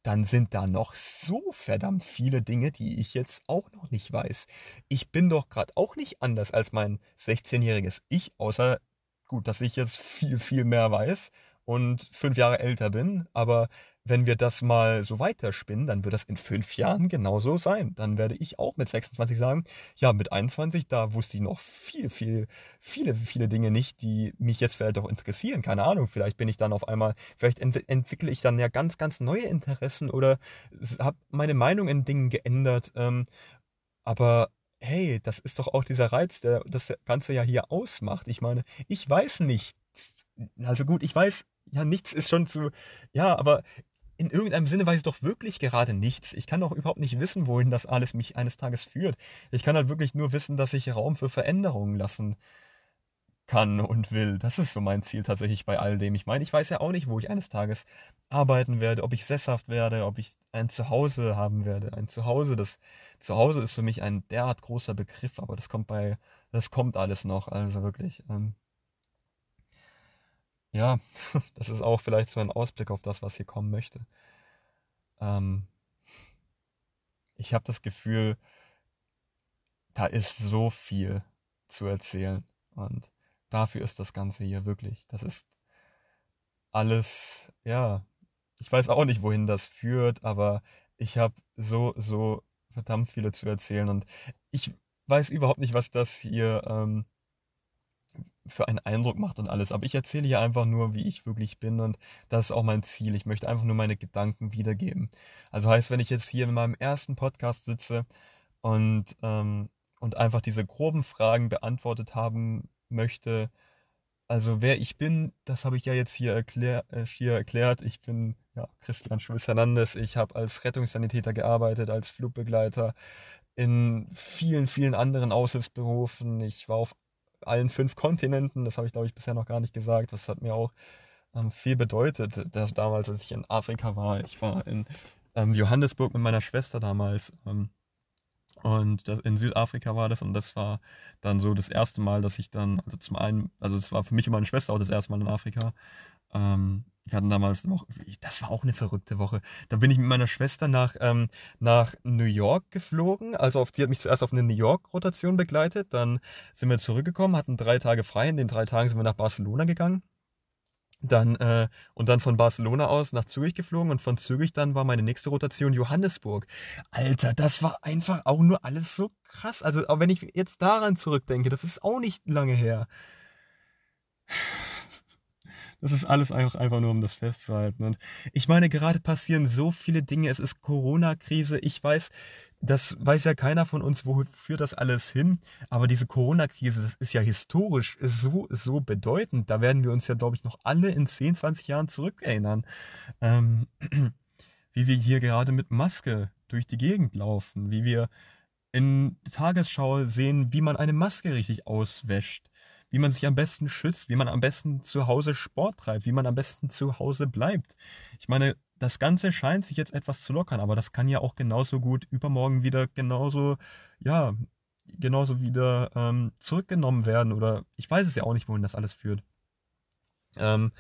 dann sind da noch so verdammt viele Dinge, die ich jetzt auch noch nicht weiß. Ich bin doch gerade auch nicht anders als mein 16-jähriges Ich, außer gut, dass ich jetzt viel, viel mehr weiß und fünf Jahre älter bin. Aber wenn wir das mal so weiterspinnen, dann wird das in fünf Jahren genauso sein. Dann werde ich auch mit 26 sagen, ja, mit 21, da wusste ich noch viel, viel, viele, viele Dinge nicht, die mich jetzt vielleicht auch interessieren. Keine Ahnung, vielleicht bin ich dann auf einmal, vielleicht ent entwickle ich dann ja ganz, ganz neue Interessen oder habe meine Meinung in Dingen geändert. Ähm, aber hey, das ist doch auch dieser Reiz, der das Ganze ja hier ausmacht. Ich meine, ich weiß nicht. Also gut, ich weiß, ja, nichts ist schon zu, ja, aber in irgendeinem Sinne weiß ich doch wirklich gerade nichts. Ich kann doch überhaupt nicht wissen, wohin das alles mich eines Tages führt. Ich kann halt wirklich nur wissen, dass ich Raum für Veränderungen lassen kann und will. Das ist so mein Ziel tatsächlich bei all dem. Ich meine, ich weiß ja auch nicht, wo ich eines Tages arbeiten werde, ob ich sesshaft werde, ob ich ein Zuhause haben werde. Ein Zuhause, das Zuhause ist für mich ein derart großer Begriff, aber das kommt bei, das kommt alles noch. Also wirklich. Ähm, ja, das ist auch vielleicht so ein Ausblick auf das, was hier kommen möchte. Ähm, ich habe das Gefühl, da ist so viel zu erzählen. Und dafür ist das Ganze hier wirklich. Das ist alles, ja, ich weiß auch nicht, wohin das führt, aber ich habe so, so verdammt viele zu erzählen. Und ich weiß überhaupt nicht, was das hier ähm, für einen Eindruck macht und alles. Aber ich erzähle hier einfach nur, wie ich wirklich bin und das ist auch mein Ziel. Ich möchte einfach nur meine Gedanken wiedergeben. Also heißt, wenn ich jetzt hier in meinem ersten Podcast sitze und, ähm, und einfach diese groben Fragen beantwortet haben möchte, also wer ich bin, das habe ich ja jetzt hier, erklär, äh, hier erklärt. Ich bin ja, Christian Schulz Hernandez. Ich habe als Rettungssanitäter gearbeitet, als Flugbegleiter in vielen, vielen anderen Aushilfsberufen. Ich war auf allen fünf Kontinenten. Das habe ich, glaube ich, bisher noch gar nicht gesagt. Das hat mir auch ähm, viel bedeutet, dass damals, als ich in Afrika war. Ich war in ähm, Johannesburg mit meiner Schwester damals. Ähm, und das, in Südafrika war das und das war dann so das erste Mal, dass ich dann, also zum einen, also das war für mich und meine Schwester auch das erste Mal in Afrika. Ähm, wir hatten damals noch, das war auch eine verrückte Woche. Da bin ich mit meiner Schwester nach, ähm, nach New York geflogen. Also auf, die hat mich zuerst auf eine New York-Rotation begleitet. Dann sind wir zurückgekommen, hatten drei Tage frei. In den drei Tagen sind wir nach Barcelona gegangen. Dann, äh, und dann von Barcelona aus nach Zürich geflogen und von Zürich dann war meine nächste Rotation Johannesburg. Alter, das war einfach auch nur alles so krass. Also, auch wenn ich jetzt daran zurückdenke, das ist auch nicht lange her. Das ist alles einfach, einfach nur, um das festzuhalten. Und ich meine, gerade passieren so viele Dinge. Es ist Corona-Krise. Ich weiß, das weiß ja keiner von uns, wofür das alles hin. Aber diese Corona-Krise, das ist ja historisch so, so bedeutend. Da werden wir uns ja, glaube ich, noch alle in 10, 20 Jahren zurückerinnern. Ähm, wie wir hier gerade mit Maske durch die Gegend laufen. Wie wir in Tagesschau sehen, wie man eine Maske richtig auswäscht wie man sich am besten schützt, wie man am besten zu Hause Sport treibt, wie man am besten zu Hause bleibt. Ich meine, das Ganze scheint sich jetzt etwas zu lockern, aber das kann ja auch genauso gut übermorgen wieder genauso, ja, genauso wieder ähm, zurückgenommen werden oder ich weiß es ja auch nicht, wohin das alles führt. Ähm,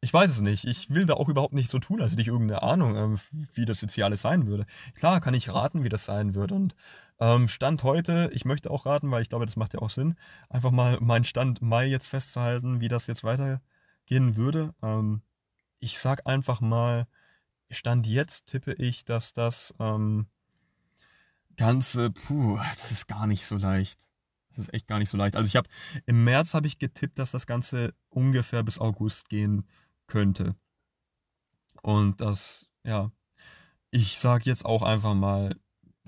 ich weiß es nicht. Ich will da auch überhaupt nicht so tun, als hätte ich irgendeine Ahnung, ähm, wie das jetzt hier alles sein würde. Klar kann ich raten, wie das sein wird. Und ähm, Stand heute, ich möchte auch raten, weil ich glaube, das macht ja auch Sinn, einfach mal meinen Stand Mai jetzt festzuhalten, wie das jetzt weitergehen würde. Ähm, ich sag einfach mal, Stand jetzt tippe ich, dass das ähm, Ganze, puh, das ist gar nicht so leicht. Das ist echt gar nicht so leicht. Also ich habe im März habe ich getippt, dass das Ganze ungefähr bis August gehen könnte. Und das, ja, ich sage jetzt auch einfach mal,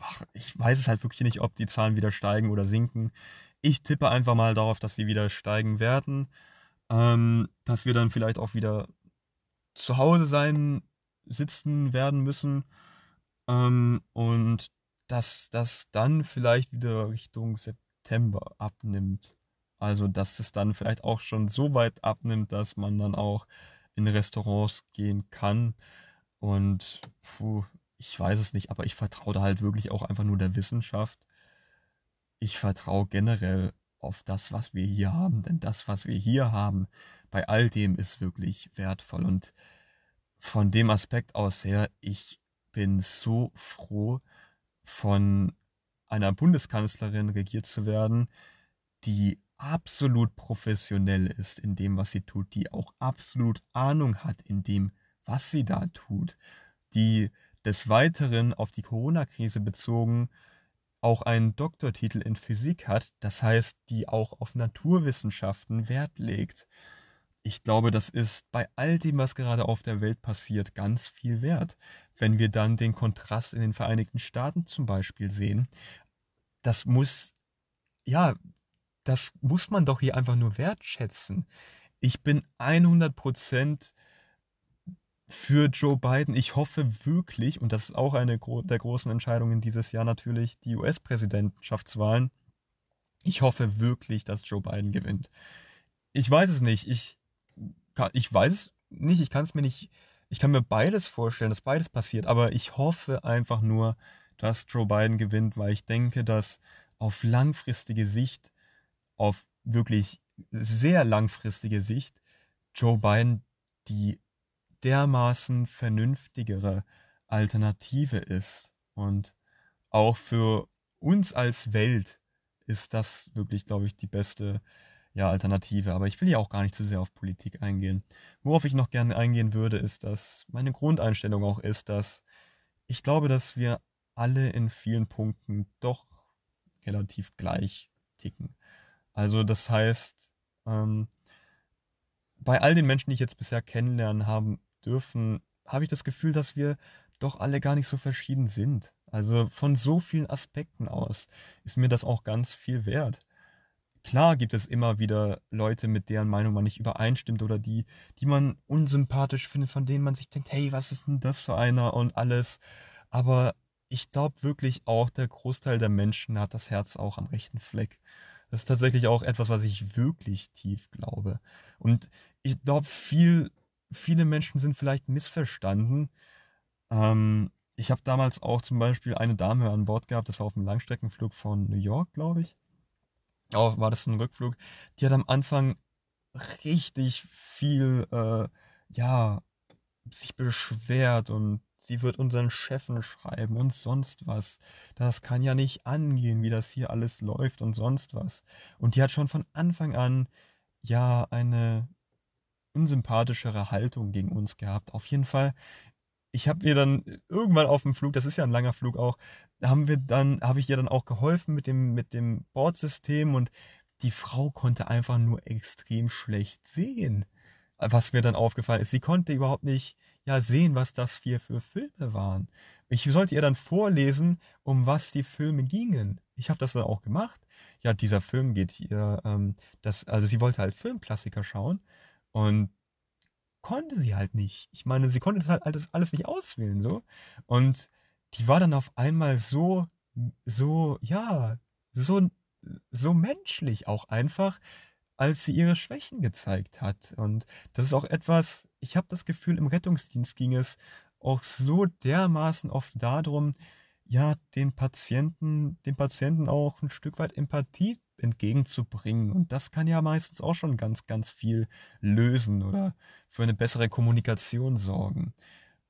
ach, ich weiß es halt wirklich nicht, ob die Zahlen wieder steigen oder sinken. Ich tippe einfach mal darauf, dass sie wieder steigen werden. Ähm, dass wir dann vielleicht auch wieder zu Hause sein, sitzen werden müssen. Ähm, und dass das dann vielleicht wieder Richtung September abnimmt. Also, dass es dann vielleicht auch schon so weit abnimmt, dass man dann auch in Restaurants gehen kann. Und puh, ich weiß es nicht, aber ich vertraue da halt wirklich auch einfach nur der Wissenschaft. Ich vertraue generell auf das, was wir hier haben, denn das, was wir hier haben, bei all dem ist wirklich wertvoll. Und von dem Aspekt aus her, ich bin so froh, von einer Bundeskanzlerin regiert zu werden, die absolut professionell ist in dem, was sie tut, die auch absolut Ahnung hat in dem, was sie da tut, die des Weiteren auf die Corona-Krise bezogen auch einen Doktortitel in Physik hat, das heißt, die auch auf Naturwissenschaften Wert legt. Ich glaube, das ist bei all dem, was gerade auf der Welt passiert, ganz viel wert. Wenn wir dann den Kontrast in den Vereinigten Staaten zum Beispiel sehen, das muss, ja, das muss man doch hier einfach nur wertschätzen. Ich bin 100% für Joe Biden. Ich hoffe wirklich, und das ist auch eine der großen Entscheidungen dieses Jahr natürlich, die US-Präsidentschaftswahlen. Ich hoffe wirklich, dass Joe Biden gewinnt. Ich weiß es nicht. Ich, kann, ich weiß es nicht. Ich kann es mir nicht. Ich kann mir beides vorstellen, dass beides passiert. Aber ich hoffe einfach nur, dass Joe Biden gewinnt, weil ich denke, dass auf langfristige Sicht auf wirklich sehr langfristige Sicht Joe Biden die dermaßen vernünftigere Alternative ist. Und auch für uns als Welt ist das wirklich, glaube ich, die beste ja, Alternative. Aber ich will ja auch gar nicht zu sehr auf Politik eingehen. Worauf ich noch gerne eingehen würde, ist, dass meine Grundeinstellung auch ist, dass ich glaube, dass wir alle in vielen Punkten doch relativ gleich ticken. Also das heißt, ähm, bei all den Menschen, die ich jetzt bisher kennenlernen haben dürfen, habe ich das Gefühl, dass wir doch alle gar nicht so verschieden sind. Also von so vielen Aspekten aus ist mir das auch ganz viel wert. Klar gibt es immer wieder Leute, mit deren Meinung man nicht übereinstimmt oder die, die man unsympathisch findet, von denen man sich denkt, hey, was ist denn das für einer und alles. Aber ich glaube wirklich auch, der Großteil der Menschen hat das Herz auch am rechten Fleck. Das ist tatsächlich auch etwas, was ich wirklich tief glaube. Und ich glaube, viel, viele Menschen sind vielleicht missverstanden. Ähm, ich habe damals auch zum Beispiel eine Dame an Bord gehabt, das war auf einem Langstreckenflug von New York, glaube ich. Auch war das ein Rückflug. Die hat am Anfang richtig viel, äh, ja, sich beschwert und sie wird unseren Chefen schreiben und sonst was. Das kann ja nicht angehen, wie das hier alles läuft und sonst was. Und die hat schon von Anfang an ja eine unsympathischere Haltung gegen uns gehabt. Auf jeden Fall, ich habe mir dann irgendwann auf dem Flug, das ist ja ein langer Flug auch, haben wir dann, habe ich ihr dann auch geholfen mit dem, mit dem Bordsystem und die Frau konnte einfach nur extrem schlecht sehen. Was mir dann aufgefallen ist, sie konnte überhaupt nicht ja sehen, was das hier für Filme waren. Ich sollte ihr dann vorlesen, um was die Filme gingen. Ich habe das dann auch gemacht. Ja, dieser Film geht hier, ähm, das, also sie wollte halt Filmklassiker schauen und konnte sie halt nicht. Ich meine, sie konnte das halt alles, alles nicht auswählen, so. Und die war dann auf einmal so, so, ja, so, so menschlich auch einfach, als sie ihre Schwächen gezeigt hat. Und das ist auch etwas, ich habe das Gefühl, im Rettungsdienst ging es auch so dermaßen oft darum, ja, den Patienten, dem Patienten auch ein Stück weit Empathie entgegenzubringen. Und das kann ja meistens auch schon ganz, ganz viel lösen oder für eine bessere Kommunikation sorgen.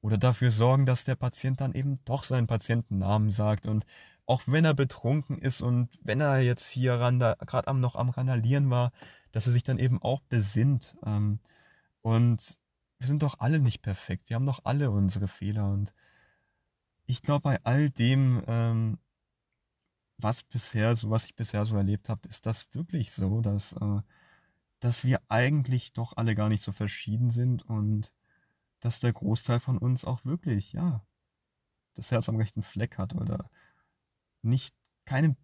Oder dafür sorgen, dass der Patient dann eben doch seinen Patientennamen sagt und auch wenn er betrunken ist und wenn er jetzt hier gerade am noch am Randalieren war, dass er sich dann eben auch besinnt. Ähm, und wir sind doch alle nicht perfekt. Wir haben doch alle unsere Fehler. Und ich glaube, bei all dem, ähm, was bisher, so was ich bisher so erlebt habe, ist das wirklich so, dass, äh, dass wir eigentlich doch alle gar nicht so verschieden sind und dass der Großteil von uns auch wirklich, ja, das Herz am rechten Fleck hat oder nicht keine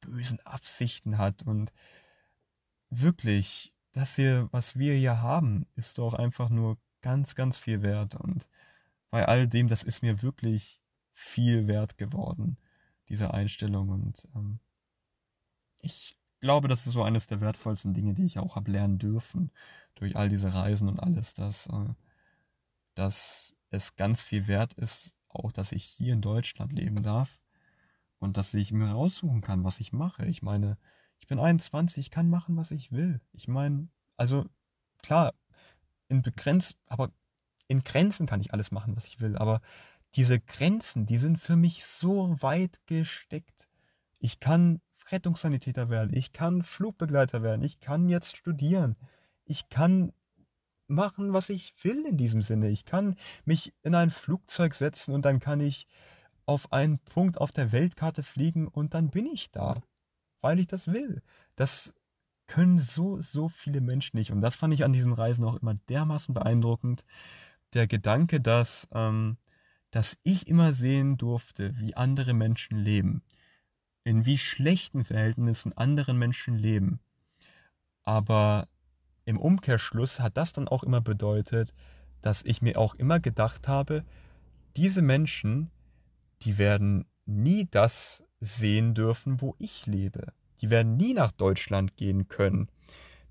bösen Absichten hat. Und wirklich, das hier, was wir hier haben, ist doch einfach nur ganz, ganz viel wert. Und bei all dem, das ist mir wirklich viel wert geworden, diese Einstellung und ähm, ich glaube, das ist so eines der wertvollsten Dinge, die ich auch habe lernen dürfen durch all diese Reisen und alles, dass, äh, dass es ganz viel wert ist, auch dass ich hier in Deutschland leben darf und dass ich mir raussuchen kann, was ich mache. Ich meine, ich bin 21, ich kann machen, was ich will. Ich meine, also klar, in begrenzt, aber in Grenzen kann ich alles machen, was ich will. Aber diese Grenzen, die sind für mich so weit gesteckt. Ich kann Rettungssanitäter werden, ich kann Flugbegleiter werden, ich kann jetzt studieren, ich kann machen, was ich will in diesem Sinne. Ich kann mich in ein Flugzeug setzen und dann kann ich auf einen Punkt auf der Weltkarte fliegen und dann bin ich da, weil ich das will. Das können so, so viele Menschen nicht. Und das fand ich an diesen Reisen auch immer dermaßen beeindruckend. Der Gedanke, dass, ähm, dass ich immer sehen durfte, wie andere Menschen leben. In wie schlechten Verhältnissen andere Menschen leben. Aber im Umkehrschluss hat das dann auch immer bedeutet, dass ich mir auch immer gedacht habe, diese Menschen, die werden nie das sehen dürfen, wo ich lebe. Die werden nie nach Deutschland gehen können.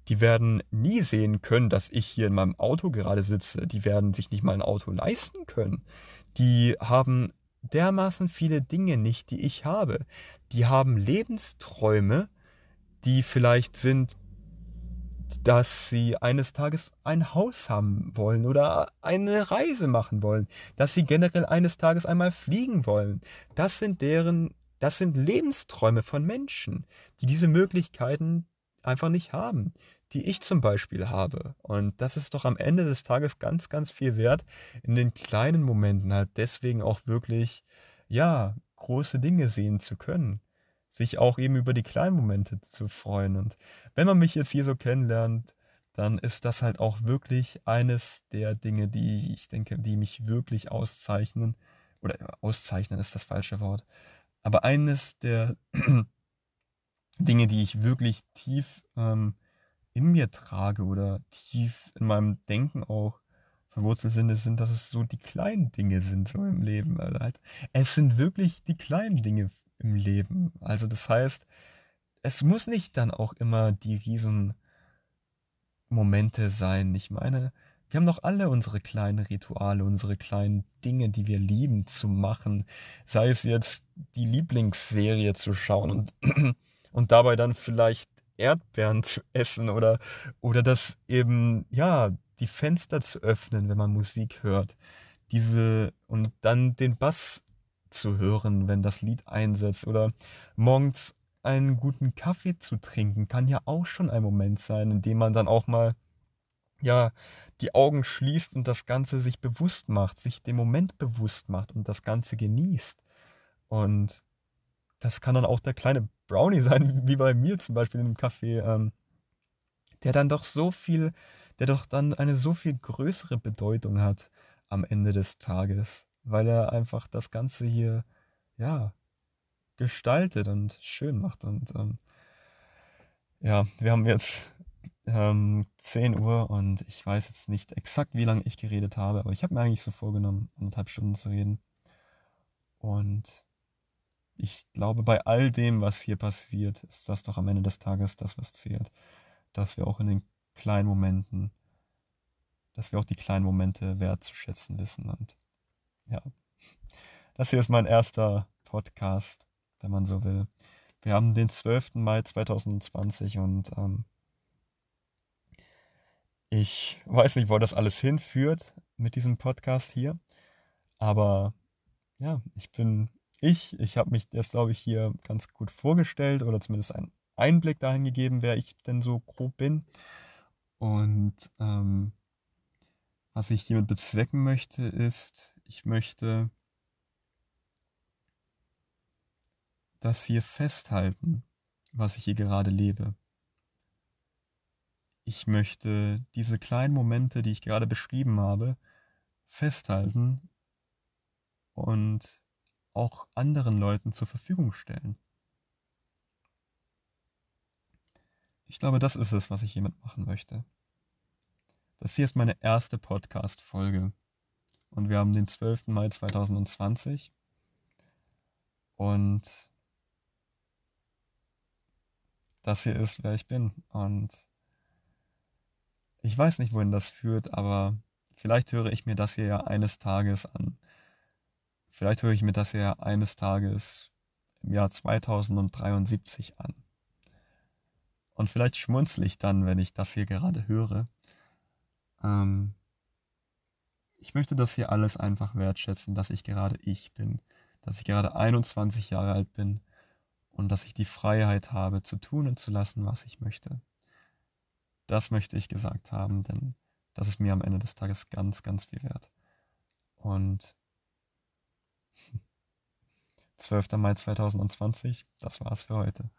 Die werden nie sehen können, dass ich hier in meinem Auto gerade sitze. Die werden sich nicht mal ein Auto leisten können. Die haben dermaßen viele Dinge nicht, die ich habe. Die haben Lebensträume, die vielleicht sind, dass sie eines Tages ein Haus haben wollen oder eine Reise machen wollen, dass sie generell eines Tages einmal fliegen wollen. Das sind deren, das sind Lebensträume von Menschen, die diese Möglichkeiten einfach nicht haben, die ich zum Beispiel habe. Und das ist doch am Ende des Tages ganz, ganz viel wert, in den kleinen Momenten halt deswegen auch wirklich, ja, große Dinge sehen zu können sich auch eben über die kleinen Momente zu freuen. Und wenn man mich jetzt hier so kennenlernt, dann ist das halt auch wirklich eines der Dinge, die ich denke, die mich wirklich auszeichnen. Oder auszeichnen ist das falsche Wort. Aber eines der Dinge, die ich wirklich tief ähm, in mir trage oder tief in meinem Denken auch verwurzelt sind, sind, dass es so die kleinen Dinge sind so im Leben. Also halt, es sind wirklich die kleinen Dinge, im Leben. Also das heißt, es muss nicht dann auch immer die riesen Momente sein. Ich meine, wir haben doch alle unsere kleinen Rituale, unsere kleinen Dinge, die wir lieben zu machen. Sei es jetzt die Lieblingsserie zu schauen und, und dabei dann vielleicht Erdbeeren zu essen oder, oder das eben, ja, die Fenster zu öffnen, wenn man Musik hört. Diese, und dann den Bass zu hören, wenn das Lied einsetzt. Oder morgens einen guten Kaffee zu trinken, kann ja auch schon ein Moment sein, in dem man dann auch mal ja die Augen schließt und das Ganze sich bewusst macht, sich den Moment bewusst macht und das Ganze genießt. Und das kann dann auch der kleine Brownie sein, wie bei mir zum Beispiel in einem Café, ähm, der dann doch so viel, der doch dann eine so viel größere Bedeutung hat am Ende des Tages weil er einfach das Ganze hier, ja, gestaltet und schön macht. Und ähm, ja, wir haben jetzt ähm, 10 Uhr und ich weiß jetzt nicht exakt, wie lange ich geredet habe, aber ich habe mir eigentlich so vorgenommen, anderthalb Stunden zu reden. Und ich glaube, bei all dem, was hier passiert, ist das doch am Ende des Tages das, was zählt. Dass wir auch in den kleinen Momenten, dass wir auch die kleinen Momente wertzuschätzen wissen. Und ja, das hier ist mein erster Podcast, wenn man so will. Wir haben den 12. Mai 2020 und ähm, ich weiß nicht, wo das alles hinführt mit diesem Podcast hier. Aber ja, ich bin ich. Ich habe mich jetzt, glaube ich, hier ganz gut vorgestellt oder zumindest einen Einblick dahin gegeben, wer ich denn so grob bin. Und ähm, was ich hiermit bezwecken möchte, ist, ich möchte das hier festhalten, was ich hier gerade lebe. Ich möchte diese kleinen Momente, die ich gerade beschrieben habe, festhalten und auch anderen Leuten zur Verfügung stellen. Ich glaube, das ist es, was ich hiermit machen möchte. Das hier ist meine erste Podcast-Folge und wir haben den 12. Mai 2020 und das hier ist, wer ich bin und ich weiß nicht, wohin das führt, aber vielleicht höre ich mir das hier ja eines Tages an Vielleicht höre ich mir das ja eines Tages im Jahr 2073 an. Und vielleicht schmunzle ich dann, wenn ich das hier gerade höre. Ähm, ich möchte das hier alles einfach wertschätzen, dass ich gerade ich bin, dass ich gerade 21 Jahre alt bin und dass ich die Freiheit habe, zu tun und zu lassen, was ich möchte. Das möchte ich gesagt haben, denn das ist mir am Ende des Tages ganz, ganz viel wert. Und 12. Mai 2020. Das war's für heute.